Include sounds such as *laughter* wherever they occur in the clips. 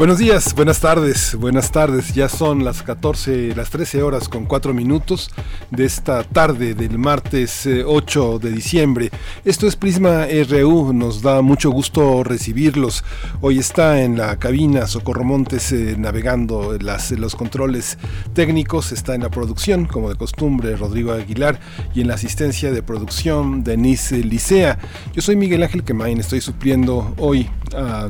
Buenos días, buenas tardes, buenas tardes. Ya son las 14, las 13 horas con 4 minutos de esta tarde del martes 8 eh, de diciembre. Esto es Prisma RU, nos da mucho gusto recibirlos. Hoy está en la cabina Socorro Montes eh, navegando las, los controles técnicos, está en la producción, como de costumbre, Rodrigo Aguilar, y en la asistencia de producción, Denise Licea. Yo soy Miguel Ángel Quemain, estoy supliendo hoy a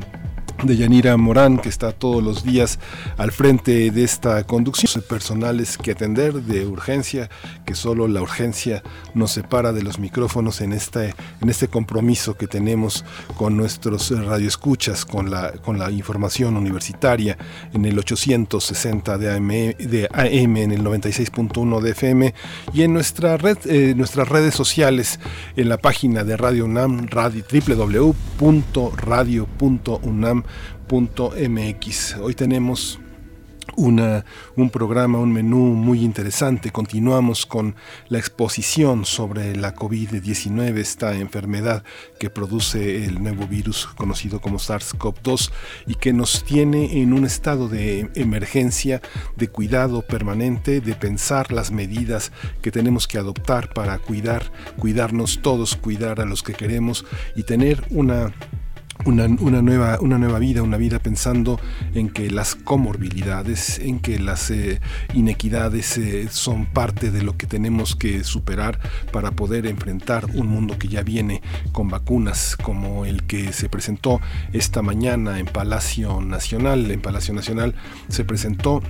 de Yanira Morán, que está todos los días al frente de esta conducción. Personales que atender de urgencia, que solo la urgencia nos separa de los micrófonos en este, en este compromiso que tenemos con nuestros radioescuchas, con la, con la información universitaria en el 860 de AM, de AM en el 96.1 de FM y en nuestra red, eh, nuestras redes sociales, en la página de Radio UNAM, radio, Hoy tenemos una, un programa, un menú muy interesante. Continuamos con la exposición sobre la COVID-19, esta enfermedad que produce el nuevo virus conocido como SARS-CoV-2 y que nos tiene en un estado de emergencia, de cuidado permanente, de pensar las medidas que tenemos que adoptar para cuidar, cuidarnos todos, cuidar a los que queremos y tener una una, nueva, una nueva vida, una vida pensando en que las comorbilidades, en que las eh, inequidades eh, son parte de lo que tenemos que superar para poder enfrentar un mundo que ya viene con vacunas como el que se presentó esta mañana en Palacio Nacional. En Palacio Nacional se presentó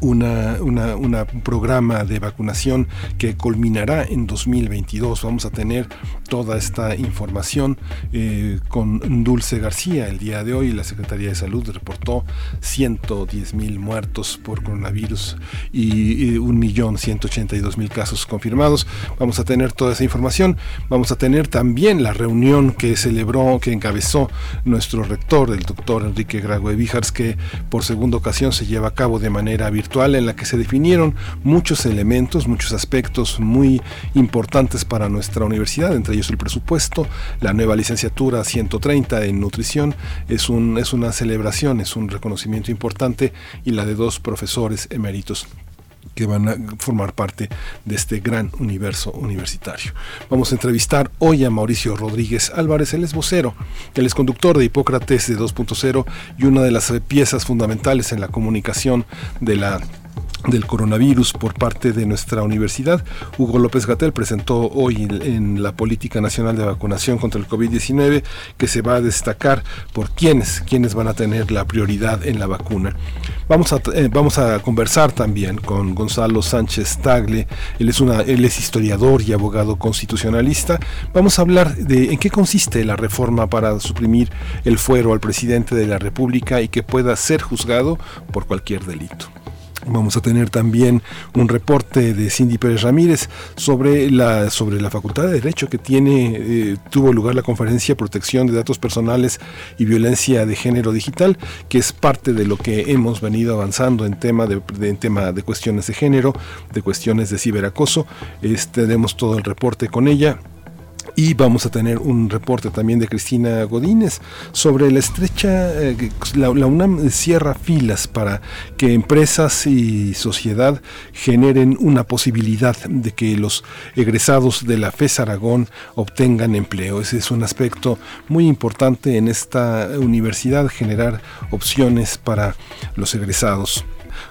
una, un programa de vacunación que culminará en 2022. Vamos a tener toda esta información eh, con Dulce García. El día de hoy la Secretaría de Salud reportó 110 mil muertos por coronavirus y, y 1.182.000 casos confirmados. Vamos a tener toda esa información. Vamos a tener también la reunión que celebró, que encabezó nuestro rector, el doctor Enrique Grague Víjars, que por segunda ocasión se lleva a cabo de manera virtual en la que se definieron muchos elementos, muchos aspectos muy importantes para nuestra universidad, entre ellos el presupuesto, la nueva licenciatura 130 en nutrición, es, es una celebración, es un reconocimiento importante y la de dos profesores eméritos que van a formar parte de este gran universo universitario. Vamos a entrevistar hoy a Mauricio Rodríguez Álvarez, él es vocero, él es conductor de Hipócrates de 2.0 y una de las piezas fundamentales en la comunicación de la del coronavirus por parte de nuestra universidad. Hugo López Gatel presentó hoy en la Política Nacional de Vacunación contra el COVID-19 que se va a destacar por quiénes, van a tener la prioridad en la vacuna. Vamos a, eh, vamos a conversar también con Gonzalo Sánchez Tagle, él es, una, él es historiador y abogado constitucionalista. Vamos a hablar de en qué consiste la reforma para suprimir el fuero al presidente de la República y que pueda ser juzgado por cualquier delito. Vamos a tener también un reporte de Cindy Pérez Ramírez sobre la, sobre la Facultad de Derecho que tiene, eh, tuvo lugar la conferencia Protección de Datos Personales y Violencia de Género Digital, que es parte de lo que hemos venido avanzando en tema de, en tema de cuestiones de género, de cuestiones de ciberacoso. Este, tenemos todo el reporte con ella y vamos a tener un reporte también de Cristina Godínez sobre la estrecha, eh, la, UNAM cierra filas para que empresas y sociedad generen una posibilidad de que los egresados de la FES Aragón obtengan empleo. Ese es un aspecto muy importante en esta universidad, generar opciones para los egresados.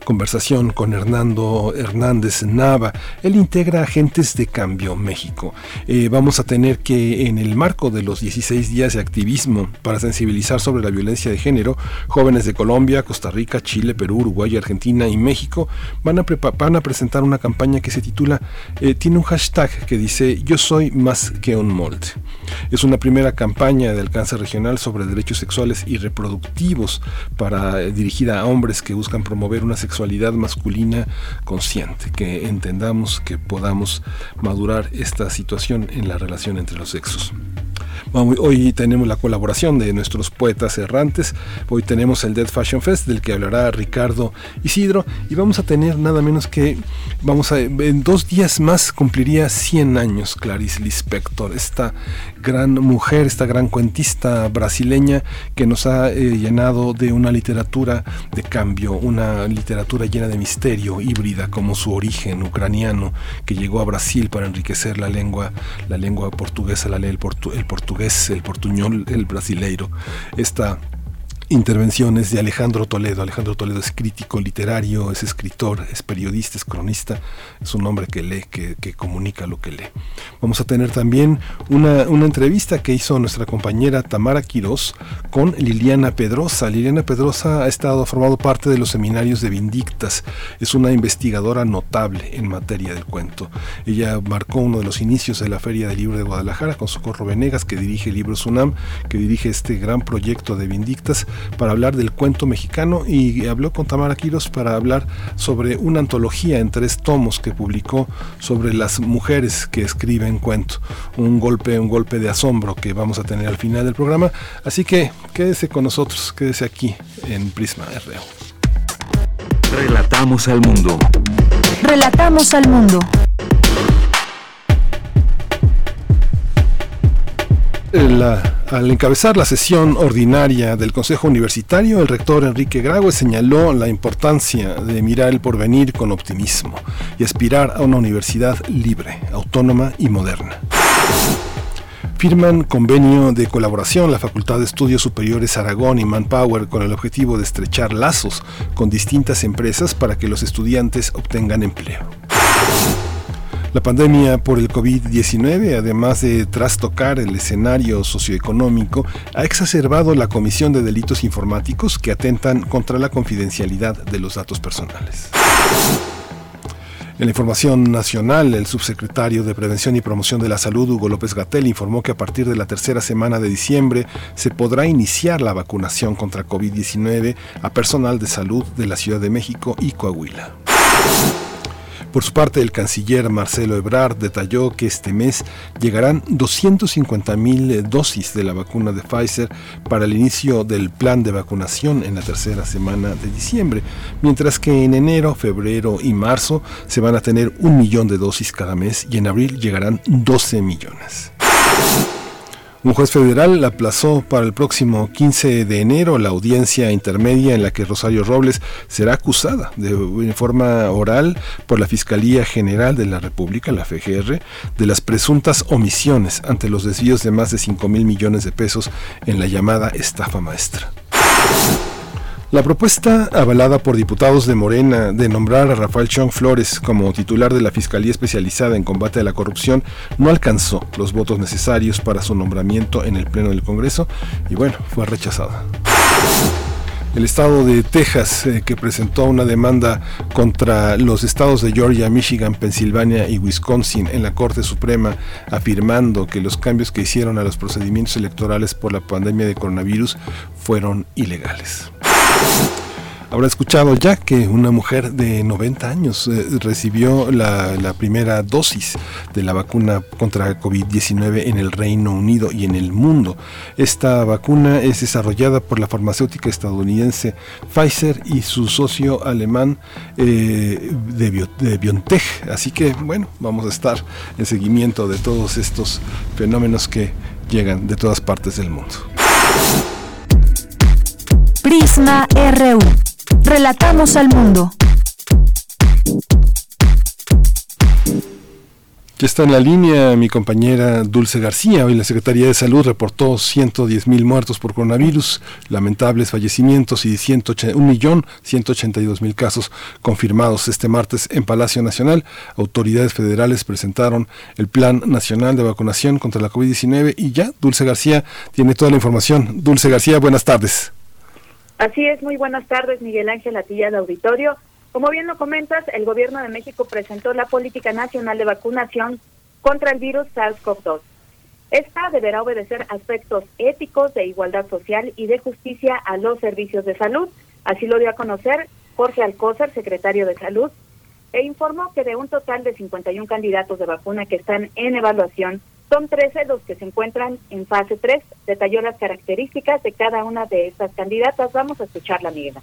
Conversación con Hernando Hernández Nava. Él integra Agentes de Cambio México. Eh, vamos a tener que, en el marco de los 16 días de activismo para sensibilizar sobre la violencia de género, jóvenes de Colombia, Costa Rica, Chile, Perú, Uruguay, Argentina y México van a, presentar una campaña que se titula, eh, tiene un hashtag que dice Yo soy más que un molde. Es una primera campaña de alcance regional sobre derechos sexuales y reproductivos para eh, dirigida a hombres que buscan promover una sexualidad masculina consciente, que entendamos que podamos madurar esta situación en la relación entre los sexos. Hoy tenemos la colaboración de nuestros poetas errantes. Hoy tenemos el Dead Fashion Fest del que hablará Ricardo Isidro y vamos a tener nada menos que vamos a en dos días más cumpliría 100 años Clarice Lispector, esta gran mujer, esta gran cuentista brasileña que nos ha eh, llenado de una literatura de cambio, una literatura llena de misterio, híbrida como su origen ucraniano que llegó a Brasil para enriquecer la lengua, la lengua portuguesa, la ley el, el portugués, el portuñol, el brasileiro. Esta intervenciones de Alejandro Toledo. Alejandro Toledo es crítico literario, es escritor, es periodista, es cronista, es un hombre que lee, que, comunica lo que lee. Vamos a tener también una, entrevista que hizo nuestra compañera Tamara Quirós con Liliana Pedrosa. Liliana Pedrosa ha estado formado parte de los seminarios de Vindictas, es una investigadora notable en materia del cuento. Ella marcó uno de los inicios de la Feria del Libro de Guadalajara con Socorro Venegas, que dirige Libros UNAM, que dirige este gran proyecto de Vindictas para hablar del cuento mexicano y habló con Tamara Quiros para hablar sobre una antología en tres tomos que publicó sobre las mujeres que escriben cuento. Un golpe, un golpe de asombro que vamos a tener al final del programa. Así que quédese con nosotros, quédese aquí en Prisma RU. Relatamos al mundo. Relatamos al mundo. Al encabezar la sesión ordinaria del Consejo Universitario, el rector Enrique Graue señaló la importancia de mirar el porvenir con optimismo y aspirar a una universidad libre, autónoma y moderna. Firman convenio de colaboración la Facultad de Estudios Superiores Aragón y Manpower con el objetivo de estrechar lazos con distintas empresas para que los estudiantes obtengan empleo. La pandemia por el COVID-19, además de trastocar el escenario socioeconómico, ha exacerbado la comisión de delitos informáticos que atentan contra la confidencialidad de los datos personales. En la información nacional, el subsecretario de Prevención y Promoción de la Salud, Hugo López Gatel, informó que a partir de la tercera semana de diciembre se podrá iniciar la vacunación contra COVID-19 a personal de salud de la Ciudad de México y Coahuila. Por su parte, el canciller Marcelo Ebrard detalló que este mes llegarán 250 mil dosis de la vacuna de Pfizer para el inicio del plan de vacunación en la tercera semana de diciembre, mientras que en enero, febrero y marzo se van a tener un millón de dosis cada mes y en abril llegarán 12 millones. Un juez federal aplazó para el próximo 15 de enero la audiencia intermedia en la que Rosario Robles será acusada de forma oral por la Fiscalía General de la República, la FGR, de las presuntas omisiones ante los desvíos de más de 5 mil millones de pesos en la llamada estafa maestra. La propuesta, avalada por diputados de Morena, de nombrar a Rafael Chong Flores como titular de la Fiscalía Especializada en Combate a la Corrupción no alcanzó los votos necesarios para su nombramiento en el Pleno del Congreso y bueno, fue rechazada. El estado de Texas, eh, que presentó una demanda contra los estados de Georgia, Michigan, Pensilvania y Wisconsin en la Corte Suprema, afirmando que los cambios que hicieron a los procedimientos electorales por la pandemia de coronavirus fueron ilegales. Habrá escuchado ya que una mujer de 90 años eh, recibió la, primera dosis de la vacuna contra COVID-19 en el Reino Unido y en el mundo. Esta vacuna es desarrollada por la farmacéutica estadounidense Pfizer y su socio alemán eh, de, de BioNTech. Así que bueno, vamos a estar en seguimiento de todos estos fenómenos que llegan de todas partes del mundo. Prisma RU. Relatamos al mundo. Ya está en la línea mi compañera Dulce García. Hoy la Secretaría de Salud reportó 110 mil muertos por coronavirus, lamentables fallecimientos y 1.182.000 casos confirmados este martes en Palacio Nacional. Autoridades federales presentaron el Plan Nacional de Vacunación contra la COVID-19 y ya Dulce García tiene toda la información. Dulce García, buenas tardes. Así es, muy buenas tardes, Miguel Ángel Atilla de Auditorio. Como bien lo comentas, el gobierno de México presentó la Política Nacional de Vacunación contra el virus SARS-CoV-2. Esta deberá obedecer aspectos éticos de igualdad social y de justicia a los servicios de salud. Así lo dio a conocer Jorge Alcózar, secretario de Salud, e informó que de un total de 51 candidatos de vacuna que están en evaluación, son 13 los que se encuentran en fase 3. Detalló las características de cada una de estas candidatas. Vamos a escucharla, Miguel.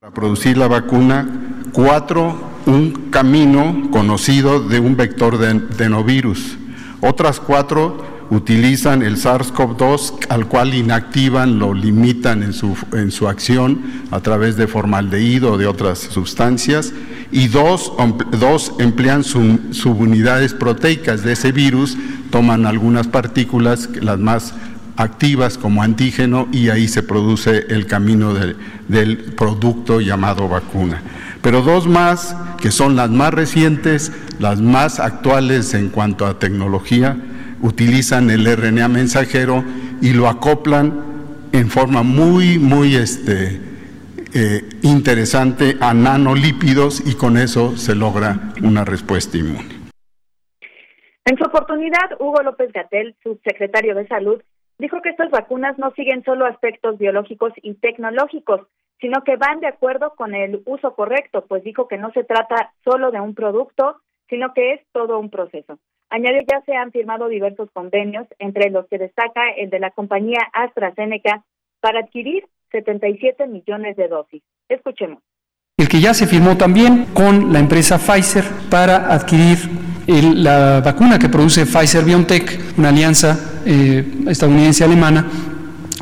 Para producir la vacuna, cuatro, un camino conocido de un vector de adenovirus. Otras cuatro utilizan el SARS-CoV-2 al cual inactivan, lo limitan en su, en su acción a través de formaldehído o de otras sustancias y dos, dos emplean subunidades proteicas de ese virus, toman algunas partículas, las más activas como antígeno y ahí se produce el camino del producto llamado vacuna. Pero dos más, que son las más recientes, las más actuales en cuanto a tecnología, utilizan el RNA mensajero y lo acoplan en forma muy, muy este, eh, interesante a nanolípidos y con eso se logra una respuesta inmune. En su oportunidad, Hugo López Gatel, subsecretario de Salud, dijo que estas vacunas no siguen solo aspectos biológicos y tecnológicos, sino que van de acuerdo con el uso correcto, pues dijo que no se trata solo de un producto, sino que es todo un proceso. Añadió ya se han firmado diversos convenios, entre los que destaca el de la compañía AstraZeneca, para adquirir 77 millones de dosis. Escuchemos. El que ya se firmó también con la empresa Pfizer para adquirir la vacuna que produce Pfizer BioNTech, una alianza eh, estadounidense-alemana,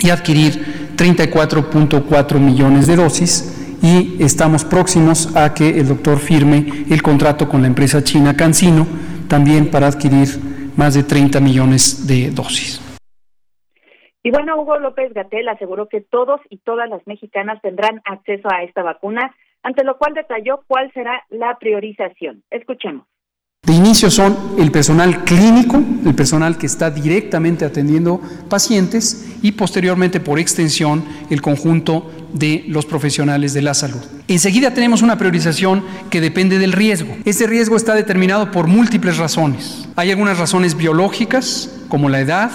y adquirir 34.4 millones de dosis. Y estamos próximos a que el doctor firme el contrato con la empresa china CanSino, también para adquirir más de 30 millones de dosis. Y bueno, Hugo López Gatel aseguró que todos y todas las mexicanas tendrán acceso a esta vacuna, ante lo cual detalló cuál será la priorización. Escuchemos. De inicio son el personal clínico, el personal que está directamente atendiendo pacientes y posteriormente por extensión el conjunto de los profesionales de la salud. Enseguida tenemos una priorización que depende del riesgo. Ese riesgo está determinado por múltiples razones. Hay algunas razones biológicas, como la edad,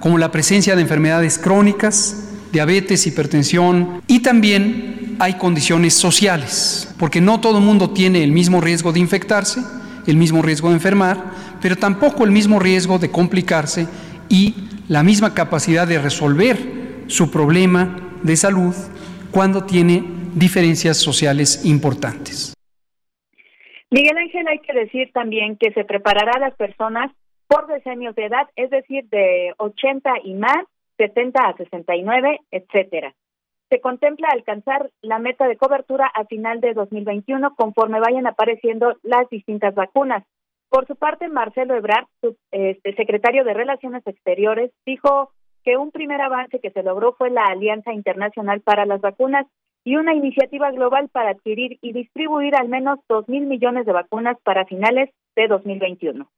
como la presencia de enfermedades crónicas, diabetes, hipertensión y también hay condiciones sociales, porque no todo el mundo tiene el mismo riesgo de infectarse el mismo riesgo de enfermar, pero tampoco el mismo riesgo de complicarse y la misma capacidad de resolver su problema de salud cuando tiene diferencias sociales importantes. Miguel Ángel, hay que decir también que se preparará a las personas por decenios de edad, es decir, de 80 y más, 70 a 69, etcétera se contempla alcanzar la meta de cobertura a final de 2021 conforme vayan apareciendo las distintas vacunas. Por su parte, Marcelo Ebrard, este, secretario de Relaciones Exteriores, dijo que un primer avance que se logró fue la Alianza Internacional para las Vacunas y una iniciativa global para adquirir y distribuir al menos dos mil millones de vacunas para finales de 2021.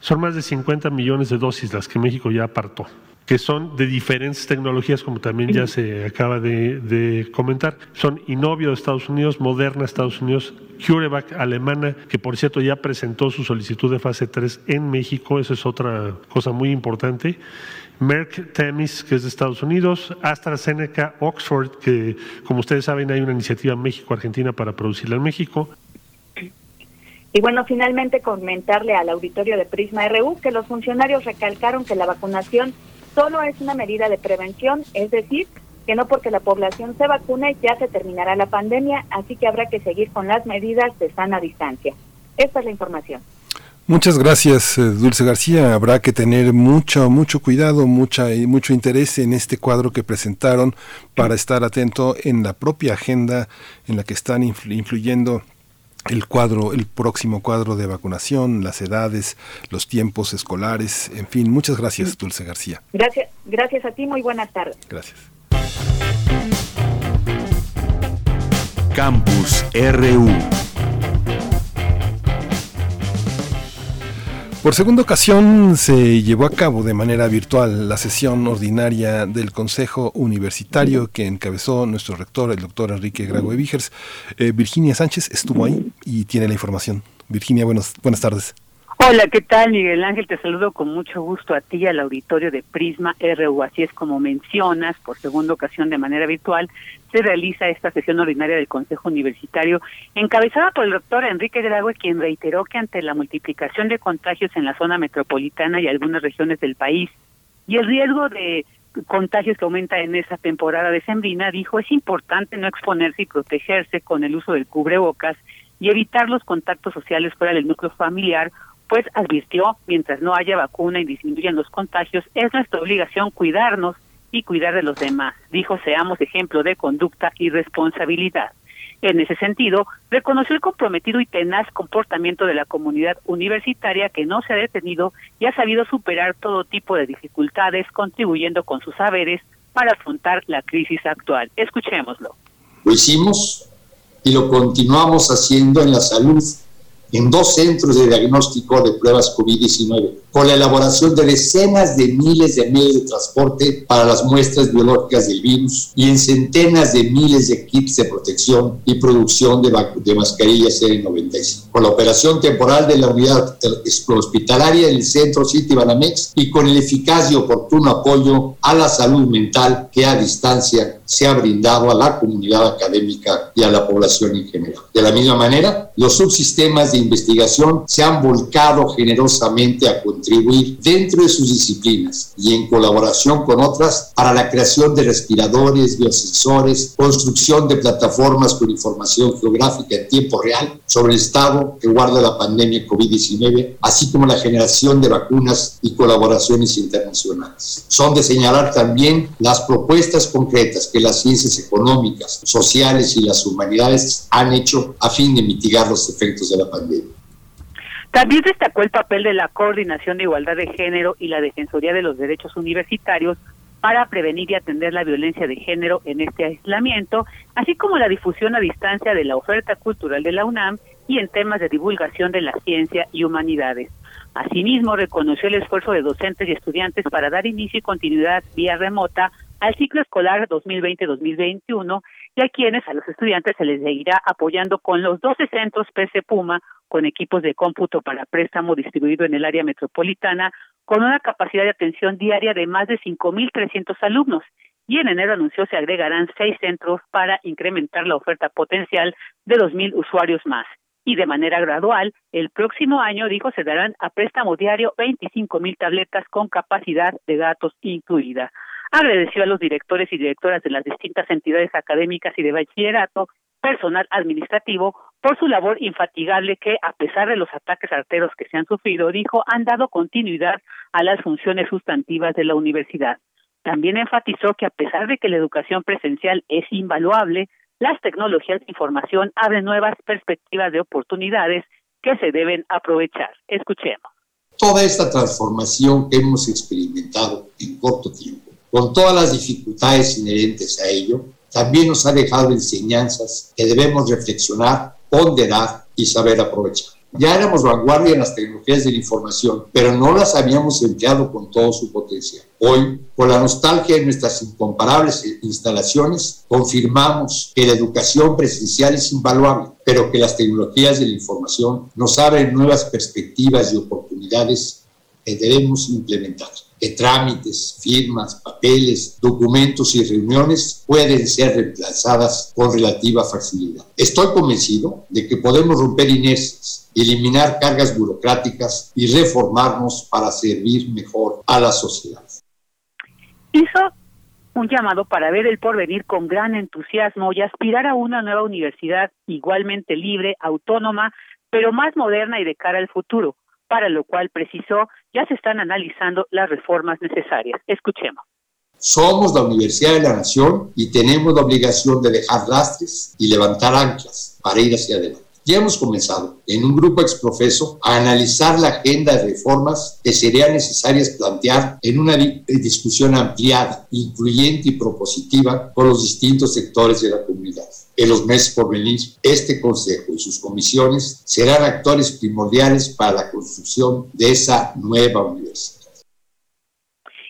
Son más de 50 millones de dosis las que México ya apartó que son de diferentes tecnologías, como también ya se acaba de, comentar. Son Inovio de Estados Unidos, Moderna de Estados Unidos, CureVac alemana, que por cierto ya presentó su solicitud de fase 3 en México, eso es otra cosa muy importante. Merck Temis, que es de Estados Unidos, AstraZeneca, Oxford, que como ustedes saben hay una iniciativa México-Argentina para producirla en México. Y bueno, finalmente comentarle al auditorio de Prisma RU que los funcionarios recalcaron que la vacunación solo es una medida de prevención, es decir, que no porque la población se vacune ya se terminará la pandemia, así que habrá que seguir con las medidas de sana distancia. Esta es la información. Muchas gracias, eh, Dulce García. Habrá que tener mucho, mucho cuidado, mucha, mucho interés en este cuadro que presentaron para estar atento en la propia agenda en la que están influyendo el cuadro, el próximo cuadro de vacunación, las edades, los tiempos escolares, en fin. Muchas gracias, Dulce García. Gracias, gracias a ti, muy buenas tardes. Gracias. Campus RU. Por segunda ocasión se llevó a cabo de manera virtual la sesión ordinaria del Consejo Universitario que encabezó nuestro rector, el doctor Enrique Grago de eh, Virginia Sánchez estuvo ahí y tiene la información. Virginia, buenas, buenas tardes. Hola, ¿qué tal Miguel Ángel? Te saludo con mucho gusto a ti al auditorio de Prisma RU. Así es como mencionas, por segunda ocasión de manera virtual, se realiza esta sesión ordinaria del Consejo Universitario, encabezada por el doctor Enrique Graue, quien reiteró que ante la multiplicación de contagios en la zona metropolitana y algunas regiones del país, y el riesgo de contagios que aumenta en esa temporada de sembrina, dijo es importante no exponerse y protegerse con el uso del cubrebocas y evitar los contactos sociales fuera del núcleo familiar pues advirtió, mientras no haya vacuna y disminuyan los contagios, es nuestra obligación cuidarnos y cuidar de los demás. Dijo, seamos ejemplo de conducta y responsabilidad. En ese sentido, reconoció el comprometido y tenaz comportamiento de la comunidad universitaria que no se ha detenido y ha sabido superar todo tipo de dificultades, contribuyendo con sus saberes para afrontar la crisis actual. Escuchémoslo. Lo hicimos y lo continuamos haciendo en la salud en dos centros de diagnóstico de pruebas COVID-19, con la elaboración de decenas de miles de medios de transporte para las muestras biológicas del virus y en centenas de miles de kits de protección y producción de, mascarillas N95. Con la operación temporal de la unidad hospitalaria del centro City Banamex y con el eficaz y oportuno apoyo a la salud mental que a distancia se ha brindado a la comunidad académica y a la población en general. De la misma manera, los subsistemas de investigación se han volcado generosamente a contribuir dentro de sus disciplinas y en colaboración con otras para la creación de respiradores, biosensores, construcción de plataformas con información geográfica en tiempo real sobre el estado que guarda la pandemia COVID-19, así como la generación de vacunas y colaboraciones internacionales. Son de señalar también las propuestas concretas que las ciencias económicas, sociales y las humanidades han hecho a fin de mitigar los efectos de la pandemia. También destacó el papel de la Coordinación de Igualdad de Género y la Defensoría de los Derechos Universitarios para prevenir y atender la violencia de género en este aislamiento, así como la difusión a distancia de la oferta cultural de la UNAM y en temas de divulgación de la ciencia y humanidades. Asimismo, reconoció el esfuerzo de docentes y estudiantes para dar inicio y continuidad vía remota al ciclo escolar 2020-2021 y a quienes, a los estudiantes, se les seguirá apoyando con los 12 centros PC Puma con equipos de cómputo para préstamo distribuido en el área metropolitana, con una capacidad de atención diaria de más de 5.300 alumnos. Y en enero anunció se agregarán seis centros para incrementar la oferta potencial de 2.000 usuarios más. Y de manera gradual, el próximo año, dijo, se darán a préstamo diario 25.000 tabletas con capacidad de datos incluida. Agradeció a los directores y directoras de las distintas entidades académicas y de bachillerato personal administrativo por su labor infatigable que, a pesar de los ataques arteros que se han sufrido, dijo, han dado continuidad a las funciones sustantivas de la universidad. También enfatizó que, a pesar de que la educación presencial es invaluable, las tecnologías de información abren nuevas perspectivas de oportunidades que se deben aprovechar. Escuchemos. Toda esta transformación que hemos experimentado en corto tiempo, con todas las dificultades inherentes a ello, también nos ha dejado enseñanzas que debemos reflexionar, ponderar y saber aprovechar. Ya éramos vanguardia en las tecnologías de la información, pero no las habíamos empleado con todo su potencial. Hoy, con la nostalgia de nuestras incomparables instalaciones, confirmamos que la educación presencial es invaluable, pero que las tecnologías de la información nos abren nuevas perspectivas y oportunidades debemos implementar que trámites, firmas, papeles, documentos y reuniones pueden ser reemplazadas con relativa facilidad. Estoy convencido de que podemos romper inercias, eliminar cargas burocráticas y reformarnos para servir mejor a la sociedad. Hizo un llamado para ver el porvenir con gran entusiasmo y aspirar a una nueva universidad igualmente libre, autónoma, pero más moderna y de cara al futuro para lo cual precisó ya se están analizando las reformas necesarias. Escuchemos. Somos la Universidad de la Nación y tenemos la obligación de dejar lastres y levantar anclas para ir hacia adelante. Ya hemos comenzado en un grupo exprofeso a analizar la agenda de reformas que serían necesarias plantear en una discusión ampliada, incluyente y propositiva con los distintos sectores de la comunidad. En los meses por venir, este Consejo y sus comisiones serán actores primordiales para la construcción de esa nueva universidad.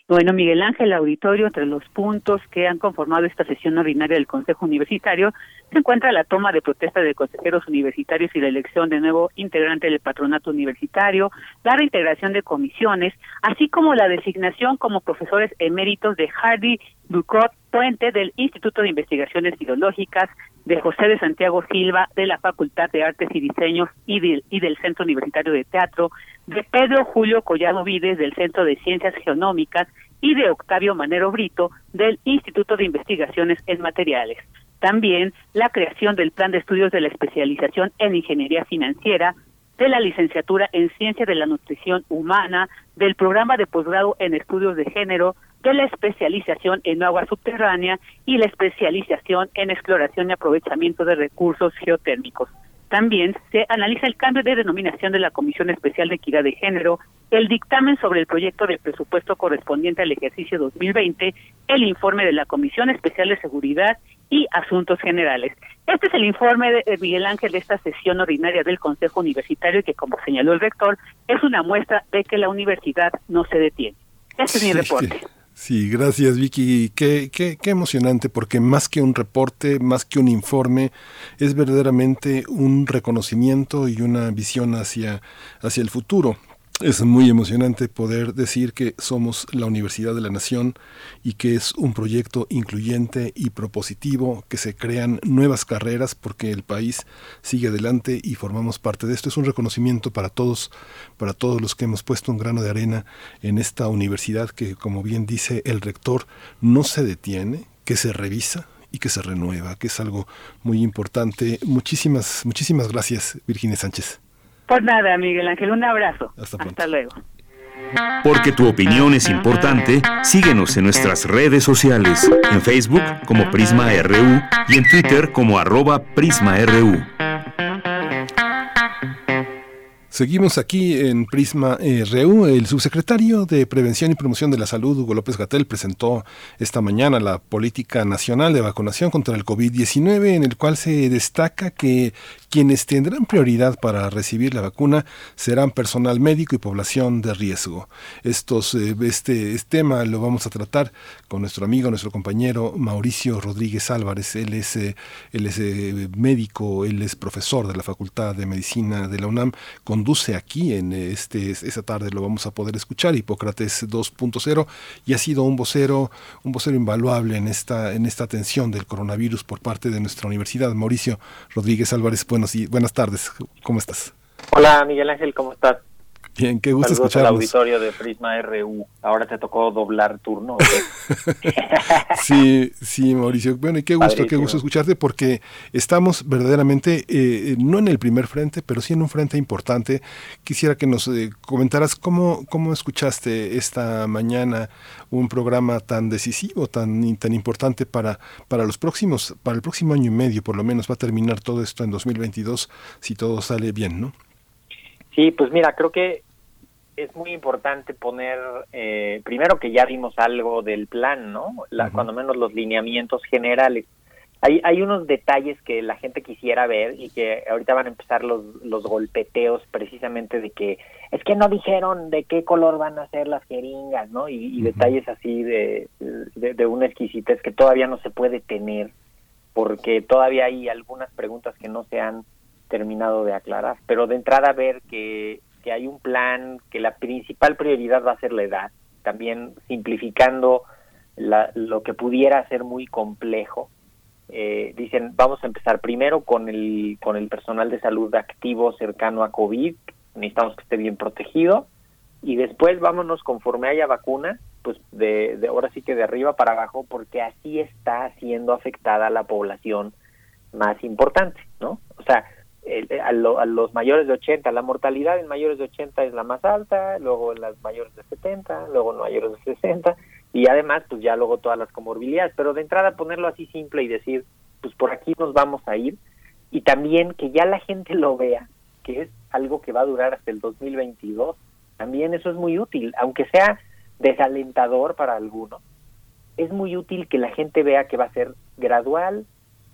Bueno, Miguel Ángel Auditorio, entre los puntos que han conformado esta sesión ordinaria del Consejo Universitario, se encuentra la toma de protesta de consejeros universitarios y la elección de nuevo integrante del patronato universitario, la reintegración de comisiones, así como la designación como profesores eméritos de Hardy Ducot Puente del Instituto de Investigaciones Ideológicas, de José de Santiago Silva de la Facultad de Artes y Diseños y del, y del Centro Universitario de Teatro, de Pedro Julio Collado Vides del Centro de Ciencias Geonómicas y de Octavio Manero Brito del Instituto de Investigaciones en Materiales. También la creación del Plan de Estudios de la Especialización en Ingeniería Financiera, de la licenciatura en Ciencia de la Nutrición Humana, del programa de posgrado en Estudios de Género, de la especialización en agua subterránea y la especialización en exploración y aprovechamiento de recursos geotérmicos. También se analiza el cambio de denominación de la Comisión Especial de Equidad de Género, el dictamen sobre el proyecto de presupuesto correspondiente al ejercicio 2020, el informe de la Comisión Especial de Seguridad y Asuntos Generales. Este es el informe de Miguel Ángel de esta sesión ordinaria del Consejo Universitario que, como señaló el rector, es una muestra de que la universidad no se detiene. Este es mi reporte. Sí, gracias Vicky. Qué, qué, qué, emocionante porque más que un reporte, más que un informe, es verdaderamente un reconocimiento y una visión hacia, hacia el futuro. Es muy emocionante poder decir que somos la Universidad de la Nación y que es un proyecto incluyente y propositivo, que se crean nuevas carreras porque el país sigue adelante y formamos parte de esto. Es un reconocimiento para todos, para todos los que hemos puesto un grano de arena en esta universidad que, como bien dice el rector, no se detiene, que se revisa, y que se renueva, que es algo muy importante. Muchísimas, muchísimas gracias, Virginia Sánchez. Por nada, Miguel Ángel, un abrazo. Hasta, luego. Porque tu opinión es importante, síguenos en nuestras redes sociales, en Facebook como Prisma RU y en Twitter como arroba PrismaRU. Seguimos aquí en Prisma eh, RU. El subsecretario de Prevención y Promoción de la Salud, Hugo López Gatel, presentó esta mañana la Política Nacional de Vacunación contra el COVID-19, en el cual se destaca que quienes tendrán prioridad para recibir la vacuna serán personal médico y población de riesgo. Estos, eh, este, este, tema lo vamos a tratar con nuestro amigo, nuestro compañero Mauricio Rodríguez Álvarez. Él es, eh, él es médico, él es profesor de la Facultad de Medicina de la UNAM. Con conduce aquí en este esa tarde lo vamos a poder escuchar Hipócrates 2.0 y ha sido un vocero un vocero invaluable en esta en esta atención del coronavirus por parte de nuestra universidad. Mauricio Rodríguez Álvarez buenos y buenas tardes cómo estás Hola Miguel Ángel cómo estás Bien, qué gusto escucharnos. al auditorio de Prisma RU. Ahora te tocó doblar turno. *laughs* sí, sí, Mauricio. Bueno, y qué gusto, qué gusto escucharte porque estamos verdaderamente, eh, no en el primer frente, pero sí en un frente importante. Quisiera que nos eh, comentaras cómo, cómo escuchaste esta mañana un programa tan decisivo, tan, tan importante para, para los próximos, para el próximo año y medio, por lo menos va a terminar todo esto en 2022 si todo sale bien, ¿no? Sí, pues mira, creo que es muy importante poner, eh, primero que ya vimos algo del plan, ¿no? La, Cuando menos los lineamientos generales. Hay, hay unos detalles que la gente quisiera ver y que ahorita van a empezar los, los golpeteos precisamente de que es que no dijeron de qué color van a ser las jeringas, ¿no? Y, detalles así de, de, de una exquisitez que todavía no se puede tener porque todavía hay algunas preguntas que no se han terminado de aclarar. Pero de entrada ver que hay un plan, que la principal prioridad va a ser la edad, también simplificando lo que pudiera ser muy complejo. Eh, dicen, vamos a empezar primero con el, con el personal de salud activo cercano a COVID, necesitamos que esté bien protegido, y después vámonos conforme haya vacuna, pues de, de ahora sí que de arriba para abajo, porque así está siendo afectada la población más importante, ¿no? O sea, a, los mayores de 80, la mortalidad en mayores de 80 es la más alta, luego en las mayores de 70, luego en mayores de 60 y además pues ya luego todas las comorbilidades, pero de entrada ponerlo así simple y decir pues por aquí nos vamos a ir, y también que ya la gente lo vea, que es algo que va a durar hasta el 2022. También eso es muy útil, aunque sea desalentador para algunos. Es muy útil que la gente vea que va a ser gradual,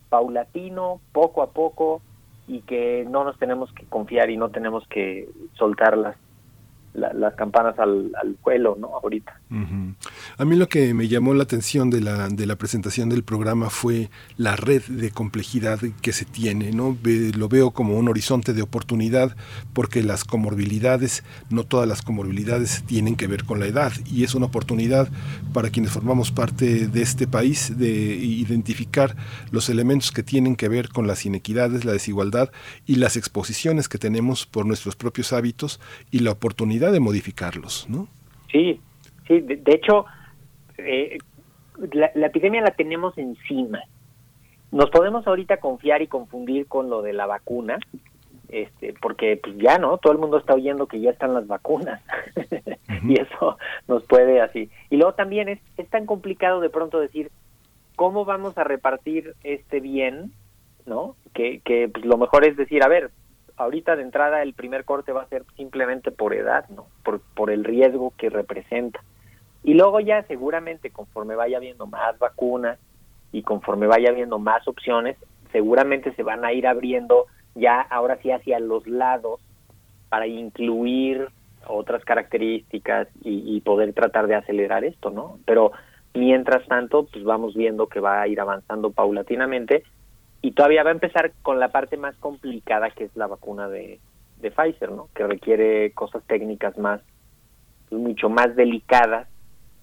paulatino, poco a poco y que no nos tenemos que confiar y no tenemos que soltar las las campanas al, al ¿no? Ahorita. A mí lo que me llamó la atención de la, de la presentación del programa fue la red de complejidad que se tiene, ¿no? lo veo como un horizonte de oportunidad porque las comorbilidades, no todas las comorbilidades tienen que ver con la edad y es una oportunidad para quienes formamos parte de este país de identificar los elementos que tienen que ver con las inequidades, la desigualdad y las exposiciones que tenemos por nuestros propios hábitos y la oportunidad de modificarlos, ¿no? Sí, sí, de, hecho, eh, la, epidemia la tenemos encima. Nos podemos ahorita confiar y confundir con lo de la vacuna, este, porque pues ya no, todo el mundo está oyendo que ya están las vacunas *laughs* y eso nos puede así. Y luego también es, es tan complicado de pronto decir cómo vamos a repartir este bien, ¿no? Que, que pues, lo mejor es decir, a ver, ahorita de entrada el primer corte va a ser simplemente por edad, ¿no? Por, por el riesgo que representa. Y luego ya seguramente conforme vaya habiendo más vacunas y conforme vaya habiendo más opciones, seguramente se van a ir abriendo ya ahora sí hacia los lados para incluir otras características y, y poder tratar de acelerar esto, ¿no? Pero mientras tanto, pues vamos viendo que va a ir avanzando paulatinamente y todavía va a empezar con la parte más complicada que es la vacuna de, de Pfizer, ¿no? Que requiere cosas técnicas más, mucho más delicadas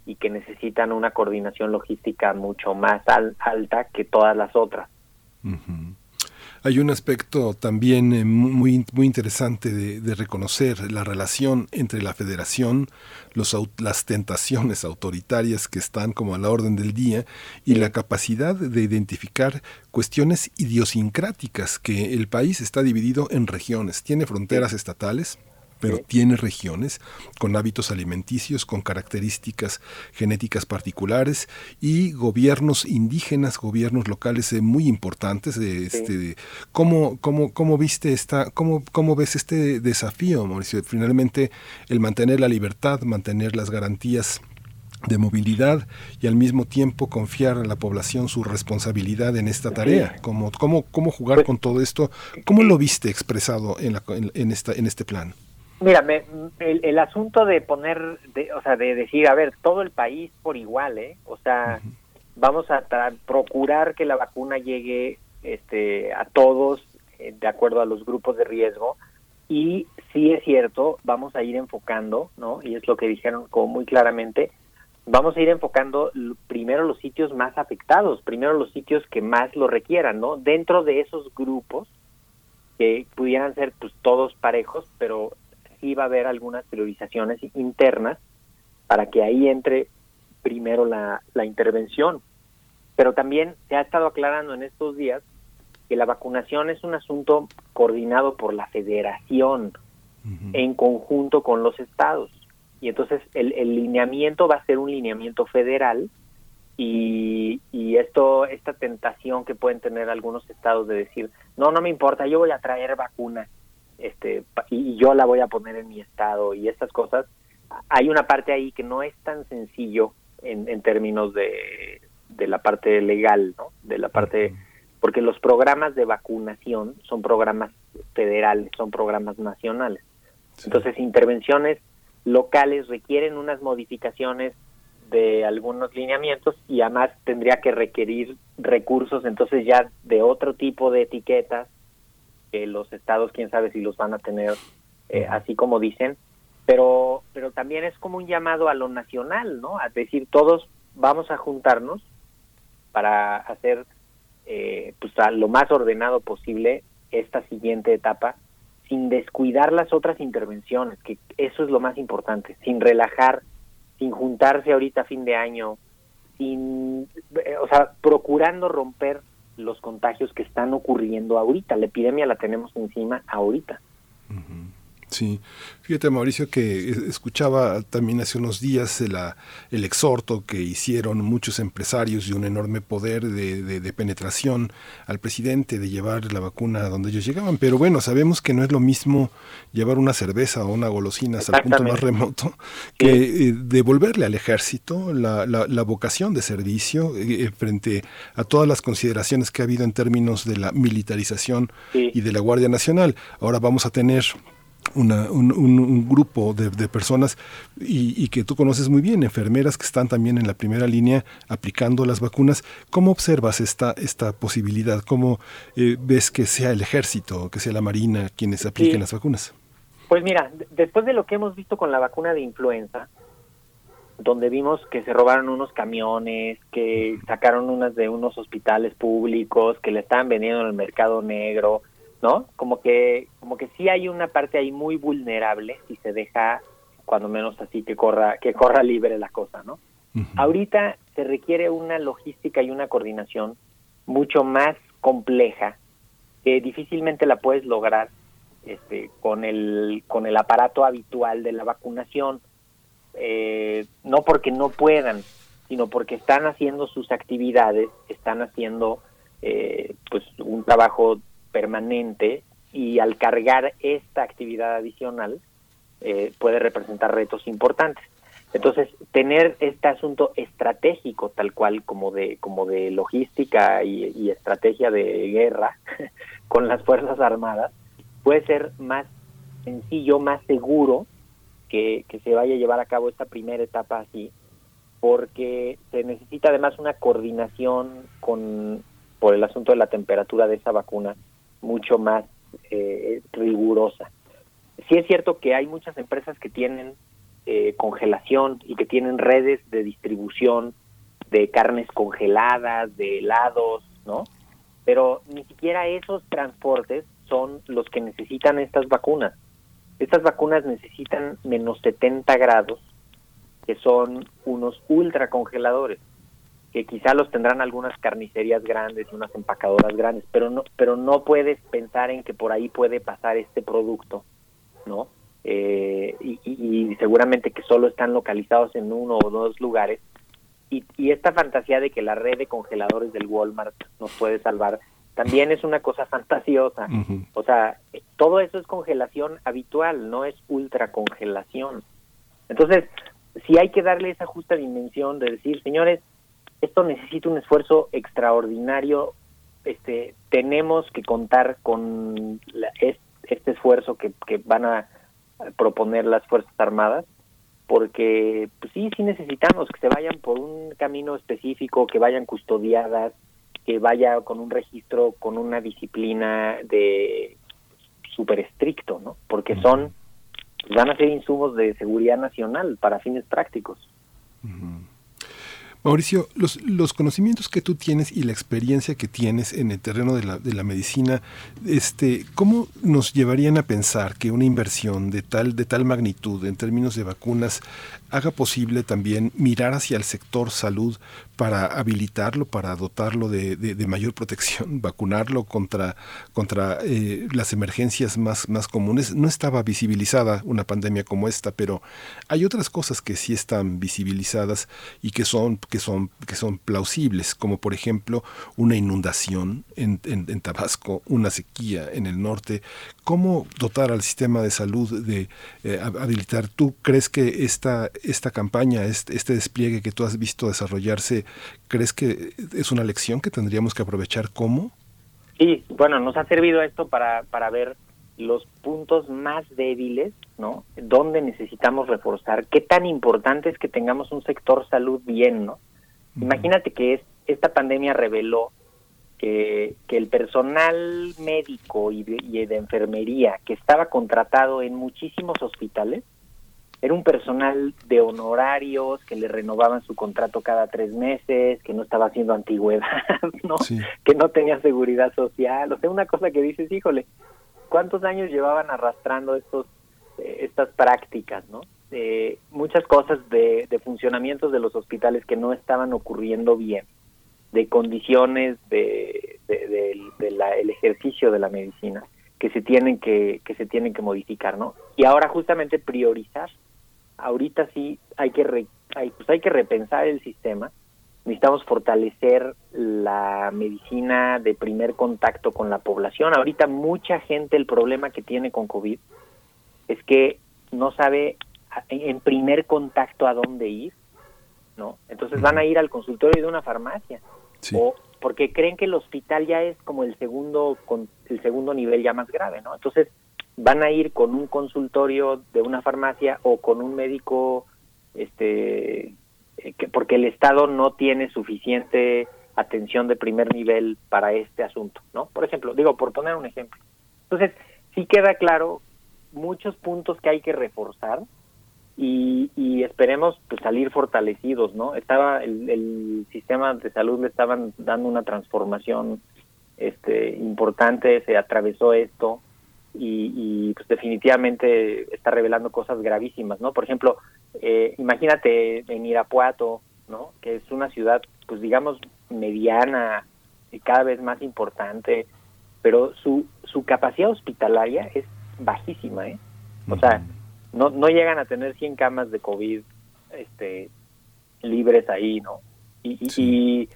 y que necesitan una coordinación logística mucho más alta que todas las otras. Hay un aspecto también eh, muy, muy interesante de, reconocer la relación entre la federación, los, las tentaciones autoritarias que están como a la orden del día y la capacidad de identificar cuestiones idiosincráticas que el país está dividido en regiones, tiene fronteras estatales, pero tiene regiones con hábitos alimenticios, con características genéticas particulares y gobiernos indígenas, gobiernos locales eh, muy importantes. De, este, ¿cómo, cómo, cómo, viste esta, cómo, cómo ves este desafío, Mauricio? Finalmente, el mantener la libertad, mantener las garantías de movilidad y al mismo tiempo confiar a la población su responsabilidad en esta tarea. ¿Cómo, cómo, cómo jugar pues con todo esto? ¿Cómo lo viste expresado en, la, en, esta, en este plan? Mira, el, asunto de poner, de, o sea, de decir, a ver, todo el país por igual, ¿eh? O sea, vamos a procurar que la vacuna llegue este, a todos eh, de acuerdo a los grupos de riesgo y sí es cierto, vamos a ir enfocando, ¿no? Y es lo que dijeron como muy claramente, vamos a ir enfocando primero los sitios más afectados, primero los sitios que más lo requieran, ¿no? Dentro de esos grupos que pudieran ser pues todos parejos, pero sí va a haber algunas priorizaciones internas para que ahí entre primero la, la intervención. Pero también se ha estado aclarando en estos días que la vacunación es un asunto coordinado por la federación en conjunto con los estados. Y entonces el, el, lineamiento va a ser un lineamiento federal y, y esto, esta tentación que pueden tener algunos estados de decir, no, no me importa, yo voy a traer vacunas este y yo la voy a poner en mi estado y estas cosas hay una parte ahí que no es tan sencillo en, en términos de, de la parte legal no de la parte porque los programas de vacunación son programas federales son programas nacionales. Entonces intervenciones locales requieren unas modificaciones de algunos lineamientos y además tendría que requerir recursos entonces ya de otro tipo de etiquetas que los estados quién sabe si los van a tener eh, así como dicen pero pero también es como un llamado a lo nacional no a decir todos vamos a juntarnos para hacer eh, pues a lo más ordenado posible esta siguiente etapa sin descuidar las otras intervenciones que eso es lo más importante sin relajar sin juntarse ahorita a fin de año sin eh, o sea procurando romper los contagios que están ocurriendo ahorita. La epidemia la tenemos encima ahorita. Sí, fíjate Mauricio que escuchaba también hace unos días la, el exhorto que hicieron muchos empresarios de un enorme poder de, de, penetración al presidente de llevar la vacuna a donde ellos llegaban, pero bueno, sabemos que no es lo mismo llevar una cerveza o una golosina hasta el punto más remoto que eh, devolverle al ejército la, la, vocación de servicio eh, frente a todas las consideraciones que ha habido en términos de la militarización y de la Guardia Nacional. Ahora vamos a tener una, un, grupo de, personas y, que tú conoces muy bien, enfermeras que están también en la primera línea aplicando las vacunas. ¿Cómo observas esta, esta posibilidad? ¿Cómo eh, ves que sea el ejército, que sea la marina quienes apliquen las vacunas? Pues mira, después de lo que hemos visto con la vacuna de influenza, donde vimos que se robaron unos camiones, que sacaron unas de unos hospitales públicos, que le estaban vendiendo en el mercado negro, ¿no? Como que, como que sí hay una parte ahí muy vulnerable si se deja, cuando menos así, que corra, que corra libre la cosa, ¿no? Ahorita se requiere una logística y una coordinación mucho más compleja que difícilmente la puedes lograr este, con el con el aparato habitual de la vacunación eh, no porque no puedan sino porque están haciendo sus actividades están haciendo eh, pues un trabajo permanente y al cargar esta actividad adicional eh, puede representar retos importantes. Entonces, tener este asunto estratégico, tal cual como de, como de logística y, estrategia de guerra *laughs* con las Fuerzas Armadas, puede ser más sencillo, más seguro que, que se vaya a llevar a cabo esta primera etapa así, porque se necesita además una coordinación con por el asunto de la temperatura de esa vacuna mucho más eh, rigurosa. Sí es cierto que hay muchas empresas que tienen eh, congelación y que tienen redes de distribución de carnes congeladas, de helados, ¿no? Pero ni siquiera esos transportes son los que necesitan estas vacunas. Estas vacunas necesitan menos 70 grados, que son unos ultracongeladores que quizá los tendrán algunas carnicerías grandes y unas empacadoras grandes, pero no, pero no puedes pensar en que por ahí puede pasar este producto, ¿no? Eh, y, seguramente que solo están localizados en uno o dos lugares. Y, y esta fantasía de que la red de congeladores del Walmart nos puede salvar también es una cosa fantasiosa. O sea, todo eso es congelación habitual, no es ultracongelación. Entonces, si hay que darle esa justa dimensión de decir, señores, esto necesita un esfuerzo extraordinario. Este, tenemos que contar con este esfuerzo que, van a proponer las Fuerzas Armadas, porque pues sí, sí necesitamos que se vayan por un camino específico, que vayan custodiadas, que vaya con un registro, con una disciplina de súper estricto, ¿no? Porque son, van a ser insumos de seguridad nacional para fines prácticos. Mauricio, los, los, conocimientos que tú tienes y la experiencia que tienes en el terreno de la, de la medicina, este, ¿cómo nos llevarían a pensar que una inversión de tal, de tal magnitud en términos de vacunas haga posible también mirar hacia el sector salud para habilitarlo, para dotarlo de, de, mayor protección, *laughs* vacunarlo contra, contra eh, las emergencias más, más comunes? No estaba visibilizada una pandemia como esta, pero hay otras cosas que sí están visibilizadas y que son que son, que son plausibles, como por ejemplo una inundación en, en, Tabasco, una sequía en el norte. ¿Cómo dotar al sistema de salud de eh, habilitar? ¿Tú crees que esta, esta campaña, este, este despliegue que tú has visto desarrollarse, crees que es una lección que tendríamos que aprovechar? ¿Cómo? Sí, bueno, nos ha servido esto para, para ver los puntos más débiles, ¿no? Dónde necesitamos reforzar, qué tan importante es que tengamos un sector salud bien, ¿no? Imagínate que es, esta pandemia reveló que, que el personal médico y de, enfermería que estaba contratado en muchísimos hospitales era un personal de honorarios que le renovaban su contrato cada tres meses, que no estaba haciendo antigüedad, *laughs* ¿no? Que no tenía seguridad social, o sea, una cosa que dices, híjole, ¿cuántos años llevaban arrastrando estos eh, estas prácticas, ¿no? muchas cosas de, funcionamientos de los hospitales que no estaban ocurriendo bien, de condiciones de, el ejercicio de la medicina. que se tienen que, que se tienen que modificar, ¿no? Y ahora justamente priorizar. Ahorita sí hay que hay, pues hay que repensar el sistema. Necesitamos fortalecer la medicina de primer contacto con la población. Ahorita mucha gente el problema que tiene con COVID es que no sabe en primer contacto a dónde ir, ¿no? Entonces van a ir al consultorio de una farmacia o porque creen que el hospital ya es como el segundo con el segundo nivel ya más grave, ¿no? Entonces van a ir con un consultorio de una farmacia o con un médico este eh, que porque el estado no tiene suficiente atención de primer nivel para este asunto, ¿no? Por ejemplo, digo por poner un ejemplo. Entonces, sí queda claro muchos puntos que hay que reforzar y, esperemos pues salir fortalecidos, ¿no? Estaba el, sistema de salud le estaban dando una transformación este importante, se atravesó esto y, pues definitivamente está revelando cosas gravísimas, ¿no? Por ejemplo, eh, imagínate en Irapuato, ¿no? Que es una ciudad pues digamos mediana y cada vez más importante, pero su su capacidad hospitalaria es bajísima, ¿eh? O sea, no, no llegan a tener 100 camas de COVID este, libres ahí, ¿no? Y,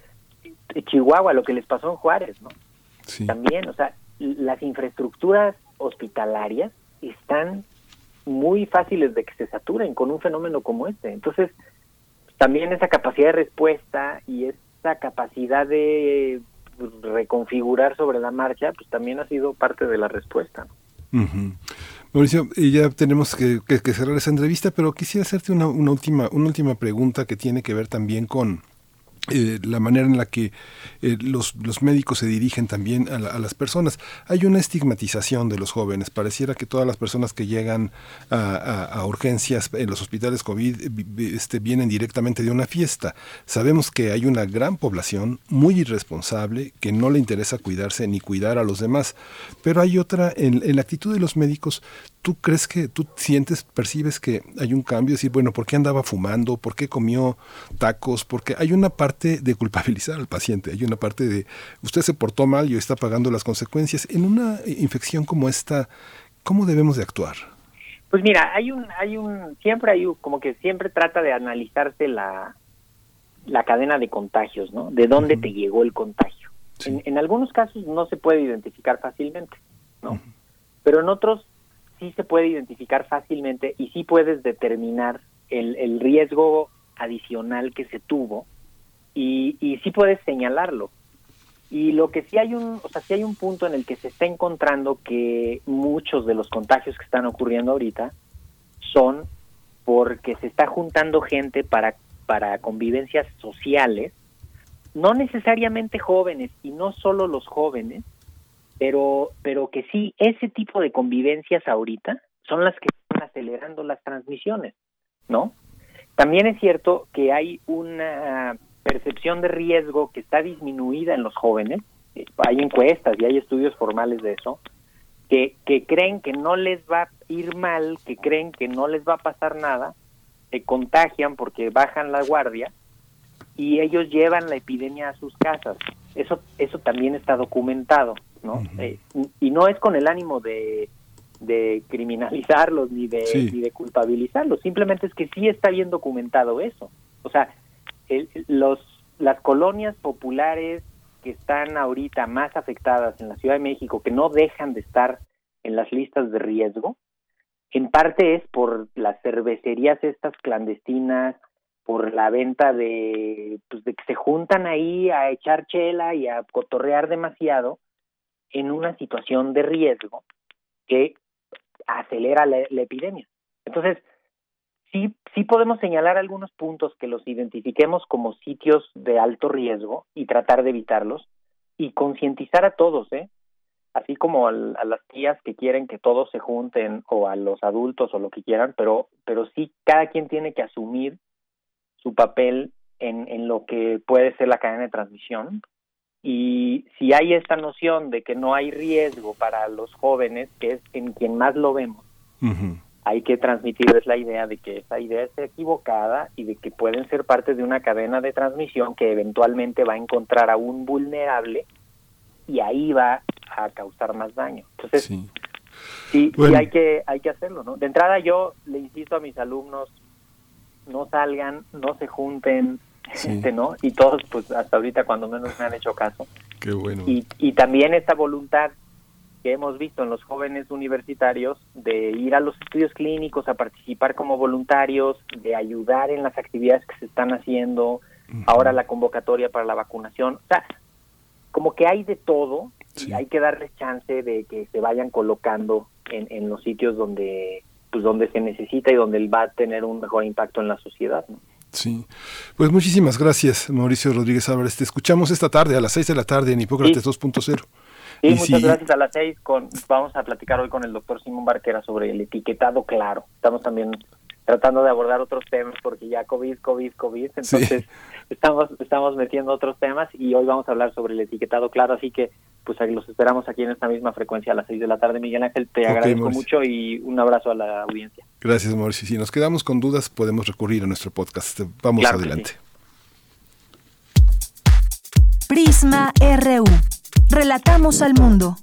Chihuahua, lo que les pasó en Juárez, ¿no? También, o sea, las infraestructuras hospitalarias están muy fáciles de que se saturen con un fenómeno como este. Entonces, también esa capacidad de respuesta y esa capacidad de reconfigurar sobre la marcha, pues también ha sido parte de la respuesta. ¿no? Mauricio, ya tenemos que, cerrar esa entrevista, pero quisiera hacerte una, última, una última pregunta que tiene que ver también con, eh, la manera en la que eh, los, los, médicos se dirigen también a, las personas. Hay una estigmatización de los jóvenes. Pareciera que todas las personas que llegan a, urgencias en los hospitales COVID este, vienen directamente de una fiesta. Sabemos que hay una gran población muy irresponsable que no le interesa cuidarse ni cuidar a los demás. Pero hay otra, en, en la actitud de los médicos, ¿tú crees que tú sientes, percibes que hay un cambio? Decir, bueno, ¿por qué andaba fumando? ¿Por qué comió tacos? Porque hay una parte de culpabilizar al paciente, hay una parte de usted se portó mal y está pagando las consecuencias. En una infección como esta, ¿cómo debemos de actuar? Pues mira, hay un, hay un, siempre hay como que siempre trata de analizarse la, la cadena de contagios, ¿no? De dónde te llegó el contagio. En, algunos casos no se puede identificar fácilmente, ¿no? Pero en otros sí se puede identificar fácilmente y sí puedes determinar el, el riesgo adicional que se tuvo y, y sí puedes señalarlo. Y lo que sí hay un, o sea, sí hay un punto en el que se está encontrando que muchos de los contagios que están ocurriendo ahorita son porque se está juntando gente para para convivencias sociales, no necesariamente jóvenes y no solo los jóvenes, pero, pero que sí, ese tipo de convivencias ahorita son las que están acelerando las transmisiones, ¿no? También es cierto que hay una percepción de riesgo que está disminuida en los jóvenes, eh, hay encuestas y hay estudios formales de eso, que, que creen que no les va a ir mal, que creen que no les va a pasar nada, se contagian porque bajan la guardia y ellos llevan la epidemia a sus casas. Eso, eso también está documentado. ¿no? Eh, y no es con el ánimo de, de criminalizarlos ni de, ni de culpabilizarlos, simplemente es que sí está bien documentado eso. O sea, los, las colonias populares que están ahorita más afectadas en la Ciudad de México, que no dejan de estar en las listas de riesgo, en parte es por las cervecerías estas clandestinas, por la venta de, pues de que se juntan ahí a echar chela y a cotorrear demasiado, en una situación de riesgo que acelera la, epidemia. Entonces, sí, sí podemos señalar algunos puntos que los identifiquemos como sitios de alto riesgo y tratar de evitarlos y concientizar a todos, ¿eh? así como a, las tías que quieren que todos se junten o a los adultos o lo que quieran, pero, pero sí cada quien tiene que asumir su papel en, lo que puede ser la cadena de transmisión y si hay esta noción de que no hay riesgo para los jóvenes, que es en quien más lo vemos, hay que transmitirles la idea de que esa idea es equivocada y de que pueden ser parte de una cadena de transmisión que eventualmente va a encontrar a un vulnerable y ahí va a causar más daño. Entonces, sí. Sí, hay que hay que hacerlo, ¿no? De entrada yo le insisto a mis alumnos no salgan, no se junten, gente, ¿no? Y todos, pues hasta ahorita cuando menos me han hecho caso. Qué bueno. Y, y también esta voluntad que hemos visto en los jóvenes universitarios de ir a los estudios clínicos, a participar como voluntarios, de ayudar en las actividades que se están haciendo, ahora la convocatoria para la vacunación. O sea, como que hay de todo y hay que darles chance de que se vayan colocando en, en los sitios donde pues donde se necesita y donde va a tener un mejor impacto en la sociedad. Sí, pues muchísimas gracias Mauricio Rodríguez Álvarez. Te escuchamos esta tarde a las 6 de la tarde en Hipócrates 2.0. Sí, muchas gracias. A las 6 con, vamos a platicar hoy con el doctor Simón Barquera sobre el etiquetado claro. Estamos también tratando de abordar otros temas porque ya COVID, COVID, COVID, entonces estamos estamos metiendo otros temas y hoy vamos a hablar sobre el etiquetado claro, así que pues los esperamos aquí en esta misma frecuencia a las 6 de la tarde. Miguel Ángel, te agradezco mucho y un abrazo a la audiencia. Gracias, Mauricio. Si nos quedamos con dudas, podemos recurrir a nuestro podcast. Vamos adelante. Prisma RU. Relatamos al mundo.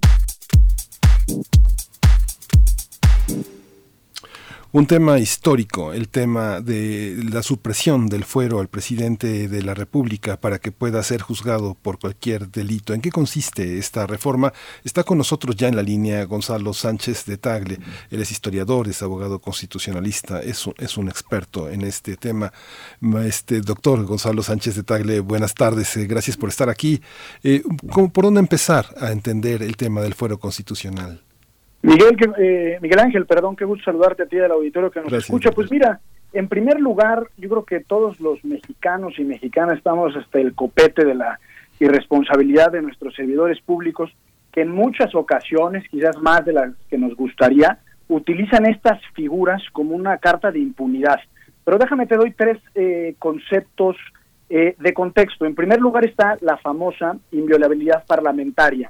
Un tema histórico, el tema de la supresión del fuero al presidente de la República para que pueda ser juzgado por cualquier delito. ¿En qué consiste esta reforma? Está con nosotros ya en la línea Gonzalo Sánchez de Tagle. Él es historiador, es abogado constitucionalista, es un, es un experto en este tema. Este doctor Gonzalo Sánchez de Tagle, buenas tardes, eh, gracias por estar aquí. Eh, ¿Por dónde empezar a entender el tema del fuero constitucional? Miguel, eh, Miguel Ángel, perdón, qué gusto saludarte a ti del auditorio que nos escucha. Pues mira, en primer lugar, yo creo que todos los mexicanos y mexicanas estamos hasta el copete de la irresponsabilidad de nuestros servidores públicos, que en muchas ocasiones, quizás más de las que nos gustaría, utilizan estas figuras como una carta de impunidad. Pero déjame, te doy tres eh, conceptos eh, de contexto. En primer lugar está la famosa inviolabilidad parlamentaria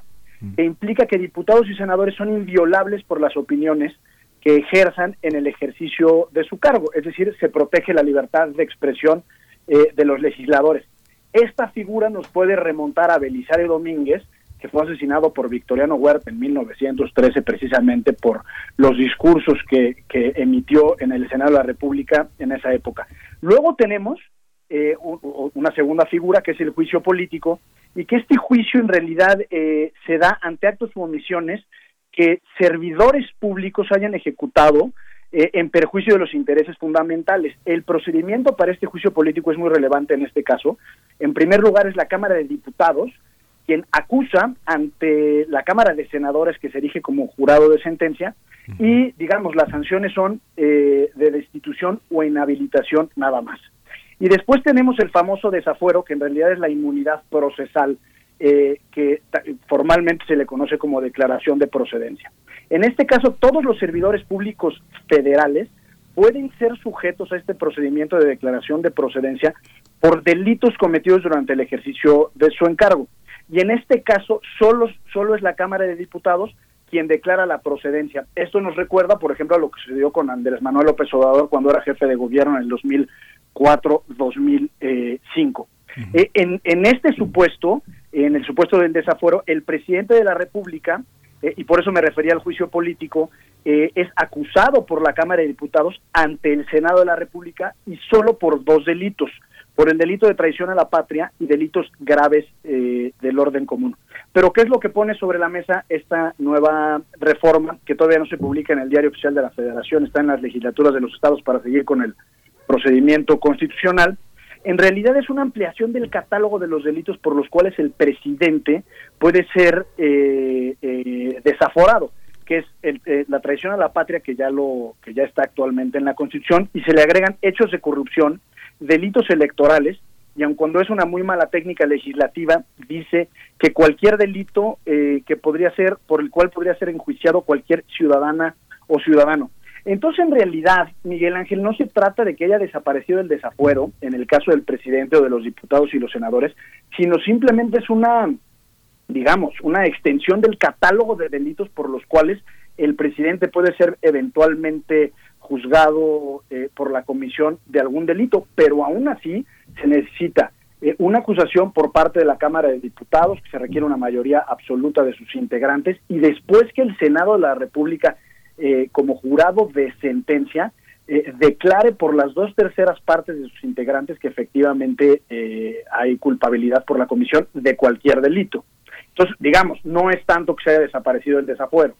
que implica que diputados y senadores son inviolables por las opiniones que ejerzan en el ejercicio de su cargo, es decir, se protege la libertad de expresión eh, de los legisladores. Esta figura nos puede remontar a Belisario Domínguez, que fue asesinado por Victoriano Huerta en 1913 precisamente por los discursos que, que emitió en el Senado de la República en esa época. Luego tenemos eh, una segunda figura que es el juicio político y que este juicio en realidad eh, se da ante actos u omisiones que servidores públicos hayan ejecutado eh, en perjuicio de los intereses fundamentales. El procedimiento para este juicio político es muy relevante en este caso. En primer lugar es la Cámara de Diputados, quien acusa ante la Cámara de Senadores que se erige como jurado de sentencia y, digamos, las sanciones son de destitución o inhabilitación nada más. Y después tenemos el famoso desafuero, que en realidad es la inmunidad procesal, eh, que formalmente se le conoce como declaración de procedencia. En este caso, todos los servidores públicos federales pueden ser sujetos a este procedimiento de declaración de procedencia por delitos cometidos durante el ejercicio de su encargo. Y en este caso, solo, solo es la Cámara de Diputados quien declara la procedencia. Esto nos recuerda, por ejemplo, a lo que sucedió con Andrés Manuel López Obrador cuando era jefe de gobierno en el 2000 4-2005. Eh, en, en este supuesto, en el supuesto del desafuero, el presidente de la República, eh, y por eso me refería al juicio político, eh, es acusado por la Cámara de Diputados ante el Senado de la República y solo por dos delitos, por el delito de traición a la patria y delitos graves del orden común. Pero ¿qué es lo que pone sobre la mesa esta nueva reforma que todavía no se publica en el Diario Oficial de la Federación, está en las legislaturas de los estados para seguir con el procedimiento constitucional, en realidad es una ampliación del catálogo de los delitos por los cuales el presidente puede ser eh, eh, desaforado, que es eh, la traición a la patria que ya lo que ya está actualmente en la Constitución y se le agregan hechos de corrupción, delitos electorales y aun cuando es una muy mala técnica legislativa dice que cualquier delito que podría ser por el cual podría ser enjuiciado cualquier ciudadana o ciudadano. Entonces, en realidad, Miguel Ángel, no se trata de que haya desaparecido el desafuero en el caso del presidente o de los diputados y los senadores, sino simplemente es una, digamos, una extensión del catálogo de delitos por los cuales el presidente puede ser eventualmente juzgado eh, por la comisión de algún delito, pero aún así se necesita eh, una acusación por parte de la Cámara de Diputados, que se requiere una mayoría absoluta de sus integrantes, y después que el Senado de la República, eh, como jurado de sentencia, eh, declare por las dos terceras partes de sus integrantes que efectivamente hay culpabilidad por la comisión de cualquier delito. Entonces, digamos, no es tanto que se haya desaparecido el desafuero,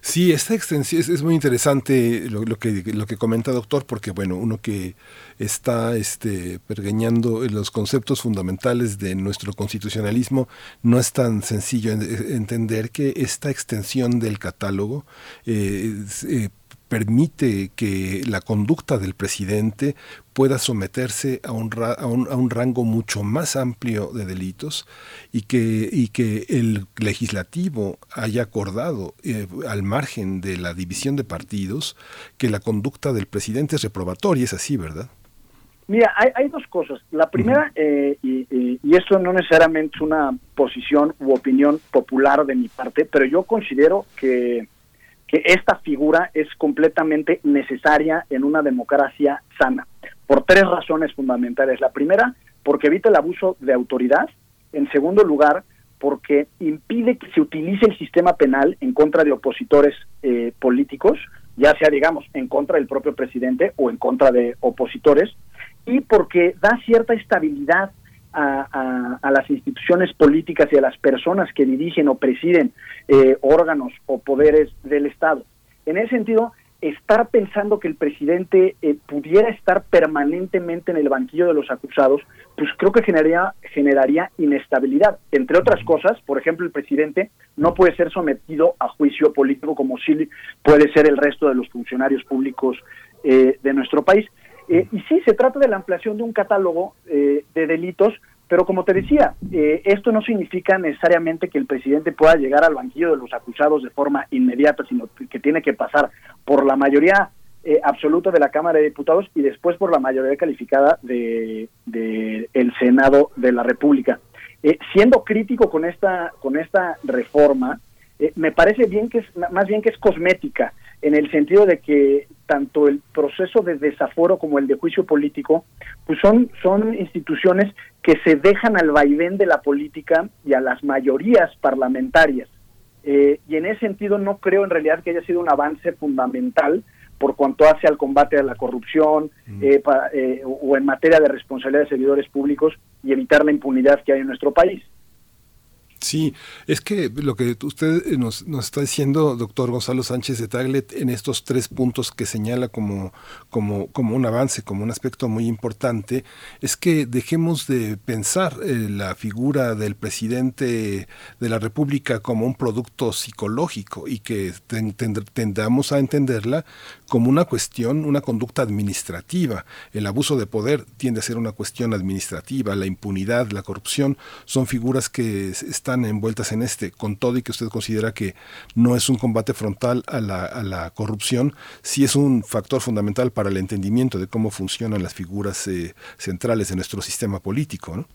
Sí, esta extensión es, muy interesante lo, que, lo que comenta doctor, porque bueno, uno que está este, pergeñando los conceptos fundamentales de nuestro constitucionalismo, no es tan sencillo entender que esta extensión del catálogo eh, eh, permite que la conducta del presidente pueda someterse a un, a un, rango mucho más amplio de delitos y que, y que el legislativo haya acordado eh, al margen de la división de partidos que la conducta del presidente es reprobatoria, es así, ¿verdad? Mira, hay, dos cosas. La primera, eh, y, y, esto no necesariamente es una posición u opinión popular de mi parte, pero yo considero que que esta figura es completamente necesaria en una democracia sana, por tres razones fundamentales. La primera, porque evita el abuso de autoridad. En segundo lugar, porque impide que se utilice el sistema penal en contra de opositores eh, políticos, ya sea, digamos, en contra del propio presidente o en contra de opositores, y porque da cierta estabilidad a, las instituciones políticas y a las personas que dirigen o presiden eh, órganos o poderes del Estado. En ese sentido, estar pensando que el presidente eh, pudiera estar permanentemente en el banquillo de los acusados, pues creo que generaría, generaría inestabilidad. Entre otras cosas, por ejemplo, el presidente no puede ser sometido a juicio político como sí puede ser el resto de los funcionarios públicos eh, de nuestro país. Eh, y sí, se trata de la ampliación de un catálogo eh, de delitos, pero como te decía, eh, esto no significa necesariamente que el presidente pueda llegar al banquillo de los acusados de forma inmediata, sino que tiene que pasar por la mayoría absoluta de la Cámara de Diputados y después por la mayoría calificada de, Senado de la República. siendo crítico con esta con esta reforma, me parece bien que es más bien que es cosmética en el sentido de que tanto el proceso de desaforo como el de juicio político, pues son, son instituciones que se dejan al vaivén de la política y a las mayorías parlamentarias. Eh, y en ese sentido no creo en realidad que haya sido un avance fundamental por cuanto hace al combate a la corrupción mm. eh, eh, o en materia de responsabilidad de servidores públicos y evitar la impunidad que hay en nuestro país. Sí, es que lo que usted nos, nos, está diciendo, doctor Gonzalo Sánchez de Taglet, en estos tres puntos que señala como un avance, como un aspecto muy importante, es que dejemos de pensar eh, la figura del presidente de la República como un producto psicológico y que tendamos a entenderla como una cuestión, una conducta administrativa. El abuso de poder tiende a ser una cuestión administrativa, la impunidad, la corrupción son figuras que están envueltas en este, con todo y que usted considera que no es un combate frontal a la, corrupción, sí es un factor fundamental para el entendimiento de cómo funcionan las figuras eh, centrales de nuestro sistema político.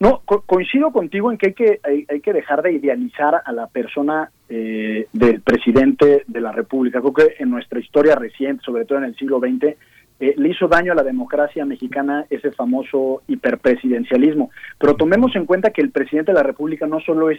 No, coincido contigo en que hay que hay, que dejar de idealizar a la persona eh, del presidente de la República. Creo que en nuestra historia reciente, sobre todo en el siglo XX, eh, le hizo daño a la democracia mexicana ese famoso hiperpresidencialismo. Pero tomemos en cuenta que el presidente de la República no solo es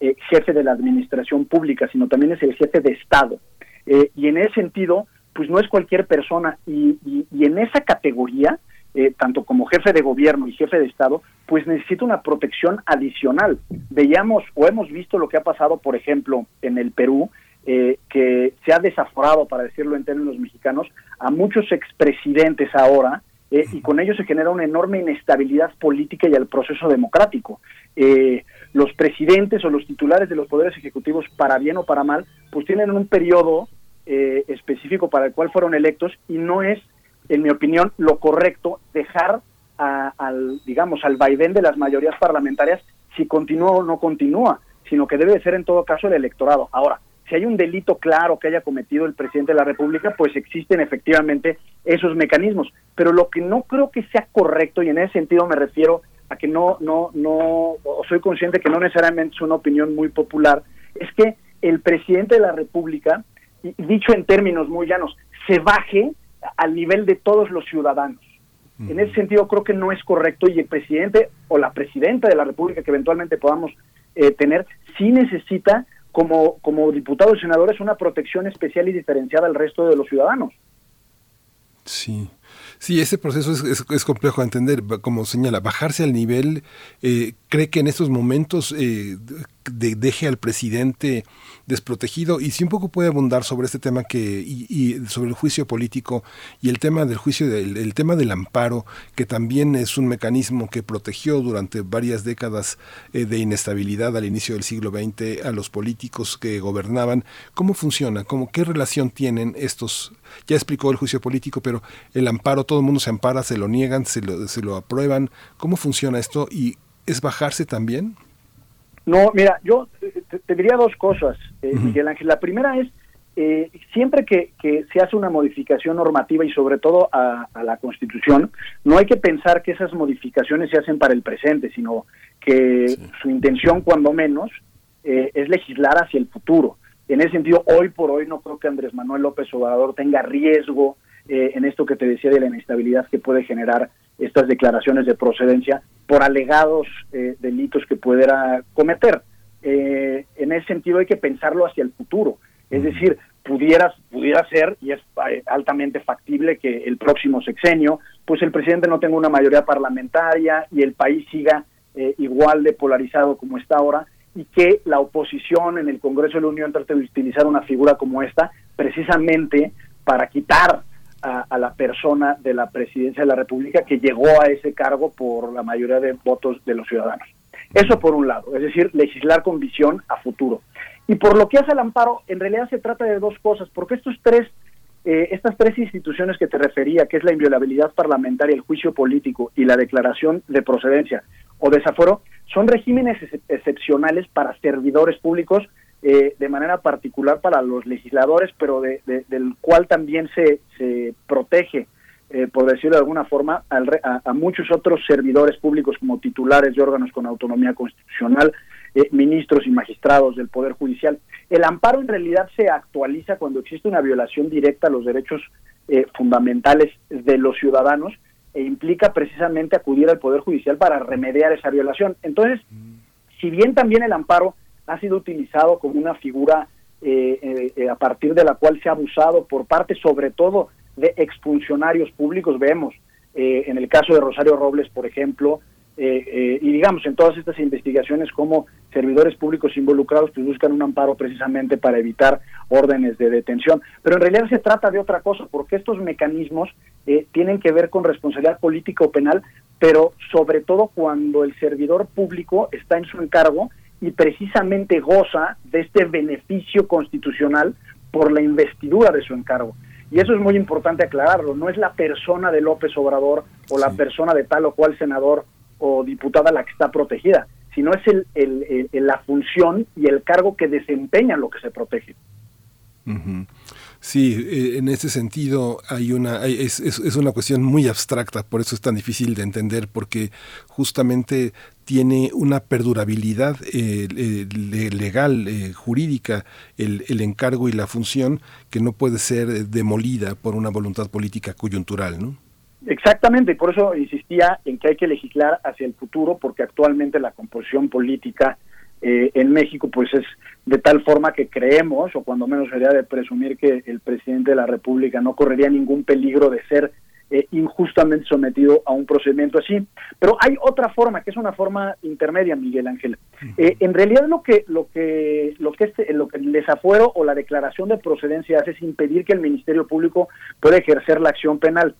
eh, jefe de la administración pública, sino también es el jefe de Estado. y en ese sentido, pues no es cualquier persona. y, y en esa categoría, eh, tanto como jefe de gobierno y jefe de Estado, pues necesita una protección adicional. Veíamos o hemos visto lo que ha pasado, por ejemplo, en el Perú, eh, que se ha desaforado, para decirlo en términos mexicanos, a muchos expresidentes ahora, eh, y con ello se genera una enorme inestabilidad política y al proceso democrático. los presidentes o los titulares de los poderes ejecutivos, para bien o para mal, pues tienen un periodo específico para el cual fueron electos y no es en mi opinión, lo correcto dejar al, digamos, al vaivén de las mayorías parlamentarias si continúa o no continúa, sino que debe de ser en todo caso el electorado. Ahora, si hay un delito claro que haya cometido el presidente de la República, pues existen efectivamente esos mecanismos. Pero lo que no creo que sea correcto, y en ese sentido me refiero a que no, no, no, soy consciente que no necesariamente es una opinión muy popular, es que el presidente de la República, dicho en términos muy llanos, se baje al nivel de todos los ciudadanos. En ese sentido creo que no es correcto y el presidente o la presidenta de la República que eventualmente podamos eh, tener sí necesita como, como diputados y senadores una protección especial y diferenciada al resto de los ciudadanos. Sí. Sí, ese proceso es, es, complejo de entender, como señala, bajarse al nivel, eh, cree que en estos momentos eh, deje al presidente desprotegido y si un poco puede abundar sobre este tema que y, sobre el juicio político y el tema del juicio del el tema del amparo que también es un mecanismo que protegió durante varias décadas eh, de inestabilidad al inicio del siglo XX a los políticos que gobernaban. Cómo funciona cómo qué relación tienen estos ya explicó el juicio político pero el amparo todo el mundo se ampara se lo niegan se lo, se lo aprueban. Cómo funciona esto y es bajarse también no, mira, yo te, diría dos cosas, eh, Miguel Ángel. La primera es, eh, siempre que, se hace una modificación normativa y sobre todo a, la Constitución, no hay que pensar que esas modificaciones se hacen para el presente, sino que su intención, cuando menos, eh, es legislar hacia el futuro. En ese sentido, hoy por hoy no creo que Andrés Manuel López Obrador tenga riesgo en esto que te decía de la inestabilidad que puede generar estas declaraciones de procedencia por alegados eh, delitos que pudiera cometer. Eh, en ese sentido hay que pensarlo hacia el futuro. Es decir, pudiera, pudiera ser, y es eh, altamente factible, que el próximo sexenio, pues el presidente no tenga una mayoría parlamentaria y el país siga igual de polarizado como está ahora, y que la oposición en el Congreso de la Unión trate de utilizar una figura como esta precisamente para quitar a, la persona de la presidencia de la República que llegó a ese cargo por la mayoría de votos de los ciudadanos. Eso por un lado, es decir, legislar con visión a futuro. Y por lo que hace el amparo, en realidad se trata de dos cosas, porque estos tres, eh, estas tres instituciones que te refería, que es la inviolabilidad parlamentaria, el juicio político y la declaración de procedencia o desafuero, son regímenes excepcionales para servidores públicos eh, de manera particular para los legisladores, pero de, del cual también se, se protege, eh, por decirlo de alguna forma, a, muchos otros servidores públicos como titulares de órganos con autonomía constitucional, eh, ministros y magistrados del Poder Judicial. El amparo en realidad se actualiza cuando existe una violación directa a los derechos fundamentales de los ciudadanos e implica precisamente acudir al Poder Judicial para remediar esa violación. Entonces, si bien también el amparo ha sido utilizado como una figura eh, eh, eh, a partir de la cual se ha abusado por parte sobre todo de exfuncionarios públicos. Vemos en el caso de Rosario Robles, por ejemplo, y digamos en todas estas investigaciones como servidores públicos involucrados pues buscan un amparo precisamente para evitar órdenes de detención. Pero en realidad se trata de otra cosa, porque estos mecanismos tienen que ver con responsabilidad política o penal, pero sobre todo cuando el servidor público está en su encargo y precisamente goza de este beneficio constitucional por la investidura de su encargo. Y eso es muy importante aclararlo, no es la persona de López Obrador o la persona de tal o cual senador o diputada la que está protegida, sino es el, la función y el cargo que desempeñan lo que se protege. Sí, eh, en ese sentido hay una es, es, una cuestión muy abstracta, por eso es tan difícil de entender, porque justamente tiene una perdurabilidad eh, legal, eh, jurídica, el, encargo y la función que no puede ser demolida por una voluntad política coyuntural, ¿no? Exactamente, por eso insistía en que hay que legislar hacia el futuro, porque actualmente la composición política eh, en México pues es de tal forma que creemos, o cuando menos sería de presumir que el presidente de la República no correría ningún peligro de ser eh, injustamente sometido a un procedimiento así. Pero hay otra forma, que es una forma intermedia, Miguel Ángel. Eh, en realidad lo que lo que lo que este, lo que el desafuero o la declaración de procedencia hace es impedir que el Ministerio Público pueda ejercer la acción penal.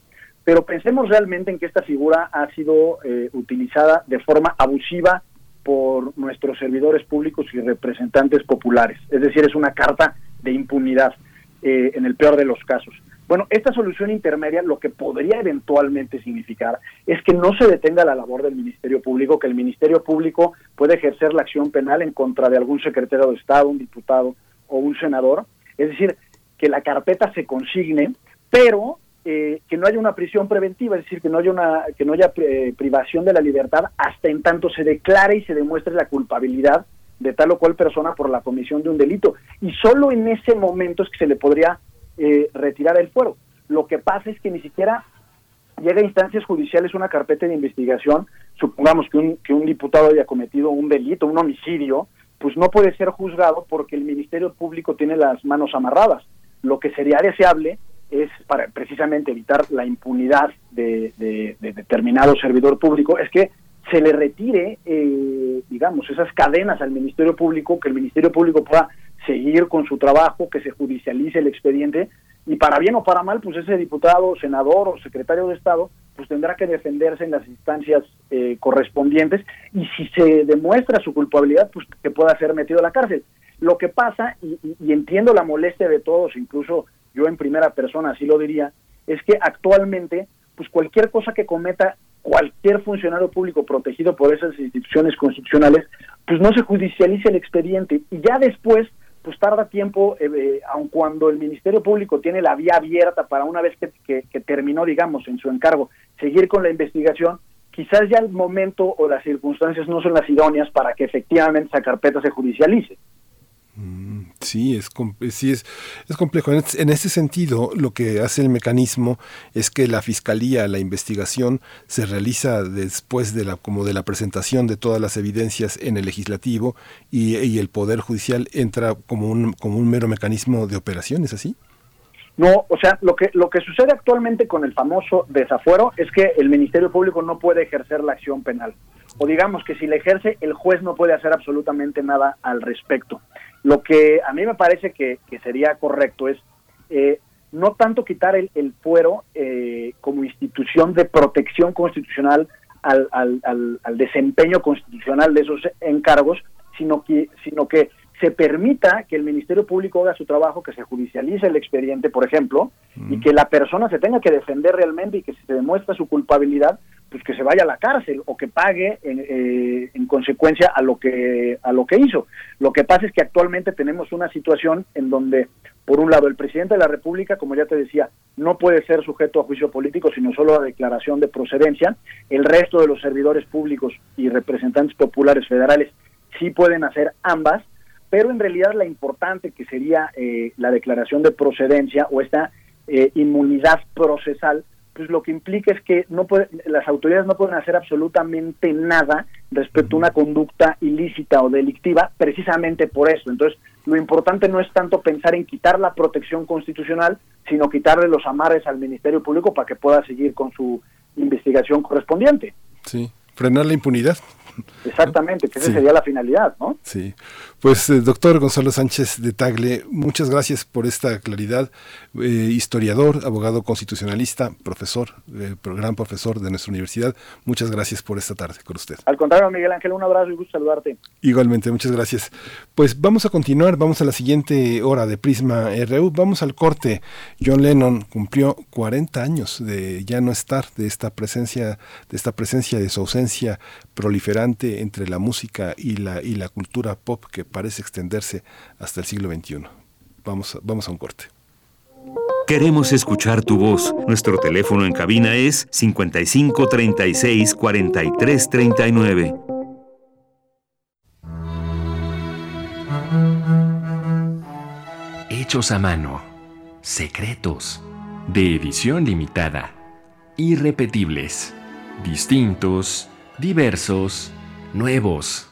Pero pensemos realmente en que esta figura ha sido utilizada de forma abusiva por nuestros servidores públicos y representantes populares. Es decir, es una carta de impunidad eh, en el peor de los casos. Bueno, esta solución intermedia lo que podría eventualmente significar es que no se detenga la labor del Ministerio Público, que el Ministerio Público puede ejercer la acción penal en contra de algún secretario de Estado, un diputado o un senador. Es decir, que la carpeta se consigne, pero eh, que no haya una prisión preventiva, es decir, que no haya una que no haya eh, privación de la libertad hasta en tanto se declare y se demuestre la culpabilidad de tal o cual persona por la comisión de un delito y solo en ese momento es que se le podría eh, retirar el fuero. Lo que pasa es que ni siquiera llega a instancias judiciales una carpeta de investigación, supongamos que un, que un diputado haya cometido un delito, un homicidio, pues no puede ser juzgado porque el Ministerio Público tiene las manos amarradas. Lo que sería deseable es para precisamente evitar la impunidad de, determinado servidor público, es que se le retire, eh, digamos, esas cadenas al Ministerio Público, que el Ministerio Público pueda seguir con su trabajo, que se judicialice el expediente y para bien o para mal, pues ese diputado, senador o secretario de Estado, pues tendrá que defenderse en las instancias eh, correspondientes y si se demuestra su culpabilidad, pues que pueda ser metido a la cárcel. Lo que pasa, y, y entiendo la molestia de todos, incluso yo en primera persona así lo diría, es que actualmente, pues cualquier cosa que cometa cualquier funcionario público protegido por esas instituciones constitucionales, pues no se judicialice el expediente y ya después pues tarda tiempo, eh, eh, aun cuando el Ministerio Público tiene la vía abierta para una vez que, terminó, digamos, en su encargo, seguir con la investigación, quizás ya el momento o las circunstancias no son las idóneas para que efectivamente esa carpeta se judicialice. Mm, sí, es, sí es, complejo. En, ese sentido, lo que hace el mecanismo es que la fiscalía, la investigación, se realiza después de la, como de la presentación de todas las evidencias en el legislativo y, el Poder Judicial entra como un, como un mero mecanismo de operaciones, ¿así? No, o sea, lo que, lo que sucede actualmente con el famoso desafuero es que el Ministerio Público no puede ejercer la acción penal. O digamos que si la ejerce, el juez no puede hacer absolutamente nada al respecto. Lo que a mí me parece que, sería correcto es eh, no tanto quitar el, fuero eh, como institución de protección constitucional al, al, desempeño constitucional de esos encargos, sino que, sino que se permita que el Ministerio Público haga su trabajo, que se judicialice el expediente, por ejemplo, y que la persona se tenga que defender realmente y que si se demuestra su culpabilidad, pues que se vaya a la cárcel o que pague eh, en, consecuencia a lo que a lo que hizo. Lo que pasa es que actualmente tenemos una situación en donde por un lado el presidente de la República, como ya te decía, no puede ser sujeto a juicio político, sino solo a declaración de procedencia. El resto de los servidores públicos y representantes populares federales sí pueden hacer ambas, pero en realidad la importante que sería eh, la declaración de procedencia o esta eh, inmunidad procesal pues lo que implica es que no puede, las autoridades no pueden hacer absolutamente nada respecto a una conducta ilícita o delictiva, precisamente por eso. Entonces, lo importante no es tanto pensar en quitar la protección constitucional, sino quitarle los amarres al Ministerio Público para que pueda seguir con su investigación correspondiente. Sí, frenar la impunidad. Exactamente, que esa sería la finalidad, ¿no? Sí. Pues, eh, doctor Gonzalo Sánchez de Tagle, muchas gracias por esta claridad. Eh, historiador, abogado constitucionalista, profesor, eh, gran profesor de nuestra universidad. Muchas gracias por esta tarde con usted. Al contrario, Miguel Ángel, un abrazo y gusto saludarte. Igualmente, muchas gracias. Pues vamos a continuar, vamos a la siguiente hora de Prisma RU. Vamos al corte. John Lennon cumplió 40 años de ya no estar, de esta presencia, de esta presencia, de su ausencia proliferante entre la música y la, y la cultura pop que parece extenderse hasta el siglo XXI. Vamos, vamos a un corte. Queremos escuchar tu voz. Nuestro teléfono en cabina es 55 36 43 39. Hechos a mano. Secretos. De edición limitada. Irrepetibles. Distintos diversos, nuevos.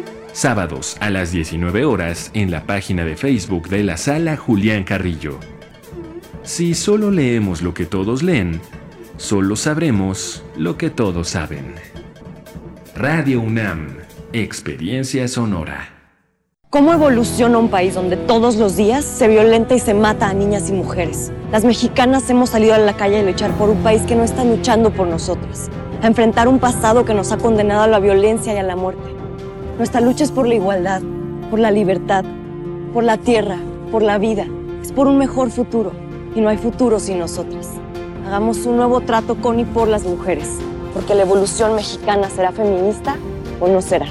sábados a las 19 horas en la página de Facebook de la sala Julián Carrillo. Si solo leemos lo que todos leen, solo sabremos lo que todos saben. Radio UNAM, Experiencia Sonora. ¿Cómo evoluciona un país donde todos los días se violenta y se mata a niñas y mujeres? Las mexicanas hemos salido a la calle a luchar por un país que no está luchando por nosotras, a enfrentar un pasado que nos ha condenado a la violencia y a la muerte nuestra lucha es por la igualdad, por la libertad, por la tierra, por la vida. Es por un mejor futuro. Y no hay futuro sin nosotras. Hagamos un nuevo trato con y por las mujeres. porque la evolución mexicana será feminista o no será.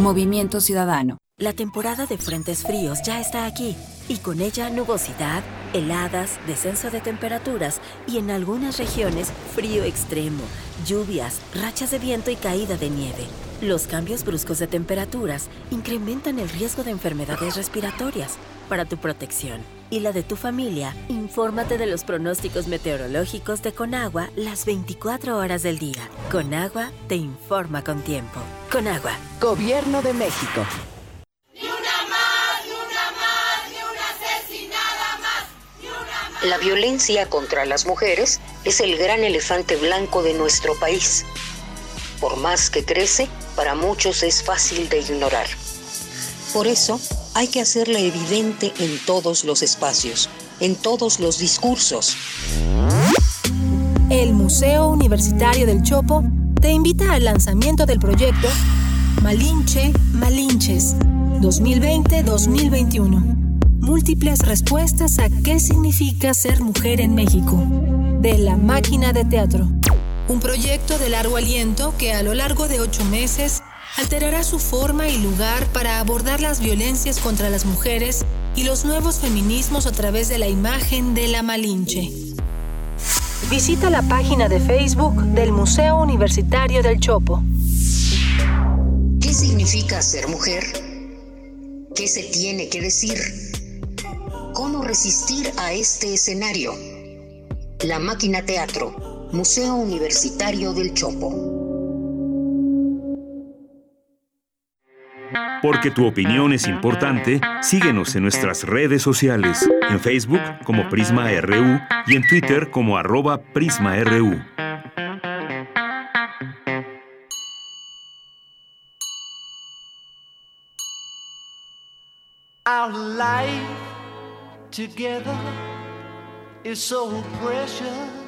Movimiento Ciudadano. La temporada de frentes fríos ya está aquí y con ella nubosidad, heladas, descenso de temperaturas y en algunas regiones frío extremo, lluvias, rachas de viento y caída de nieve. Los cambios bruscos de temperaturas incrementan el riesgo de enfermedades respiratorias. Para tu protección y la de tu familia, infórmate de los pronósticos meteorológicos de Conagua las 24 horas del día. Conagua te informa con tiempo. Conagua. Gobierno de México. La violencia contra las mujeres es el gran elefante blanco de nuestro país. Por más que crece, para muchos es fácil de ignorar. Por eso, hay que hacerle evidente en todos los espacios, en todos los discursos. El Museo Universitario del Chopo te invita al lanzamiento del proyecto Malinche Malinches 2020-2021 múltiples respuestas a qué significa ser mujer en México, de La Máquina de Teatro. Un proyecto de largo aliento que a lo largo de ocho meses alterará su forma y lugar para abordar las violencias contra las mujeres y los nuevos feminismos a través de la imagen de la Malinche. Visita la página de Facebook del Museo Universitario del Chopo. ¿Qué significa ser mujer? ¿Qué se tiene que decir? ¿Cómo resistir a este escenario? La Máquina Teatro, Museo Universitario del Chopo. Porque tu opinión es importante, síguenos en nuestras redes sociales, en Facebook como Prisma RU y en Twitter como arroba PrismaRU. Our life together is so precious.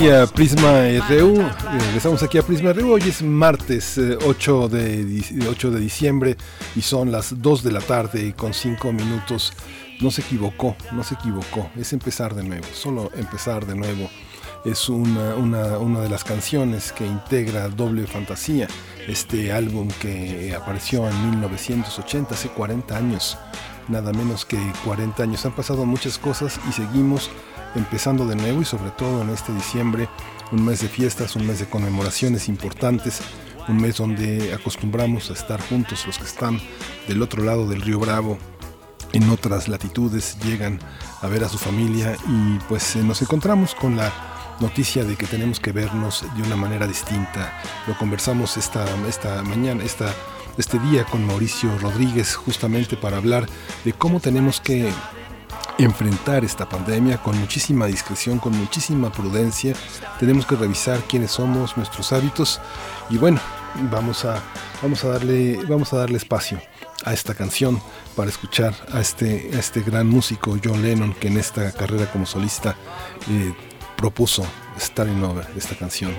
Y a Prisma RU, regresamos aquí a Prisma RU, hoy es martes 8 eh, de, 8 de diciembre y son las 2 de la tarde y con 5 minutos. No se equivocó, no se equivocó, es empezar de nuevo, solo empezar de nuevo. Es una, una, una de las canciones que integra Doble Fantasía este álbum que apareció en 1980, hace 40 años, nada menos que 40 años. Han pasado muchas cosas y seguimos empezando de nuevo y sobre todo en este diciembre, un mes de fiestas, un mes de conmemoraciones importantes, un mes donde acostumbramos a estar juntos los que están del otro lado del río Bravo. En otras latitudes llegan a ver a su familia y pues eh, nos encontramos con la noticia de que tenemos que vernos de una manera distinta. Lo conversamos esta, esta mañana, esta, este día con Mauricio Rodríguez justamente para hablar de cómo tenemos que enfrentar esta pandemia con muchísima discreción, con muchísima prudencia. Tenemos que revisar quiénes somos, nuestros hábitos y bueno, vamos a, vamos a, darle, vamos a darle espacio a esta canción para escuchar a este, a este gran músico John Lennon que en esta carrera como solista eh, propuso Starting Over, esta canción.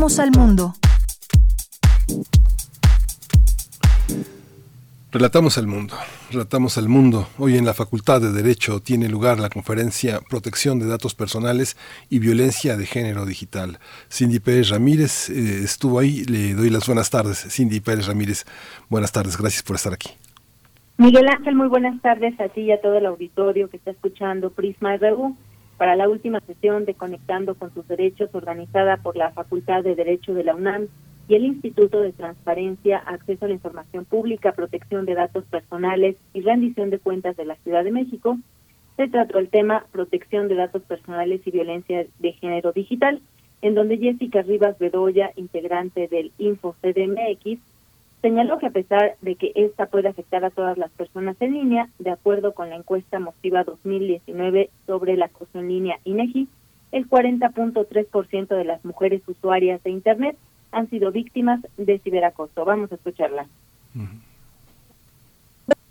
Relatamos al mundo. Relatamos al mundo, relatamos al mundo. Hoy en la Facultad de Derecho tiene lugar la conferencia Protección de Datos Personales y Violencia de Género Digital. Cindy Pérez Ramírez eh, estuvo ahí, le doy las buenas tardes. Cindy Pérez Ramírez, buenas tardes, gracias por estar aquí. Miguel Ángel, muy buenas tardes a ti y a todo el auditorio que está escuchando Prisma RU para la última sesión de Conectando con sus Derechos organizada por la Facultad de Derecho de la UNAM y el Instituto de Transparencia, Acceso a la Información Pública, Protección de Datos Personales y Rendición de Cuentas de la Ciudad de México, se trató el tema Protección de Datos Personales y Violencia de Género Digital, en donde Jessica Rivas Bedoya, integrante del Info CDMX, señaló que a pesar de que esta puede afectar a todas las personas en línea, de acuerdo con la encuesta Motiva 2019 sobre la acoso en línea INEGI, el 40.3% de las mujeres usuarias de Internet han sido víctimas de ciberacoso. Vamos a escucharla.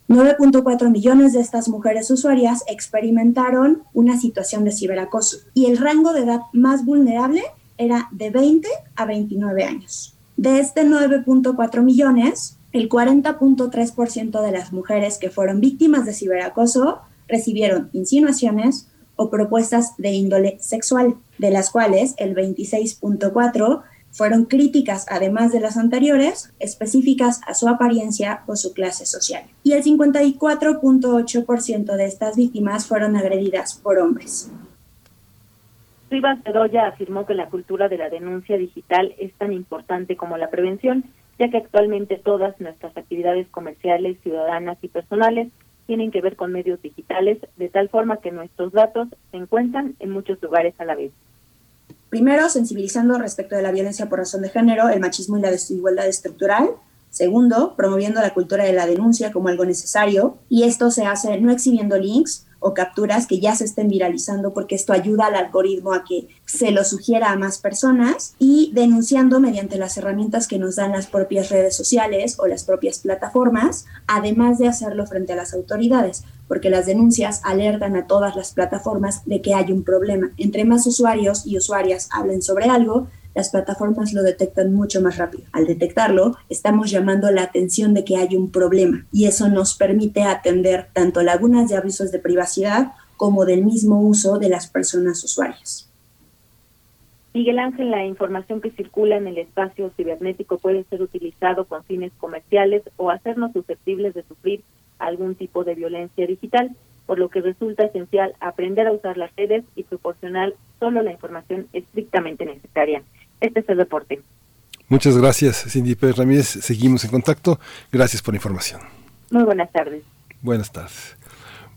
9.4 millones de estas mujeres usuarias experimentaron una situación de ciberacoso y el rango de edad más vulnerable era de 20 a 29 años. De este 9.4 millones, el 40.3% de las mujeres que fueron víctimas de ciberacoso recibieron insinuaciones o propuestas de índole sexual, de las cuales el 26.4 fueron críticas, además de las anteriores, específicas a su apariencia o su clase social. Y el 54.8% de estas víctimas fueron agredidas por hombres. Rivas Bedoya afirmó que la cultura de la denuncia digital es tan importante como la prevención, ya que actualmente todas nuestras actividades comerciales, ciudadanas y personales tienen que ver con medios digitales, de tal forma que nuestros datos se encuentran en muchos lugares a la vez. Primero, sensibilizando respecto de la violencia por razón de género, el machismo y la desigualdad estructural. Segundo, promoviendo la cultura de la denuncia como algo necesario. Y esto se hace no exhibiendo links, o capturas que ya se estén viralizando porque esto ayuda al algoritmo a que se lo sugiera a más personas y denunciando mediante las herramientas que nos dan las propias redes sociales o las propias plataformas, además de hacerlo frente a las autoridades, porque las denuncias alertan a todas las plataformas de que hay un problema. Entre más usuarios y usuarias hablen sobre algo, las plataformas lo detectan mucho más rápido. Al detectarlo, estamos llamando la atención de que hay un problema y eso nos permite atender tanto lagunas de avisos de privacidad como del mismo uso de las personas usuarias. Miguel Ángel, la información que circula en el espacio cibernético puede ser utilizado con fines comerciales o hacernos susceptibles de sufrir algún tipo de violencia digital, por lo que resulta esencial aprender a usar las redes y proporcionar solo la información estrictamente necesaria. Este es el reporte. Muchas gracias, Cindy Pérez Ramírez. Seguimos en contacto. Gracias por la información. Muy buenas tardes. Buenas tardes.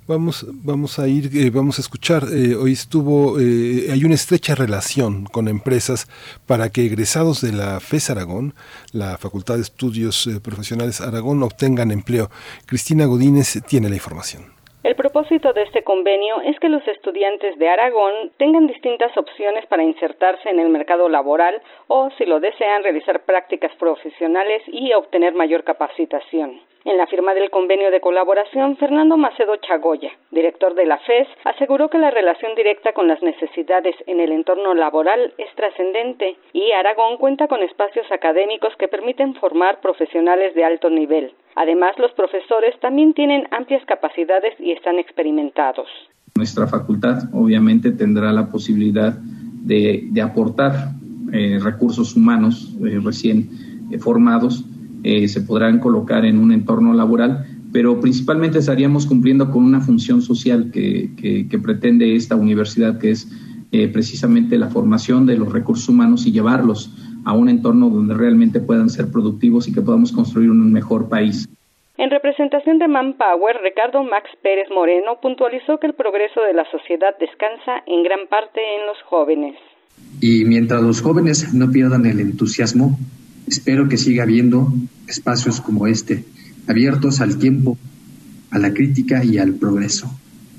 Vamos, vamos a ir, eh, vamos a escuchar. Eh, hoy estuvo, eh, hay una estrecha relación con empresas para que egresados de la FES Aragón, la Facultad de Estudios Profesionales Aragón, obtengan empleo. Cristina Godínez tiene la información. El propósito de este convenio es que los estudiantes de Aragón tengan distintas opciones para insertarse en el mercado laboral o, si lo desean, realizar prácticas profesionales y obtener mayor capacitación. En la firma del convenio de colaboración, Fernando Macedo Chagoya, director de la FES, aseguró que la relación directa con las necesidades en el entorno laboral es trascendente y Aragón cuenta con espacios académicos que permiten formar profesionales de alto nivel. Además, los profesores también tienen amplias capacidades y están experimentados. Nuestra facultad obviamente tendrá la posibilidad de, aportar eh, recursos humanos eh, recién eh, formados eh, se podrán colocar en un entorno laboral, pero principalmente estaríamos cumpliendo con una función social que, que, pretende esta universidad, que es eh, precisamente la formación de los recursos humanos y llevarlos a un entorno donde realmente puedan ser productivos y que podamos construir un mejor país. En representación de Manpower, Ricardo Max Pérez Moreno puntualizó que el progreso de la sociedad descansa en gran parte en los jóvenes. Y mientras los jóvenes no pierdan el entusiasmo, Espero que siga habiendo espacios como este, abiertos al tiempo, a la crítica y al progreso,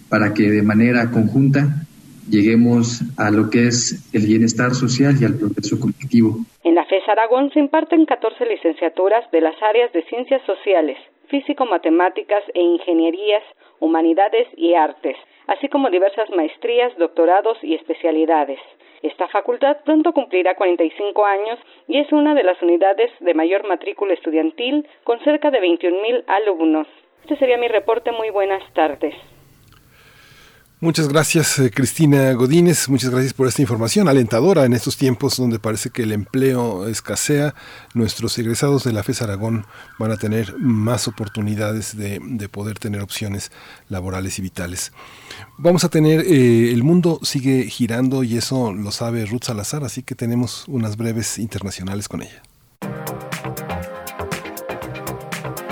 para que de manera conjunta lleguemos a lo que es el bienestar social y al progreso colectivo. En la FES Aragón se imparten 14 licenciaturas de las áreas de ciencias sociales, físico-matemáticas e ingenierías, humanidades y artes, así como diversas maestrías, doctorados y especialidades. Esta facultad pronto cumplirá 45 años y es una de las unidades de mayor matrícula estudiantil con cerca de 21 mil alumnos. Este sería mi reporte. Muy buenas tardes. Muchas gracias, eh, Cristina Godínez. Muchas gracias por esta información alentadora en estos tiempos donde parece que el empleo escasea. Nuestros egresados de la FES Aragón van a tener más oportunidades de, poder tener opciones laborales y vitales. Vamos a tener, eh, el mundo sigue girando y eso lo sabe Ruth Salazar, así que tenemos unas breves internacionales con ella.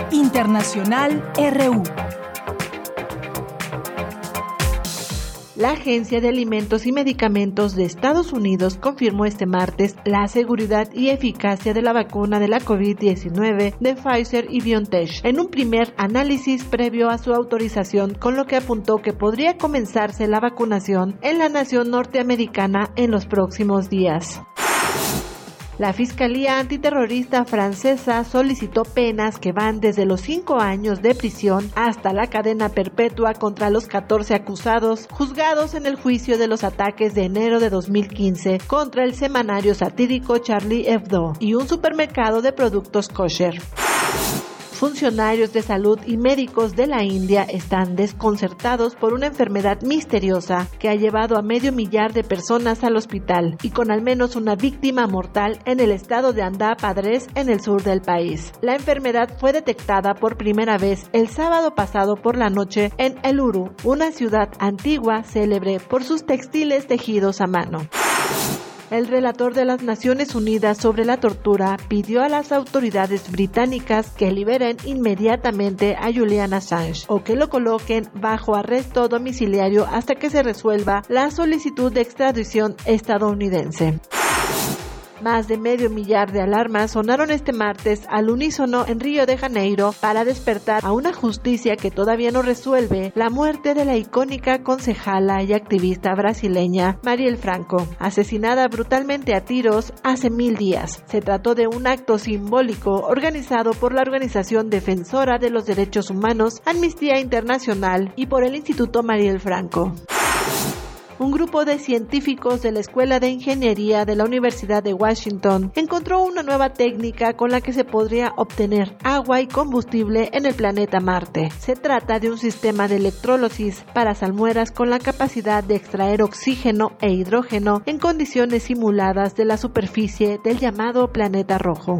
Internacional RU. La Agencia de Alimentos y Medicamentos de Estados Unidos confirmó este martes la seguridad y eficacia de la vacuna de la COVID-19 de Pfizer y BioNTech en un primer análisis previo a su autorización, con lo que apuntó que podría comenzarse la vacunación en la nación norteamericana en los próximos días. La Fiscalía Antiterrorista francesa solicitó penas que van desde los cinco años de prisión hasta la cadena perpetua contra los 14 acusados juzgados en el juicio de los ataques de enero de 2015 contra el semanario satírico Charlie Hebdo y un supermercado de productos kosher. Funcionarios de salud y médicos de la India están desconcertados por una enfermedad misteriosa que ha llevado a medio millar de personas al hospital y con al menos una víctima mortal en el estado de Andhra Pradesh en el sur del país. La enfermedad fue detectada por primera vez el sábado pasado por la noche en Eluru, una ciudad antigua célebre por sus textiles tejidos a mano. El relator de las Naciones Unidas sobre la tortura pidió a las autoridades británicas que liberen inmediatamente a Julian Assange o que lo coloquen bajo arresto domiciliario hasta que se resuelva la solicitud de extradición estadounidense. Más de medio millar de alarmas sonaron este martes al unísono en Río de Janeiro para despertar a una justicia que todavía no resuelve la muerte de la icónica concejala y activista brasileña Mariel Franco, asesinada brutalmente a tiros hace mil días. Se trató de un acto simbólico organizado por la organización defensora de los derechos humanos Amnistía Internacional y por el Instituto Mariel Franco un grupo de científicos de la Escuela de Ingeniería de la Universidad de Washington encontró una nueva técnica con la que se podría obtener agua y combustible en el planeta Marte. Se trata de un sistema de electrólisis para salmueras con la capacidad de extraer oxígeno e hidrógeno en condiciones simuladas de la superficie del llamado planeta rojo.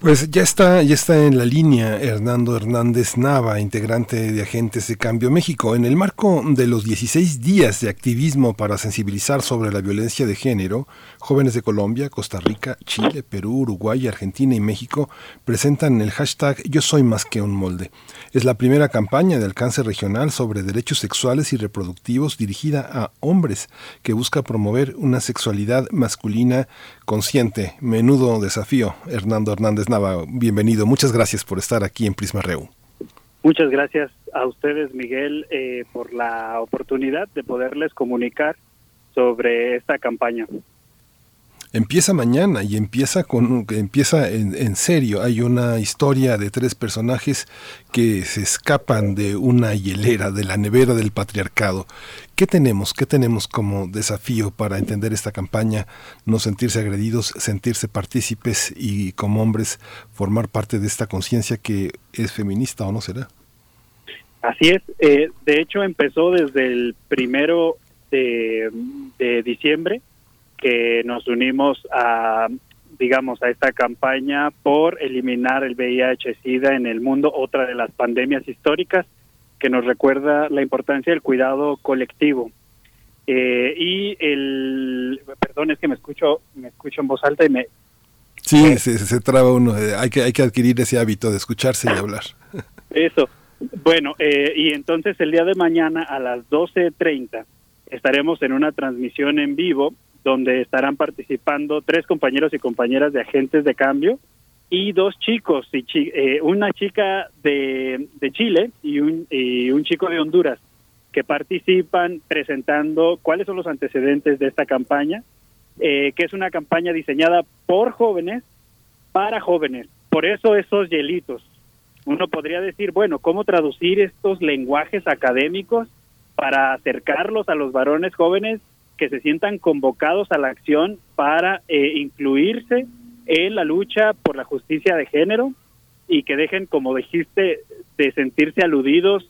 Pues ya está, ya está en la línea Hernando Hernández Nava, integrante de Agentes de Cambio México. En el marco de los 16 días de activismo para sensibilizar sobre la violencia de género, jóvenes de Colombia, Costa Rica, Chile, Perú, Uruguay, Argentina y México presentan el hashtag Yo soy más que un molde. Es la primera campaña de alcance regional sobre derechos sexuales y reproductivos dirigida a hombres que busca promover una sexualidad masculina consciente. Menudo desafío, Hernando Hernández Nava, bienvenido. Muchas gracias por estar aquí en Prisma Reu. Muchas gracias a ustedes, Miguel, eh, por la oportunidad de poderles comunicar sobre esta campaña empieza mañana y empieza con empieza en, serio. Hay una historia de tres personajes que se escapan de una hielera, de la nevera del patriarcado. ¿Qué tenemos? ¿Qué tenemos como desafío para entender esta campaña? No sentirse agredidos, sentirse partícipes y como hombres formar parte de esta conciencia que es feminista o no será. Así es. Eh, de hecho, empezó desde el primero de, de diciembre que nos unimos a digamos, a esta campaña por eliminar el VIH-Sida en el mundo, otra de las pandemias históricas que nos recuerda la importancia del cuidado colectivo. Eh, y el, perdón, es que me escucho, me escucho en voz alta y me... Sí, eh, se, se, traba uno, eh, hay que, hay que adquirir ese hábito de escucharse y hablar. *laughs* Eso. Bueno, y entonces el día de mañana a las 12.30 estaremos en una transmisión en vivo donde estarán participando tres compañeros y compañeras de agentes de cambio y dos chicos, y eh, una chica de, de Chile y un, y un chico de Honduras. que participan presentando cuáles son los antecedentes de esta campaña, eh, que es una campaña diseñada por jóvenes para jóvenes. Por eso esos hielitos. Uno podría decir, bueno, ¿cómo traducir estos lenguajes académicos para acercarlos a los varones jóvenes que se sientan convocados a la acción para eh, incluirse en la lucha por la justicia de género y que dejen, como dijiste, de sentirse aludidos.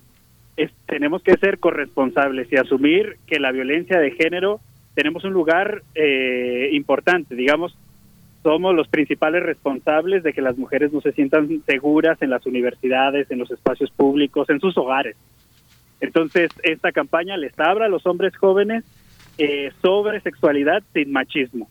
tenemos que ser corresponsables y asumir que la violencia de género tenemos un lugar eh, importante, digamos, somos los principales responsables de que las mujeres no se sientan seguras en las universidades, en los espacios públicos, en sus hogares. Entonces, esta campaña les habla a los hombres jóvenes eh, sobre sexualidad sin machismo.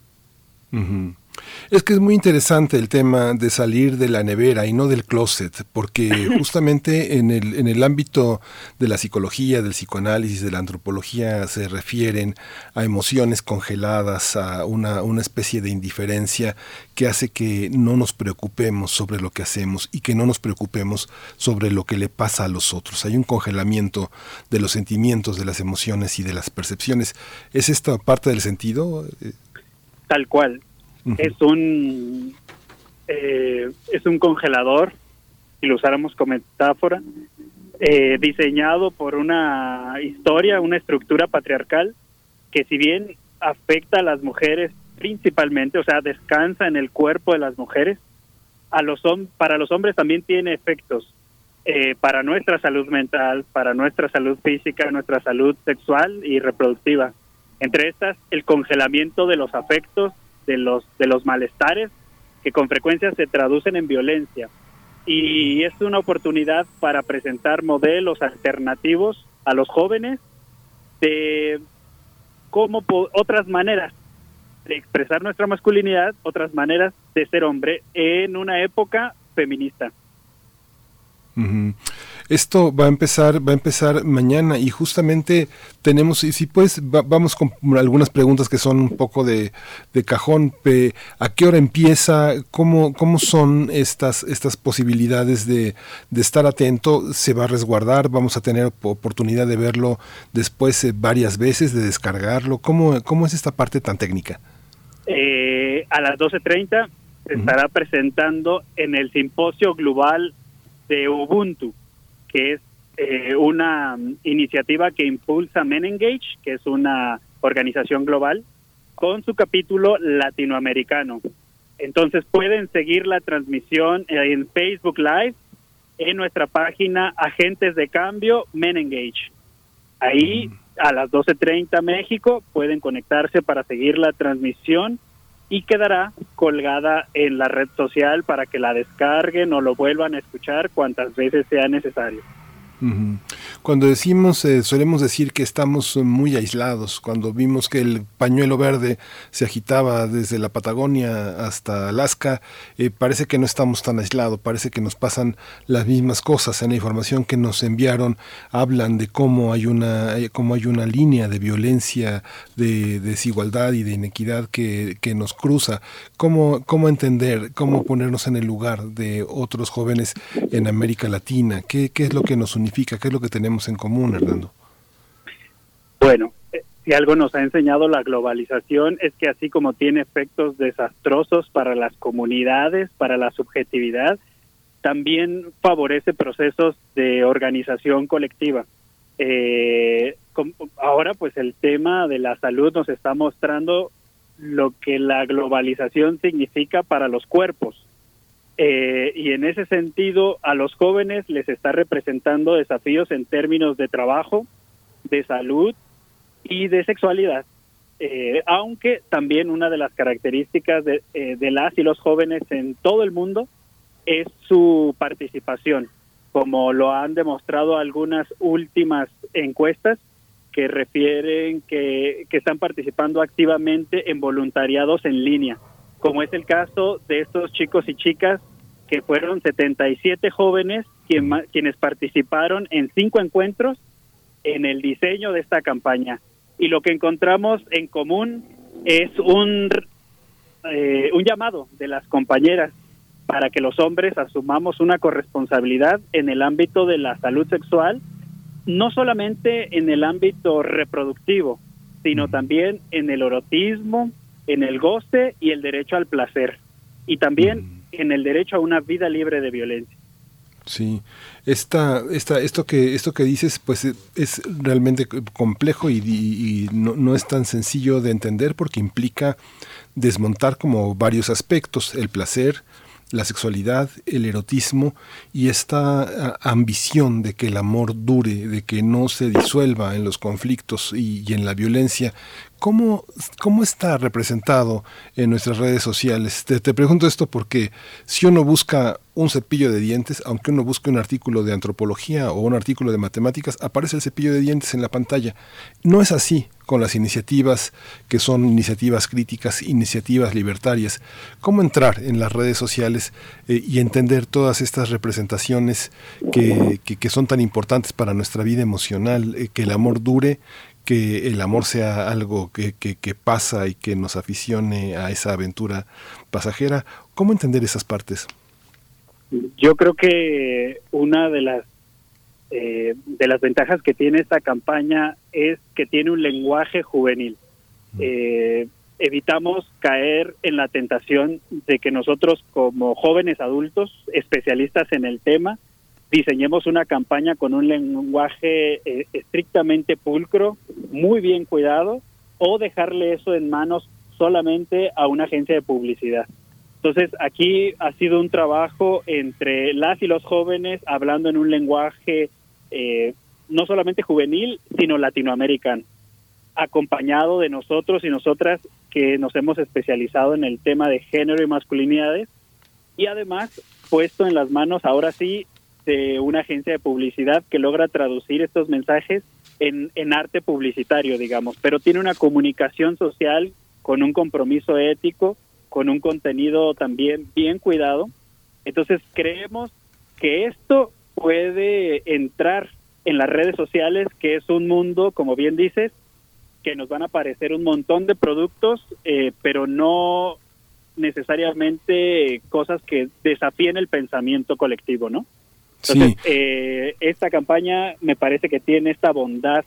Es que es muy interesante el tema de salir de la nevera y no del closet, porque *clears throat* justamente en el, en el ámbito de la psicología, del psicoanálisis, de la antropología, se refieren a emociones congeladas, a una, una especie de indiferencia que hace que no nos preocupemos sobre lo que hacemos y que no nos preocupemos sobre lo que le pasa a los otros. Hay un congelamiento de los sentimientos, de las emociones y de las percepciones. ¿Es esta parte del sentido? Tal cual es un eh, es un congelador, si lo usáramos como metáfora, eh, diseñado por una historia, una estructura patriarcal que si bien afecta a las mujeres principalmente, o sea, descansa en el cuerpo de las mujeres, a los para los hombres también tiene efectos eh, para nuestra salud mental, para nuestra salud física, nuestra salud sexual y reproductiva. Entre estas, el congelamiento de los afectos, de los, de los malestares que con frecuencia se traducen en violencia. Y es una oportunidad para presentar modelos alternativos a los jóvenes de cómo otras maneras de expresar nuestra masculinidad, otras maneras de ser hombre en una época feminista. Esto va a empezar, va a empezar mañana y justamente tenemos, y si pues vamos con algunas preguntas que son un poco de, cajón. ¿A qué hora empieza? ¿Cómo, cómo son estas, estas posibilidades de, estar atento? ¿Se va a resguardar? ¿Vamos a tener oportunidad de verlo después eh, varias veces, de descargarlo? ¿Cómo, cómo es esta parte tan técnica? Eh, a las 12.30 se estará presentando en el simposio global de Ubuntu que es eh, una iniciativa que impulsa Menengage, que es una organización global, con su capítulo latinoamericano. Entonces pueden seguir la transmisión en Facebook Live en nuestra página Agentes de Cambio Menengage. Ahí a las 12.30 México pueden conectarse para seguir la transmisión y quedará colgada en la red social para que la descarguen o lo vuelvan a escuchar cuantas veces sea necesario. Cuando decimos, eh, solemos decir que estamos muy aislados, cuando vimos que el pañuelo verde se agitaba desde la Patagonia hasta Alaska, eh, parece que no estamos tan aislados, parece que nos pasan las mismas cosas. En la información que nos enviaron hablan de cómo hay una, eh, cómo hay una línea de violencia, de, desigualdad y de inequidad que, que nos cruza. ¿Cómo, ¿Cómo entender, cómo ponernos en el lugar de otros jóvenes en América Latina? ¿Qué, qué es lo que nos une ¿Qué es lo que tenemos en común, Hernando? Bueno, eh, si algo nos ha enseñado la globalización es que así como tiene efectos desastrosos para las comunidades, para la subjetividad, también favorece procesos de organización colectiva. Eh, ahora, pues el tema de la salud nos está mostrando lo que la globalización significa para los cuerpos. Eh, y en ese sentido, a los jóvenes les está representando desafíos en términos de trabajo, de salud y de sexualidad. Eh, aunque también una de las características de, eh, de, las y los jóvenes en todo el mundo es su participación, como lo han demostrado algunas últimas encuestas que refieren que, que están participando activamente en voluntariados en línea como es el caso de estos chicos y chicas que fueron 77 jóvenes quienes participaron en cinco encuentros en el diseño de esta campaña. Y lo que encontramos en común es un, eh, un llamado de las compañeras para que los hombres asumamos una corresponsabilidad en el ámbito de la salud sexual no solamente en el ámbito reproductivo, sino también en el erotismo, en el goce y el derecho al placer, y también en el derecho a una vida libre de violencia. Sí, esta, esta, esto que esto que dices, pues es realmente complejo y, no, no, es tan sencillo de entender porque implica desmontar como varios aspectos, el placer, la sexualidad, el erotismo y esta ambición de que el amor dure, de que no se disuelva en los conflictos y, en la violencia. ¿Cómo, ¿Cómo, está representado en nuestras redes sociales? Te, pregunto esto porque si uno busca un cepillo de dientes, aunque uno busque un artículo de antropología o un artículo de matemáticas, aparece el cepillo de dientes en la pantalla. No es así con las iniciativas que son iniciativas críticas, iniciativas libertarias. ¿Cómo entrar en las redes sociales eh, y entender todas estas representaciones que, que, son tan importantes para nuestra vida emocional, eh, que el amor dure, que el amor sea algo que, que, pasa y que nos aficione a esa aventura pasajera? ¿Cómo entender esas partes? Yo creo que una de las eh, de las ventajas que tiene esta campaña es que tiene un lenguaje juvenil. Eh, evitamos caer en la tentación de que nosotros como jóvenes adultos, especialistas en el tema, diseñemos una campaña con un lenguaje eh, estrictamente pulcro, muy bien cuidado, o dejarle eso en manos solamente a una agencia de publicidad. Entonces, aquí ha sido un trabajo entre las y los jóvenes hablando en un lenguaje eh, no solamente juvenil, sino latinoamericano, acompañado de nosotros y nosotras que nos hemos especializado en el tema de género y masculinidades y además puesto en las manos ahora sí de una agencia de publicidad que logra traducir estos mensajes en, en arte publicitario, digamos, pero tiene una comunicación social con un compromiso ético, con un contenido también bien cuidado. Entonces creemos que esto puede entrar en las redes sociales, que es un mundo, como bien dices, que nos van a aparecer un montón de productos, eh, pero no necesariamente cosas que desafíen el pensamiento colectivo, ¿no? Entonces, eh, esta campaña me parece que tiene esta bondad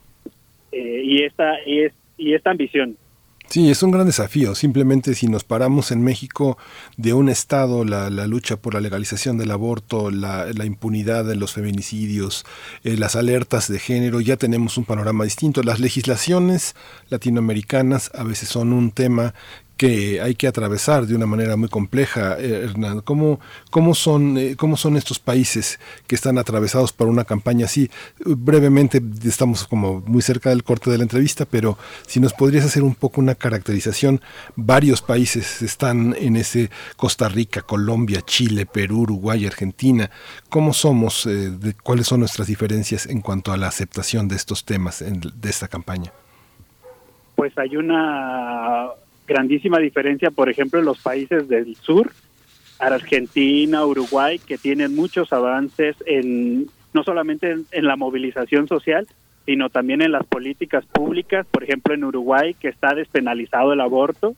eh, y esta y, es, y esta ambición Sí, es un gran desafío. Simplemente si nos paramos en México de un Estado, la, lucha por la legalización del aborto, la, impunidad de los feminicidios, eh, las alertas de género, ya tenemos un panorama distinto. Las legislaciones latinoamericanas a veces son un tema que hay que atravesar de una manera muy compleja, eh, Hernán. ¿Cómo, cómo, son, eh, ¿Cómo son estos países que están atravesados por una campaña así? Brevemente, estamos como muy cerca del corte de la entrevista, pero si nos podrías hacer un poco una caracterización, varios países están en ese Costa Rica, Colombia, Chile, Perú, Uruguay, Argentina. ¿Cómo somos? Eh, ¿Cuáles son nuestras diferencias en cuanto a la aceptación de estos temas de esta campaña? Pues hay una grandísima diferencia, por ejemplo, en los países del sur, Argentina, Uruguay, que tienen muchos avances en no solamente en, la movilización social, sino también en las políticas públicas, por ejemplo, en Uruguay, que está despenalizado el aborto,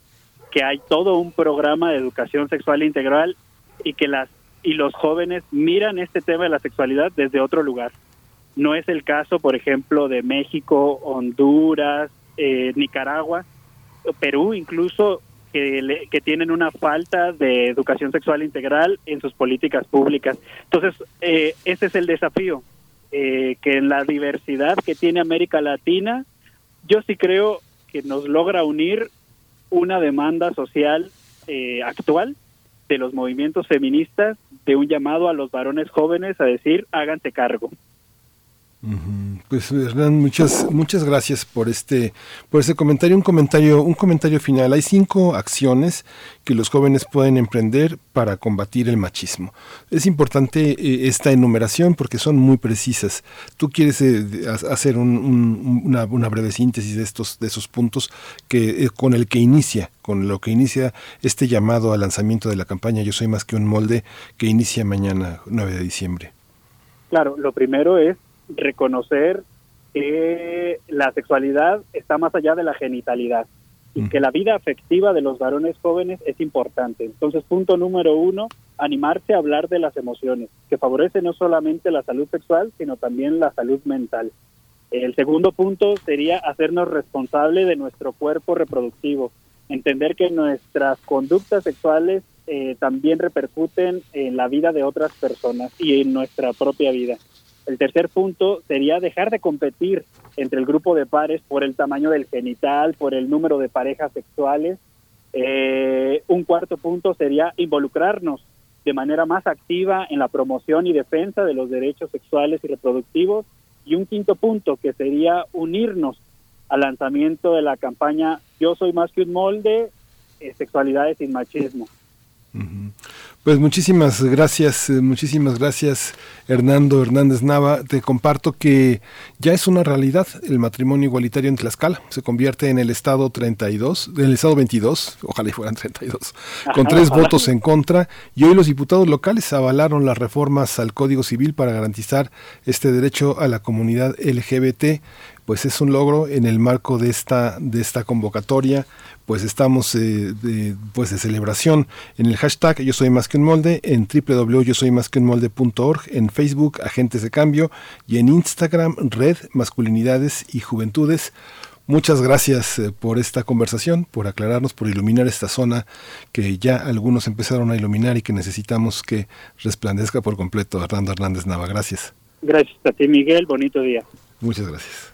que hay todo un programa de educación sexual integral y que las y los jóvenes miran este tema de la sexualidad desde otro lugar. No es el caso, por ejemplo, de México, Honduras, eh, Nicaragua, Perú incluso que, que, tienen una falta de educación sexual integral en sus políticas públicas. Entonces, eh, ese es el desafío, eh, que en la diversidad que tiene América Latina, yo sí creo que nos logra unir una demanda social eh, actual de los movimientos feministas, de un llamado a los varones jóvenes a decir, háganse cargo. Pues Hernán, muchas muchas gracias por este por este comentario, un comentario un comentario final. Hay cinco acciones que los jóvenes pueden emprender para combatir el machismo. Es importante eh, esta enumeración porque son muy precisas. Tú quieres eh, hacer una, breve síntesis de estos de esos puntos que eh, con el que inicia con lo que inicia este llamado al lanzamiento de la campaña Yo soy más que un molde que inicia mañana 9 de diciembre. Claro, lo primero es reconocer que la sexualidad está más allá de la genitalidad y mm. que la vida afectiva de los varones jóvenes es importante. Entonces, punto número uno, animarse a hablar de las emociones, que favorece no solamente la salud sexual, sino también la salud mental. El segundo punto sería hacernos responsable de nuestro cuerpo reproductivo, entender que nuestras conductas sexuales eh, también repercuten en la vida de otras personas y en nuestra propia vida. El tercer punto sería dejar de competir entre el grupo de pares por el tamaño del genital, por el número de parejas sexuales. Eh, un cuarto punto sería involucrarnos de manera más activa en la promoción y defensa de los derechos sexuales y reproductivos y un quinto punto que sería unirnos al lanzamiento de la campaña Yo soy más que un molde, eh, sexualidades sin machismo. Pues muchísimas gracias, eh, muchísimas gracias Hernando Hernández Nava. Te comparto que ya es una realidad el matrimonio igualitario en Tlaxcala. Se convierte en el estado 32, en el estado 22, ojalá fueran 32, con tres votos en contra. Y hoy los diputados locales avalaron las reformas al Código Civil para garantizar este derecho a la comunidad LGBT pues es un logro en el marco de esta de esta convocatoria pues estamos eh, de, pues de celebración en el hashtag yo soy más que un molde en www.yosoymasqueunmolde.org en Facebook agentes de cambio y en Instagram red masculinidades y juventudes Muchas gracias eh, por esta conversación, por aclararnos, por iluminar esta zona que ya algunos empezaron a iluminar y que necesitamos que resplandezca por completo. Hernando Hernández Nava, gracias. Gracias a ti, Miguel. Bonito día. Muchas gracias.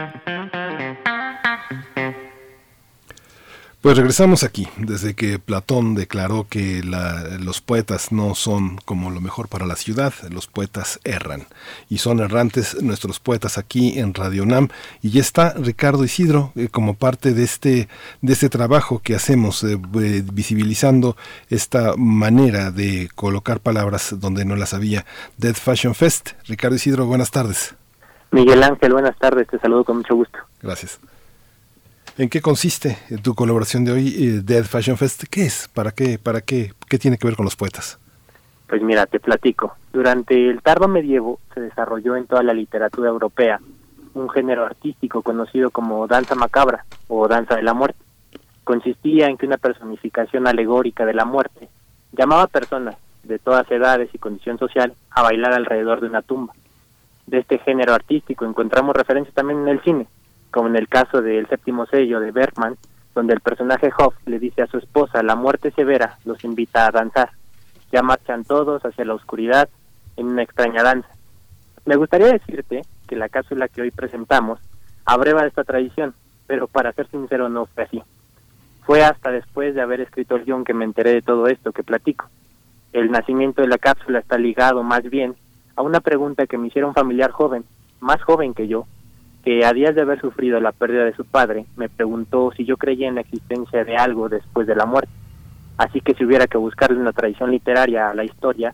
Pues regresamos aquí, desde que Platón declaró que los poetas no son como lo mejor para la ciudad, los poetas erran. Y son errantes nuestros poetas aquí en Radio Nam. Y ya está Ricardo Isidro eh, como parte de este, de este trabajo que hacemos, eh, eh, visibilizando esta manera de colocar palabras donde no las había. Dead Fashion Fest. Ricardo Isidro, buenas tardes. Miguel Ángel, buenas tardes, te saludo con mucho gusto. Gracias. ¿En qué consiste tu colaboración de hoy, eh, Dead Fashion Fest? ¿Qué es? ¿Para qué? ¿Para qué? ¿Qué tiene que ver con los poetas? Pues mira, te platico. Durante el tardo medievo se desarrolló en toda la literatura europea un género artístico conocido como danza macabra o danza de la muerte. Consistía en que una personificación alegórica de la muerte llamaba a personas de todas edades y condición social a bailar alrededor de una tumba. De este género artístico encontramos referencias también en el cine, como en el caso del séptimo sello de Bergman, donde el personaje Hoff le dice a su esposa, la muerte severa los invita a danzar. Ya marchan todos hacia la oscuridad en una extraña danza. Me gustaría decirte que la cápsula que hoy presentamos abreva esta tradición, pero para ser sincero no fue así. Fue hasta después de haber escrito el guion que me enteré de todo esto que platico. El nacimiento de la cápsula está ligado más bien a una pregunta que me hicieron familiar joven, más joven que yo, que a días de haber sufrido la pérdida de su padre, me preguntó si yo creía en la existencia de algo después de la muerte. Así que si hubiera que buscarle una tradición literaria a la historia,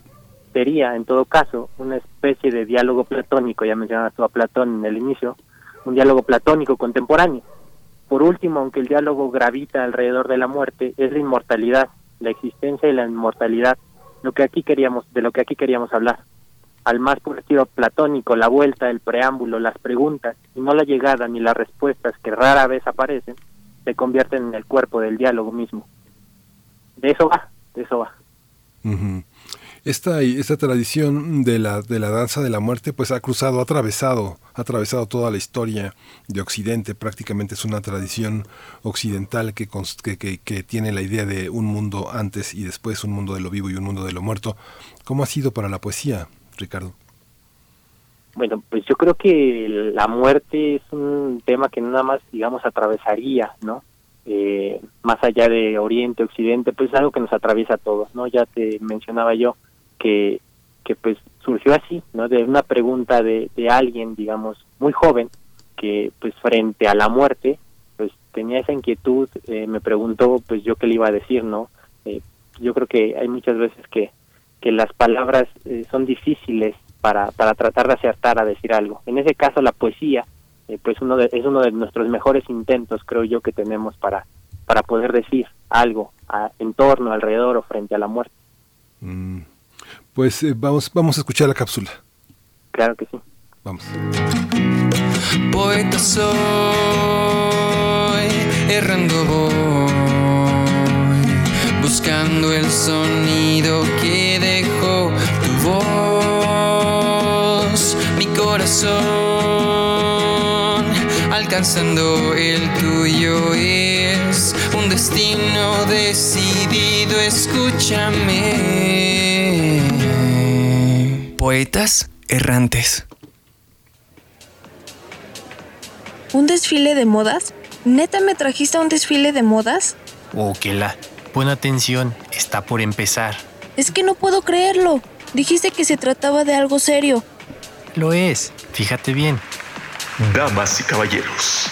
sería, en todo caso, una especie de diálogo platónico, ya mencionaste a Platón en el inicio, un diálogo platónico contemporáneo. Por último, aunque el diálogo gravita alrededor de la muerte, es la inmortalidad, la existencia y la inmortalidad, lo que aquí queríamos, de lo que aquí queríamos hablar al más puro platónico, la vuelta, el preámbulo, las preguntas, y no la llegada ni las respuestas que rara vez aparecen, se convierten en el cuerpo del diálogo mismo. De eso va, de eso va. Esta, esta tradición de la, de la danza de la muerte pues ha cruzado, ha atravesado, ha atravesado toda la historia de Occidente, prácticamente es una tradición occidental que, que, que, tiene la idea de un mundo antes y después, un mundo de lo vivo y un mundo de lo muerto. ¿Cómo ha sido para la poesía? Ricardo? Bueno, pues yo creo que la muerte es un tema que nada más, digamos, atravesaría, ¿no? Eh, más allá de Oriente, Occidente, pues es algo que nos atraviesa a todos, ¿no? Ya te mencionaba yo que, que pues surgió así, ¿no? De una pregunta de, alguien, digamos, muy joven, que pues frente a la muerte, pues tenía esa inquietud, eh, me preguntó pues yo qué le iba a decir, ¿no? Eh, yo creo que hay muchas veces que que las palabras eh, son difíciles para, para tratar de acertar a decir algo. En ese caso la poesía eh, pues uno es uno de nuestros mejores intentos creo yo que tenemos para, para poder decir algo en torno, alrededor o frente a la muerte. Mm. Pues eh, vamos, vamos a escuchar la cápsula. Claro que sí. Vamos. Poeta soy, errando voy buscando el sonido que dejó tu voz, mi corazón, alcanzando el tuyo es un destino decidido, escúchame. Poetas errantes. ¿Un desfile de modas? ¿Neta me trajiste a un desfile de modas? Oh, que la. Pon atención, está por empezar. Es que no puedo creerlo. Dijiste que se trataba de algo serio. Lo es, fíjate bien. Damas y caballeros,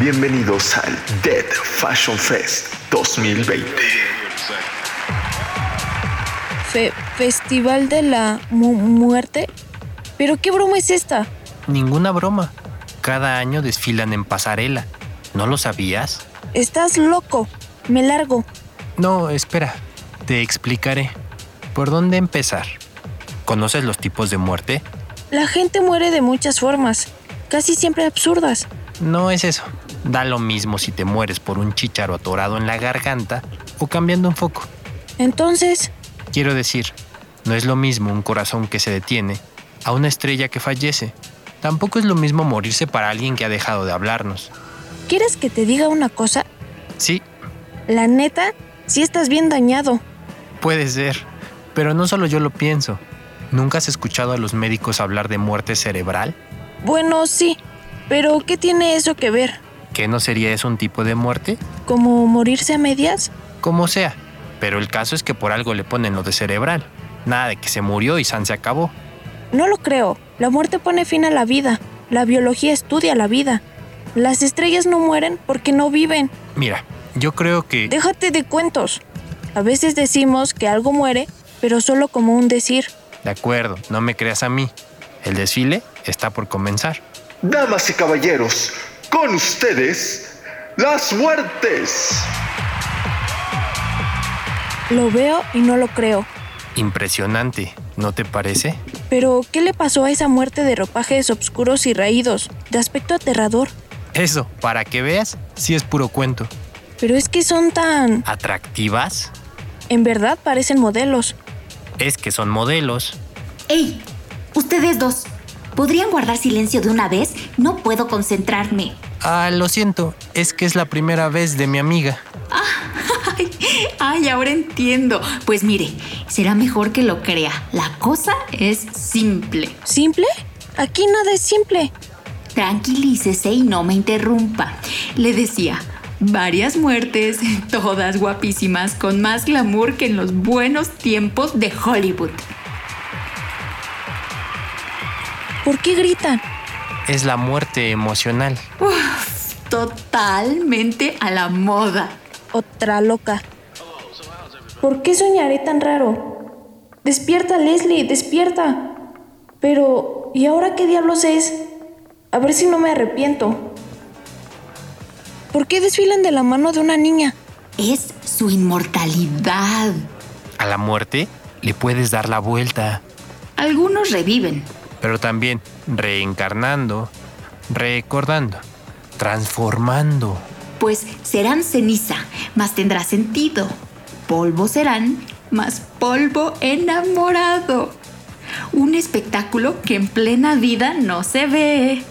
bienvenidos al Dead Fashion Fest 2020. ¿Festival de la muerte? ¿Pero qué broma es esta? Ninguna broma. Cada año desfilan en pasarela. ¿No lo sabías? Estás loco. Me largo. No, espera. Te explicaré. ¿Por dónde empezar? ¿Conoces los tipos de muerte? La gente muere de muchas formas, casi siempre absurdas. No es eso. Da lo mismo si te mueres por un chícharo atorado en la garganta o cambiando un foco. Entonces... Quiero decir, no es lo mismo un corazón que se detiene a una estrella que fallece. Tampoco es lo mismo morirse para alguien que ha dejado de hablarnos. ¿Quieres que te diga una cosa? Sí, la neta, sí estás bien dañado. Puede ser, pero no solo yo lo pienso. ¿Nunca has escuchado a los médicos hablar de muerte cerebral? Bueno, sí, pero ¿qué tiene eso que ver? ¿Qué no sería eso un tipo de muerte? ¿Como morirse a medias? Como sea, pero el caso es que por algo le ponen lo de cerebral. Nada de que se murió y San se acabó. No lo creo. La muerte pone fin a la vida. La biología estudia la vida. Las estrellas no mueren porque no viven. Mira, yo creo que... Déjate de cuentos. A veces decimos que algo muere, pero solo como un decir. De acuerdo, no me creas a mí. El desfile está por comenzar. Damas y caballeros, con ustedes, las muertes. Lo veo y no lo creo. Impresionante, ¿no te parece? Pero, ¿qué le pasó a esa muerte de ropajes oscuros y raídos, de aspecto aterrador? Eso, para que veas, sí es puro cuento. Pero es que son tan... ¿Atractivas? En verdad parecen modelos. Es que son modelos. ¡Ey! Ustedes dos. ¿Podrían guardar silencio de una vez? No puedo concentrarme. Ah, lo siento. Es que es la primera vez de mi amiga. Ay, ay, ahora entiendo. Pues mire, será mejor que lo crea. La cosa es simple. ¿Simple? Aquí nada es simple. Tranquilícese y no me interrumpa. Le decía, varias muertes, *laughs* todas guapísimas, con más glamour que en los buenos tiempos de Hollywood. ¿Por qué gritan? Es la muerte emocional. Uf, totalmente a la moda. Otra loca. ¿Por qué soñaré tan raro? Despierta, Leslie, despierta. Pero, ¿y ahora qué diablos es? A ver si no me arrepiento. ¿Por qué desfilan de la mano de una niña? Es su inmortalidad. A la muerte le puedes dar la vuelta. Algunos reviven. Pero también reencarnando, recordando, transformando. Pues serán ceniza, más tendrá sentido. Polvo serán, más polvo enamorado. Un espectáculo que en plena vida no se ve.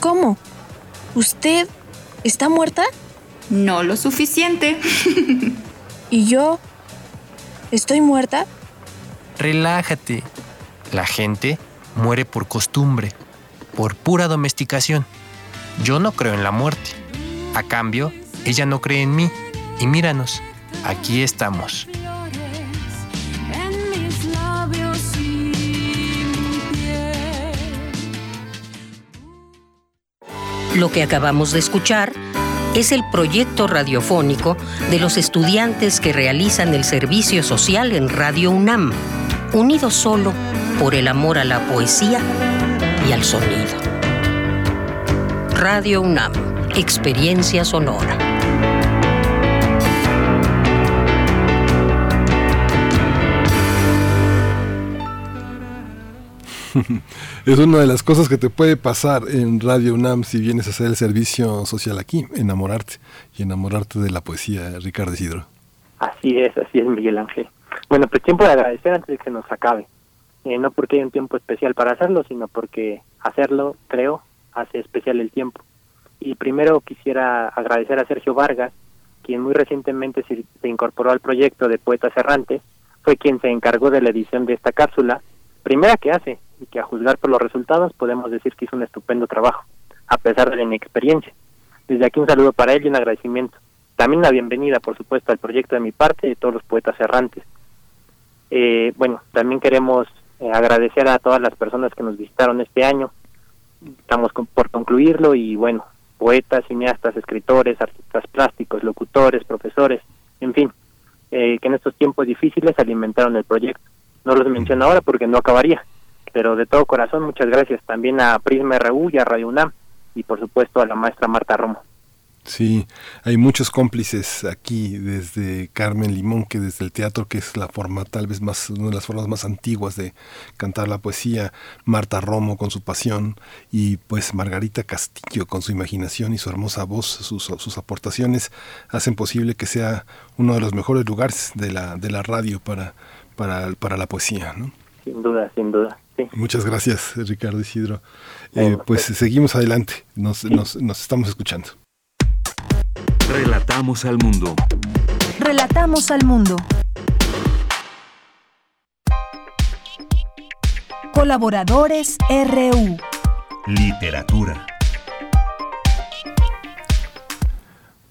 ¿Cómo? ¿Usted ¿Está muerta? No lo suficiente. ¿Y yo? ¿Estoy muerta? Relájate. La gente muere por costumbre, por pura domesticación. Yo no creo en la muerte. A cambio, ella no cree en mí. Y míranos, aquí estamos. Lo que acabamos de escuchar es el proyecto radiofónico de los estudiantes que realizan el servicio social en Radio UNAM, unidos solo por el amor a la poesía y al sonido. Radio UNAM, experiencia sonora. *laughs* es una de las cosas que te puede pasar en Radio UNAM si vienes a hacer el servicio social aquí, enamorarte y enamorarte de la poesía, Ricardo Isidro. Así es, así es, Miguel Ángel. Bueno, pues tiempo de agradecer antes de que nos acabe. Eh, no porque hay un tiempo especial para hacerlo, sino porque hacerlo, creo, hace especial el tiempo. Y primero quisiera agradecer a Sergio Vargas, quien muy recientemente se, incorporó al proyecto de Poetas Errantes, fue quien se encargó de la edición de esta cápsula, primera que hace, y que a juzgar por los resultados podemos decir que hizo un estupendo trabajo, a pesar de la inexperiencia. Desde aquí un saludo para él y un agradecimiento. También la bienvenida, por supuesto, al proyecto de mi parte y de todos los poetas errantes. Eh, bueno, también queremos eh, agradecer a todas las personas que nos visitaron este año. Estamos por concluirlo y bueno, poetas, cineastas, escritores, artistas plásticos, locutores, profesores, en fin, eh, que en estos tiempos difíciles alimentaron el proyecto. No los menciono ahora porque no acabaría, pero de todo corazón muchas gracias también a Prisma RU y a Radio UNAM y por supuesto a la maestra Marta Romo. Sí, hay muchos cómplices aquí, desde Carmen Limón, que desde el teatro, que es la forma tal vez más, una de las formas más antiguas de cantar la poesía, Marta Romo con su pasión, y pues Margarita Castillo con su imaginación y su hermosa voz, sus, sus aportaciones hacen posible que sea uno de los mejores lugares de la, de la radio para, para, para la poesía, ¿no? Sin duda, sin duda. Sí. Muchas gracias, Ricardo Isidro. Eh, pues seguimos adelante, nos, nos, nos estamos escuchando. Relatamos al mundo. Relatamos al mundo. Colaboradores RU. Literatura.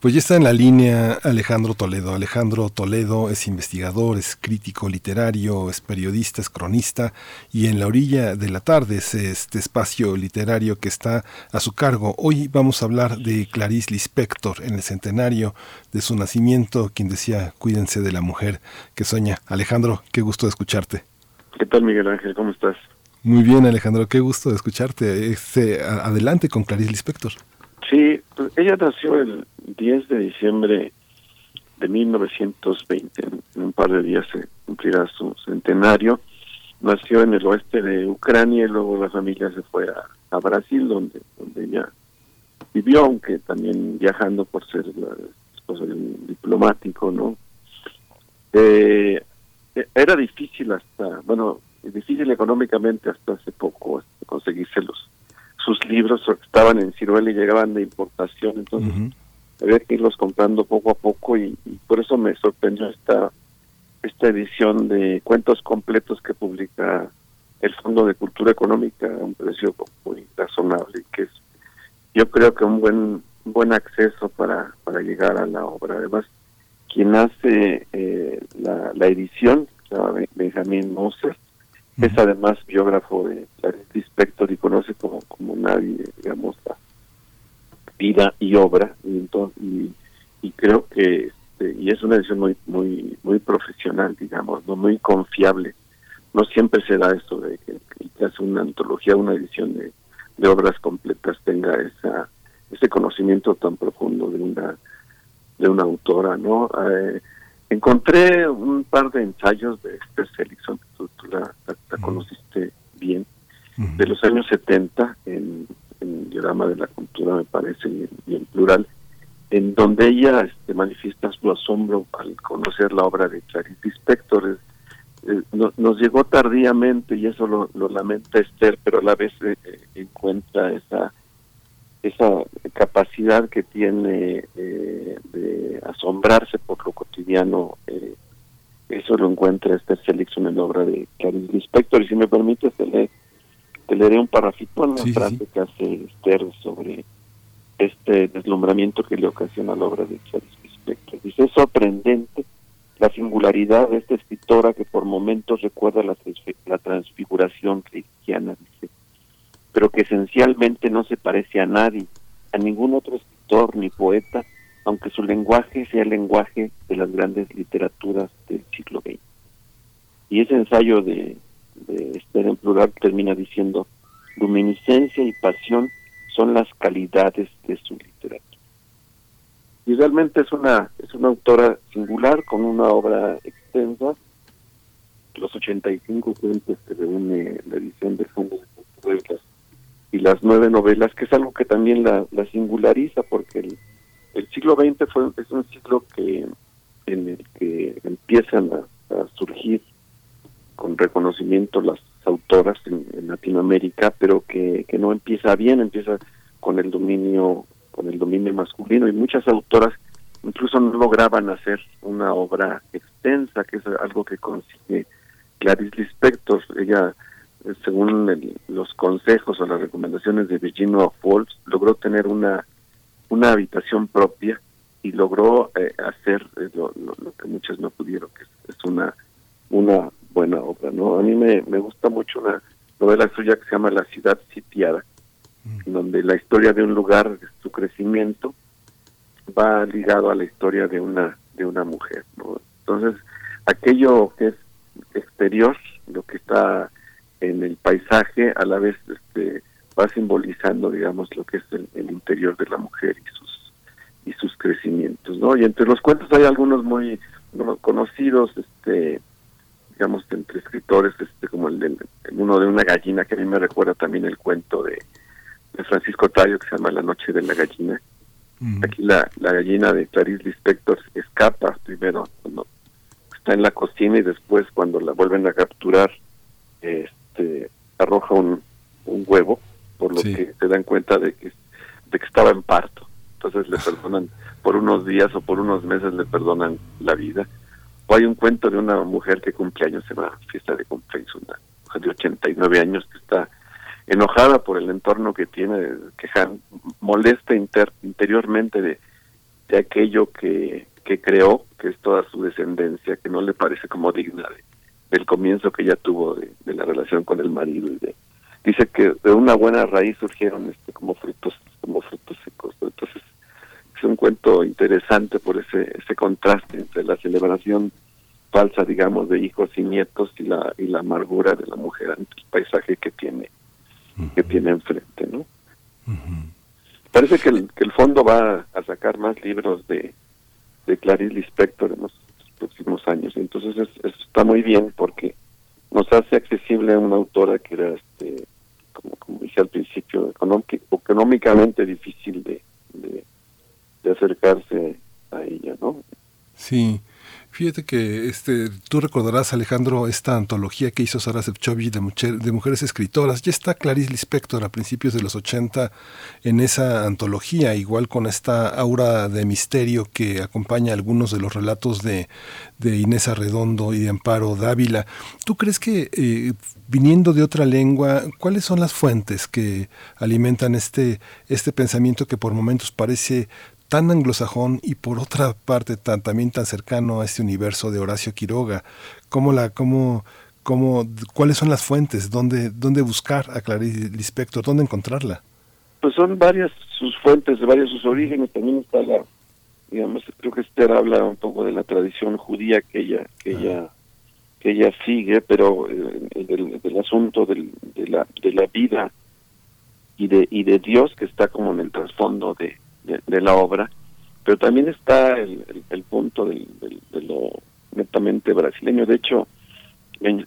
Pues ya está en la línea Alejandro Toledo. Alejandro Toledo es investigador, es crítico literario, es periodista, es cronista y en la orilla de la tarde es este espacio literario que está a su cargo. Hoy vamos a hablar de Clarice Lispector en el centenario de su nacimiento, quien decía cuídense de la mujer que sueña. Alejandro, qué gusto de escucharte. ¿Qué tal Miguel Ángel? ¿Cómo estás? Muy bien Alejandro, qué gusto de escucharte. Este, adelante con Clarice Lispector. Sí, pues ella nació el 10 de diciembre de 1920. En un par de días se cumplirá su centenario. Nació en el oeste de Ucrania y luego la familia se fue a, Brasil, donde, donde ella vivió, aunque también viajando por ser esposa de un diplomático, ¿no? Eh, era difícil hasta, bueno, difícil económicamente hasta hace poco conseguírselos sus libros estaban en ciruela y llegaban de importación, entonces había que irlos comprando poco a poco y, por eso me sorprendió esta esta edición de cuentos completos que publica el Fondo de Cultura Económica a un precio muy razonable, que es yo creo que un buen buen acceso para, para llegar a la obra. Además, quien hace eh, la, la edición, Benjamín Moser, es además biógrafo de Clarice Lispector y conoce como, como nadie, digamos, la vida y obra. Y, entonces, y, creo que, este, y es una edición muy, muy, muy profesional, digamos, no muy confiable. No siempre se da esto de que, que hace una antología, una edición de, de obras completas tenga esa ese conocimiento tan profundo de una de una autora, ¿no? Eh, Encontré un par de ensayos de Esther Seligson, tú, la, conociste bien, de los años 70, en, en Diorama de la Cultura, me parece, y en, plural, en donde ella este, manifiesta su asombro al conocer la obra de Clarice Lispector. Eh, nos llegó tardíamente y eso lo, lamenta Esther, pero a la vez eh, encuentra esa esa capacidad que tiene eh, de asombrarse por lo cotidiano, eh, eso lo encuentra Esther Seligson en la obra de Clarice Lispector. Y si me permites, te, te leeré un parrafito en la frase que hace Esther sobre este deslumbramiento que le ocasiona la obra de Clarice Lispector. Dice, es sorprendente la singularidad de esta escritora que por momentos recuerda la, la transfiguración cristiana, dice pero que esencialmente no se parece a nadie, a ningún otro escritor ni poeta, aunque su lenguaje sea el lenguaje de las grandes literaturas del siglo XX. Y ese ensayo de, de Esther en plural termina diciendo, luminiscencia y pasión son las calidades de su literatura. Y realmente es una, es una autora singular con una obra extensa, los 85 cuentos que reúne la edición de Fondo de y las nueve novelas, que es algo que también la, singulariza, porque el, siglo XX fue, es un siglo que en el que empiezan a, surgir con reconocimiento las autoras en, Latinoamérica, pero que, que no empieza bien, empieza con el dominio con el dominio masculino y muchas autoras incluso no lograban hacer una obra extensa, que es algo que consigue Clarice Lispector. Ella, eh, según los consejos o las recomendaciones de Virginia Woolf, logró tener una, una habitación propia y logró eh, hacer eh, lo, que muchas no pudieron, que es, una, una buena obra. no A mí me, me gusta mucho una novela suya que se llama La ciudad sitiada, mm. donde la historia de un lugar, su crecimiento, va ligado a la historia de una de una mujer ¿no? entonces aquello que es exterior lo que está en el paisaje a la vez este va simbolizando digamos lo que es el, interior de la mujer y sus y sus crecimientos no y entre los cuentos hay algunos muy conocidos este digamos entre escritores este como el, de, uno de una gallina que a mí me recuerda también el cuento de, de Francisco Tallo que se llama La noche de la gallina. Aquí la, la gallina de Clarice Lispector escapa primero cuando está en la cocina y después cuando la vuelven a capturar este arroja un, un huevo por lo que se dan cuenta de que de que estaba en parto. Entonces le *laughs* perdonan por unos días o por unos meses le perdonan la vida hay un cuento de una mujer que cumple años en una fiesta de cumpleaños una mujer de 89 años que está enojada por el entorno que tiene, queja, molesta interiormente de, de aquello que, que creó, que es toda su descendencia, que no le parece como digna del comienzo que ella tuvo de, la relación con el marido y de dice que de una buena raíz surgieron este como frutos como frutos secos entonces es un cuento interesante por ese ese contraste entre la celebración falsa digamos de hijos y nietos y la y la amargura de la mujer ante el paisaje que tiene que tiene enfrente, ¿no? Parece que el, que el fondo va a sacar más libros de, de Clarice Lispector en los próximos años. Entonces eso está muy bien porque nos hace accesible a una autora que era, este, como, como dije al principio, económicamente difícil de, de, de acercarse a ella, ¿no? Sí. Fíjate que este, tú recordarás, Alejandro, esta antología que hizo Sara Sefcovic de, de mujeres escritoras. Ya está Clarice Lispector a principios de los 80 en esa antología, igual con esta aura de misterio que acompaña algunos de los relatos de, de Inés Arredondo y de Amparo Dávila. ¿Tú crees que, eh, viniendo de otra lengua, cuáles son las fuentes que alimentan este, este pensamiento que por momentos parece tan anglosajón y por otra parte tan, también tan cercano a este universo de Horacio Quiroga. ¿Cómo la, cómo, cómo, ¿Cuáles son las fuentes? ¿Dónde, ¿Dónde buscar a Clarice Lispector? ¿Dónde encontrarla? Pues son varias sus fuentes, varios sus orígenes. También está la, digamos, creo que Esther habla un poco de la tradición judía que ella, que ella, que ella sigue, pero eh, del, asunto del, de, la, de la vida y de, y de Dios que está como en el trasfondo de, de, la obra, pero también está el, el, punto del, de lo netamente brasileño. De hecho,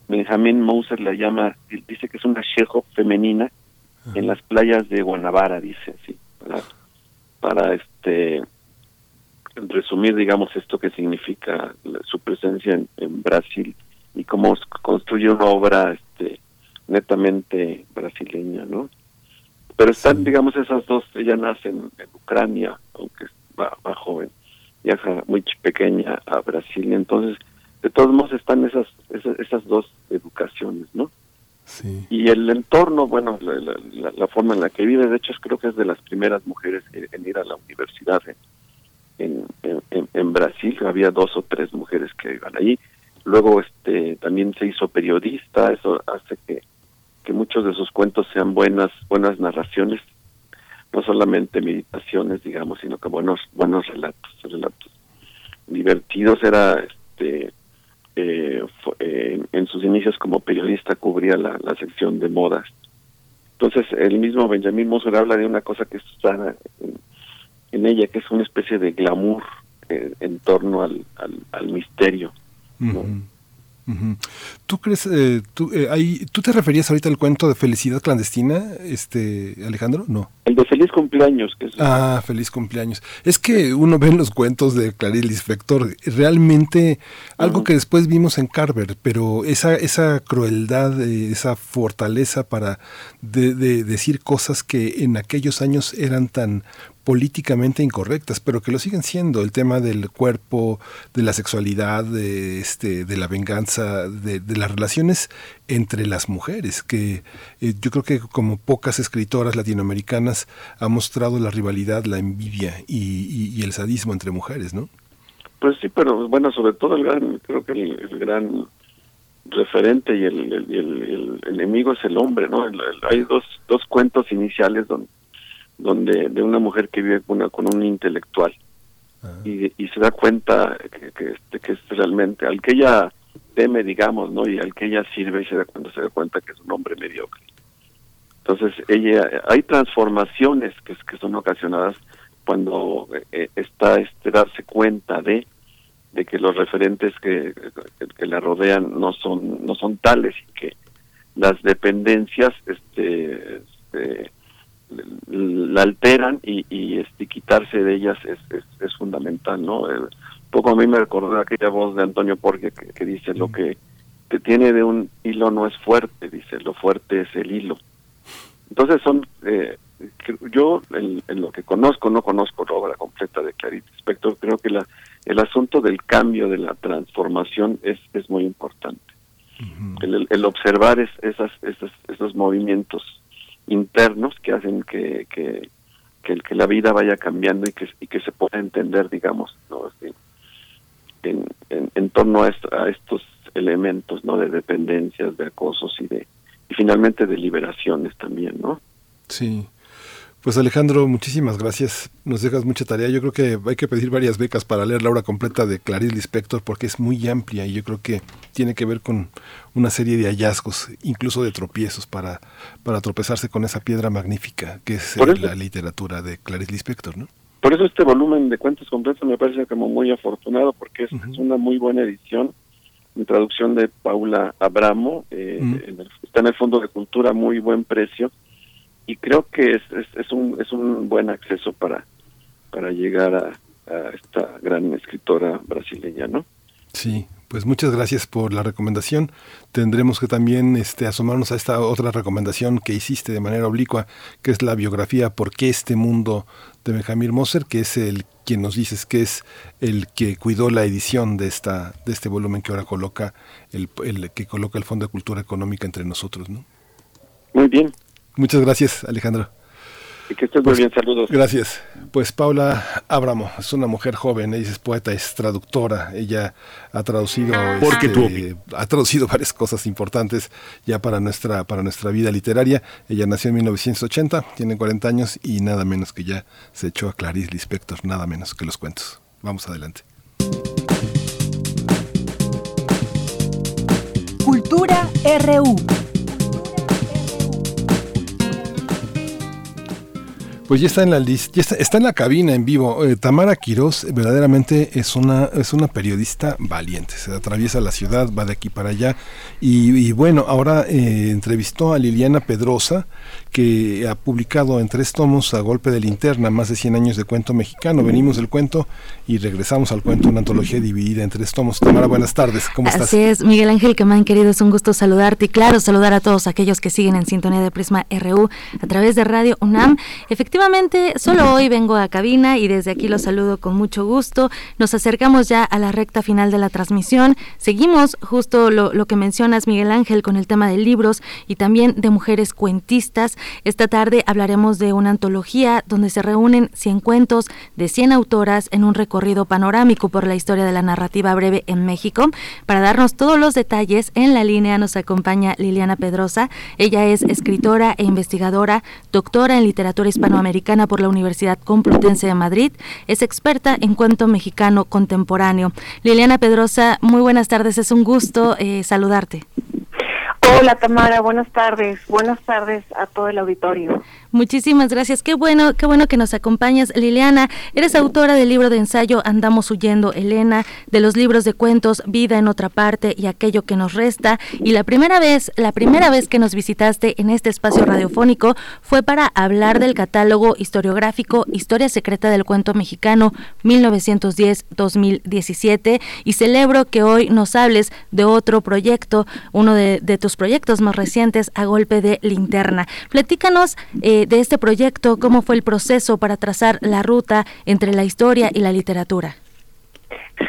Benjamín Mouser la llama, dice que es una shejo femenina en las playas de Guanabara, dice para, para este resumir, digamos, esto que significa su presencia en, en, Brasil y cómo construye una obra este netamente brasileña, ¿no? Pero están, digamos, esas dos, ella nace en, Ucrania, aunque va, joven, viaja muy pequeña a Brasil, entonces, de todos modos, están esas, esas, dos educaciones, ¿no? Sí. Y el entorno, bueno, la, forma en la que vive, de hecho, creo que es de las primeras mujeres en, ir a la universidad en, en, en, Brasil, había dos o tres mujeres que iban allí. Luego este también se hizo periodista, eso hace que que muchos de sus cuentos sean buenas buenas narraciones no solamente meditaciones digamos sino que buenos buenos relatos relatos. Divertidos era este eh, eh, en sus inicios como periodista cubría la, sección de modas. Entonces el mismo Benjamin Moser habla de una cosa que está en, ella que es una especie de glamour eh, en torno al, al, misterio ¿Tú crees, eh, tú, eh, tú te referías ahorita al cuento de Felicidad Clandestina, este Alejandro? No. El de Feliz Cumpleaños. Que es ah, Feliz Cumpleaños. Es que uno ve en los cuentos de Clarice Lispector realmente algo que después vimos en Carver, pero esa, esa crueldad, eh, esa fortaleza para de, de decir cosas que en aquellos años eran tan políticamente incorrectas, pero que lo siguen siendo, el tema del cuerpo, de la sexualidad, de, este, de la venganza, de, las relaciones entre las mujeres, que eh, yo creo que como pocas escritoras latinoamericanas ha mostrado la rivalidad, la envidia y, el sadismo entre mujeres, ¿no? Pues sí, pero bueno, sobre todo el gran, creo que el, gran referente y el, el, enemigo es el hombre, ¿no? hay dos, dos cuentos iniciales donde donde de una mujer que vive con, una, con un intelectual ah. y, y, se da cuenta que, que, este, que es realmente al que ella teme digamos no y al que ella sirve y se da cuando se da cuenta que es un hombre mediocre entonces ella hay transformaciones que, que son ocasionadas cuando eh, está este darse cuenta de de que los referentes que, que, la rodean no son no son tales y que las dependencias este, este la alteran y, y este, quitarse de ellas es, es, fundamental, ¿no? Un poco a mí me recordó aquella voz de Antonio Porge que, dice lo que te tiene de un hilo no es fuerte, dice, lo fuerte es el hilo. Entonces son, eh, yo en, lo que conozco, no conozco la obra completa de Clarice Spector, creo que la, el asunto del cambio, de la transformación es, es muy importante. el, el, observar es, esas, esas, esos movimientos internos que hacen que, que, que, la vida vaya cambiando y que, se pueda entender, digamos, ¿no? en, en, torno a, a, estos elementos no de dependencias, de acosos y de y finalmente de liberaciones también, ¿no? Sí. Pues Alejandro, muchísimas gracias. Nos dejas mucha tarea. Yo creo que hay que pedir varias becas para leer la obra completa de Clarice Lispector porque es muy amplia y yo creo que tiene que ver con una serie de hallazgos, incluso de tropiezos para, para tropezarse con esa piedra magnífica que es la literatura de Clarice Lispector, ¿no? Por eso este volumen de cuentos completos me parece como muy afortunado porque es, una muy buena edición en traducción de Paula Abramo, eh, está en el Fondo de Cultura, muy buen precio y creo que es, es, un, es un buen acceso para, para llegar a, esta gran escritora brasileña, ¿no? Sí, pues muchas gracias por la recomendación. Tendremos que también este, asomarnos a esta otra recomendación que hiciste de manera oblicua, que es la biografía ¿Por qué este mundo? de Benjamín Moser, que es el quien nos dices que es el que cuidó la edición de esta de este volumen que ahora coloca el, el que coloca el Fondo de Cultura Económica entre nosotros, ¿no? Muy bien, Muchas gracias, Alejandro. Y que estés muy pues, bien, saludos. Gracias. Pues Paula Abramo es una mujer joven, ella es poeta, es traductora, ella ha traducido Porque este, ha traducido varias cosas importantes ya para nuestra para nuestra vida literaria. Ella nació en 1980, tiene 40 años y nada menos que ya se echó a Clarice Lispector, nada menos que los cuentos. Vamos adelante. Cultura RU. Pues ya está en la lista, está, está, en la cabina en vivo. Eh, Tamara Quiroz verdaderamente es una, es una periodista valiente. Se atraviesa la ciudad, va de aquí para allá. Y, bueno, ahora eh, entrevistó a Liliana Pedrosa, que ha publicado en tres tomos a golpe de linterna más de 100 años de cuento mexicano. Venimos del cuento y regresamos al cuento, una antología dividida en tres tomos. Tamara, buenas tardes, ¿cómo estás? Así es, Miguel Ángel Quemán, querido, es un gusto saludarte y claro, saludar a todos aquellos que siguen en sintonía de Prisma RU a través de Radio UNAM. Efectivamente, solo hoy vengo a cabina y desde aquí los saludo con mucho gusto. Nos acercamos ya a la recta final de la transmisión. Seguimos justo lo, lo que mencionas, Miguel Ángel, con el tema de libros y también de mujeres cuentistas. Esta tarde hablaremos de una antología donde se reúnen 100 cuentos de 100 autoras en un recorrido panorámico por la historia de la narrativa breve en México. Para darnos todos los detalles, en la línea nos acompaña Liliana Pedrosa. Ella es escritora e investigadora, doctora en literatura hispanoamericana por la Universidad Complutense de Madrid. Es experta en cuento mexicano contemporáneo. Liliana Pedrosa, muy buenas tardes, es un gusto eh, saludarte. Hola Tamara, buenas tardes. Buenas tardes a todo el auditorio. Muchísimas gracias. Qué bueno, qué bueno que nos acompañas, Liliana. Eres autora del libro de ensayo Andamos huyendo, Elena, de los libros de cuentos Vida en otra parte y aquello que nos resta. Y la primera vez, la primera vez que nos visitaste en este espacio radiofónico fue para hablar del catálogo historiográfico Historia secreta del cuento mexicano 1910-2017 y celebro que hoy nos hables de otro proyecto, uno de, tus proyectos más recientes a golpe de linterna. Platícanos eh, de, este proyecto, cómo fue el proceso para trazar la ruta entre la historia y la literatura.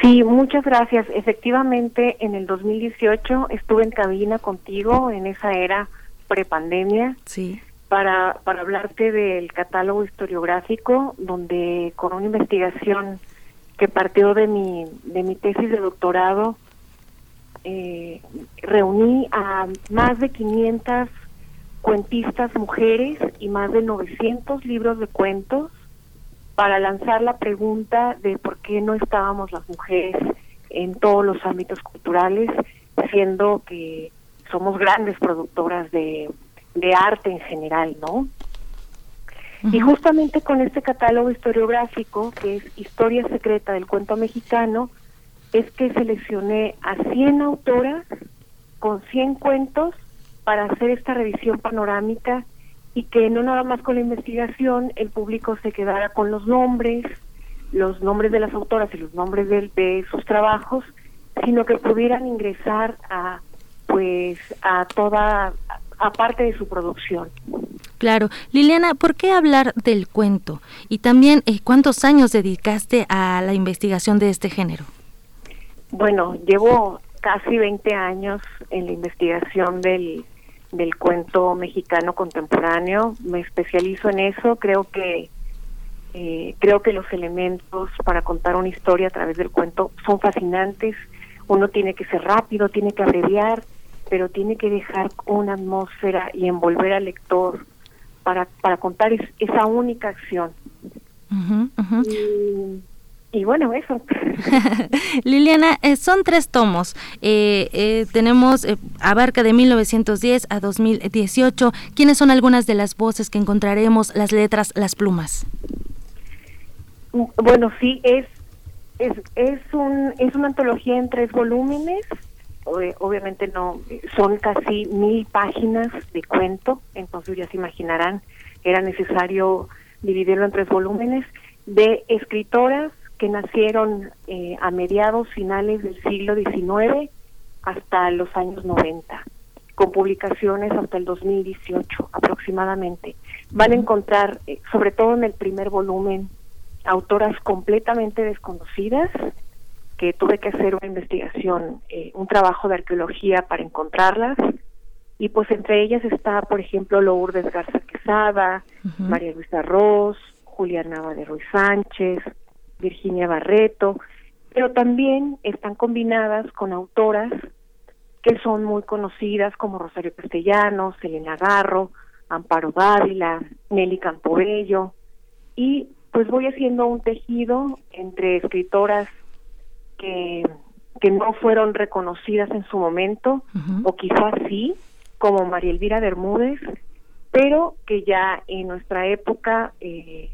Sí, muchas gracias. Efectivamente, en el 2018 estuve en cabina contigo en esa era prepandemia. Sí. Para, para hablarte del catálogo historiográfico, donde con una investigación que partió de mi, de mi tesis de doctorado, eh, reuní a más de 500 cuentistas mujeres y más de 900 libros de cuentos para lanzar la pregunta de por qué no estábamos las mujeres en todos los ámbitos culturales, siendo que somos grandes productoras de, de arte en general, ¿no? Y justamente con este catálogo historiográfico, que es Historia Secreta del Cuento Mexicano, es que seleccioné a 100 autoras con 100 cuentos para hacer esta revisión panorámica y que no nada más con la investigación el público se quedara con los nombres, los nombres de las autoras y los nombres de, de sus trabajos, sino que pudieran ingresar a pues a toda aparte de su producción. Claro. Liliana, ¿por qué hablar del cuento? Y también, eh, ¿cuántos años dedicaste a la investigación de este género? Bueno, llevo casi 20 años en la investigación del, del cuento mexicano contemporáneo. Me especializo en eso. Creo que eh, creo que los elementos para contar una historia a través del cuento son fascinantes. Uno tiene que ser rápido, tiene que abreviar, pero tiene que dejar una atmósfera y envolver al lector para, para contar esa única acción. Y bueno, eso. *laughs* Liliana, eh, son tres tomos. Eh, eh, tenemos, abarca de 1910 a 2018. ¿Quiénes son algunas de las voces que encontraremos, las letras, las plumas? Mm, bueno, sí, es, es, es, un, es una antología en tres volúmenes. Obviamente no, son casi mil páginas de cuento, entonces ya se imaginarán, era necesario dividirlo en tres volúmenes de escritoras que nacieron eh, a mediados finales del siglo XIX hasta los años 90, con publicaciones hasta el 2018 aproximadamente. Van a encontrar, eh, sobre todo en el primer volumen, autoras completamente desconocidas, que tuve que hacer una investigación, eh, un trabajo de arqueología para encontrarlas. Y pues entre ellas está, por ejemplo, Lourdes Garza Quesada, María Luisa Ross, Julián Nava de Ruiz Sánchez, Virginia Barreto, pero también están combinadas con autoras que son muy conocidas como Rosario Castellanos, Elena Garro, Amparo Dávila, Nelly Campobello, y pues voy haciendo un tejido entre escritoras que, que no fueron reconocidas en su momento, o quizás sí, como María Elvira Bermúdez, pero que ya en nuestra época eh,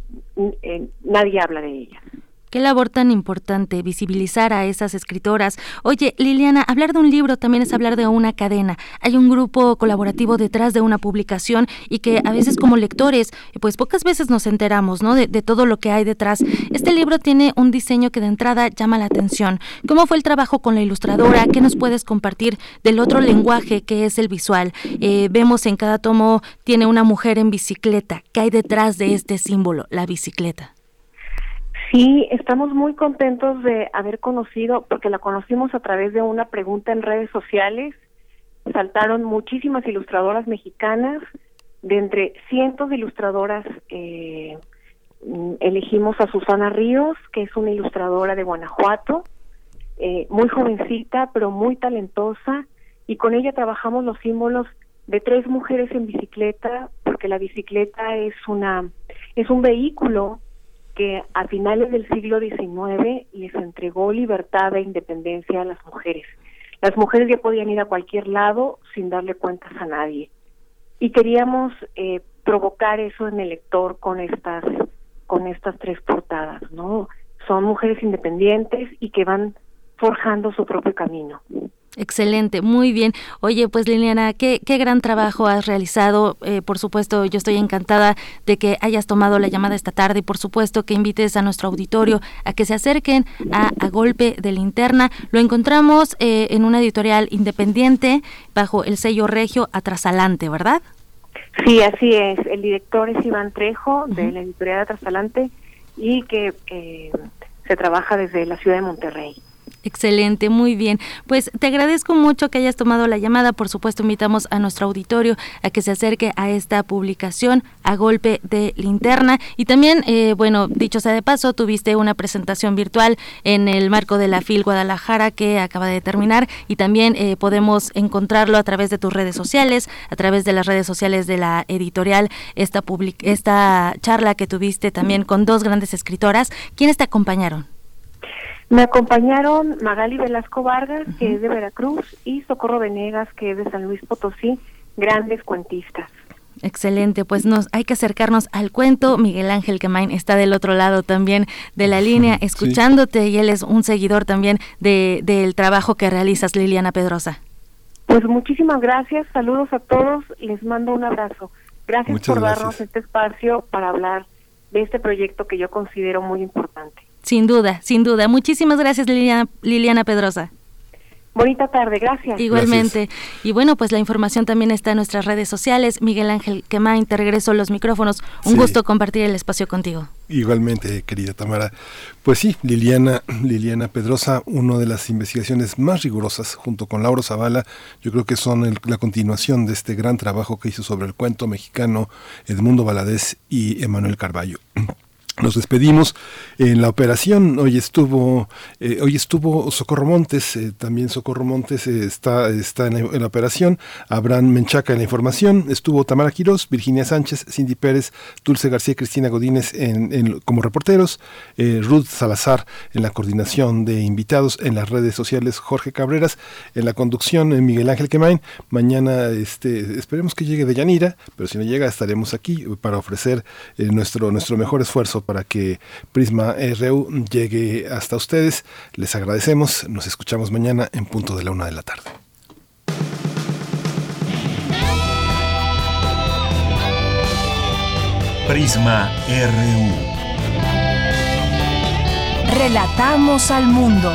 nadie habla de ellas. Qué labor tan importante visibilizar a esas escritoras. Oye, Liliana, hablar de un libro también es hablar de una cadena. Hay un grupo colaborativo detrás de una publicación y que a veces como lectores, pues pocas veces nos enteramos, ¿no? De, todo lo que hay detrás. Este libro tiene un diseño que de entrada llama la atención. ¿Cómo fue el trabajo con la ilustradora? ¿Qué nos puedes compartir del otro lenguaje que es el visual? Eh, vemos en cada tomo tiene una mujer en bicicleta. ¿Qué hay detrás de este símbolo, la bicicleta? Sí, estamos muy contentos de haber conocido, porque la conocimos a través de una pregunta en redes sociales. Saltaron muchísimas ilustradoras mexicanas, de entre cientos de ilustradoras eh, elegimos a Susana Ríos, que es una ilustradora de Guanajuato, eh, muy jovencita, pero muy talentosa, y con ella trabajamos los símbolos de tres mujeres en bicicleta, porque la bicicleta es una es un vehículo que a finales del siglo XIX les entregó libertad e independencia a las mujeres. Las mujeres ya podían ir a cualquier lado sin darle cuentas a nadie. Y queríamos eh, provocar eso en el lector con estas con estas tres portadas, ¿no? Son mujeres independientes y que van forjando su propio camino. Excelente, muy bien. Oye, pues Liliana, qué, qué gran trabajo has realizado. Eh, por supuesto, yo estoy encantada de que hayas tomado la llamada esta tarde y por supuesto que invites a nuestro auditorio a que se acerquen a, a Golpe de Linterna. Lo encontramos eh, en una editorial independiente bajo el sello Regio Atrasalante, ¿verdad? Sí, así es. El director es Iván Trejo de la editorial Atrasalante y que eh, se trabaja desde la ciudad de Monterrey. Excelente, muy bien. Pues te agradezco mucho que hayas tomado la llamada. Por supuesto, invitamos a nuestro auditorio a que se acerque a esta publicación a golpe de linterna. Y también, eh, bueno, dicho sea de paso, tuviste una presentación virtual en el marco de la FIL Guadalajara que acaba de terminar y también eh, podemos encontrarlo a través de tus redes sociales, a través de las redes sociales de la editorial, esta, esta charla que tuviste también con dos grandes escritoras. ¿Quiénes te acompañaron? Me acompañaron Magali Velasco Vargas, que es de Veracruz, y Socorro Venegas, que es de San Luis Potosí, grandes cuentistas. Excelente, pues nos hay que acercarnos al cuento. Miguel Ángel Quemain está del otro lado también de la línea, *laughs* escuchándote, y él es un seguidor también de, del trabajo que realizas, Liliana Pedrosa. Pues muchísimas gracias, saludos a todos, les mando un abrazo. Gracias por darnos este espacio para hablar de este proyecto que yo considero muy importante. Sin duda, sin duda. Muchísimas gracias, Liliana, Liliana Pedrosa. Bonita tarde, gracias. Igualmente. Y bueno, pues la información también está en nuestras redes sociales. Miguel Ángel Quemain, te regreso los micrófonos. Un gusto compartir el espacio contigo. Igualmente, querida Tamara. Pues sí, Liliana, Liliana Pedrosa, una de las investigaciones más rigurosas, junto con Lauro Zavala, yo creo que son la continuación de este gran trabajo que hizo sobre el cuento mexicano Edmundo Valadez y Emanuel Carballo. Nos despedimos en la operación. Hoy estuvo, eh, hoy estuvo Socorro Montes, eh, también Socorro Montes eh, está, está en la, operación. Abraham Menchaca en la información. Estuvo Tamara Quirós, Virginia Sánchez, Cindy Pérez, Dulce García y Cristina Godínez en, como reporteros. Ruth Salazar en la coordinación de invitados en las redes sociales. Jorge Cabreras en la conducción. Miguel Ángel Quemain. Mañana este, esperemos que llegue de Yanira, pero si no llega estaremos aquí para ofrecer nuestro, nuestro mejor esfuerzo para que Prisma RU llegue hasta ustedes. Les agradecemos. Nos escuchamos mañana en punto de la una de la tarde. Prisma RU. Relatamos al mundo.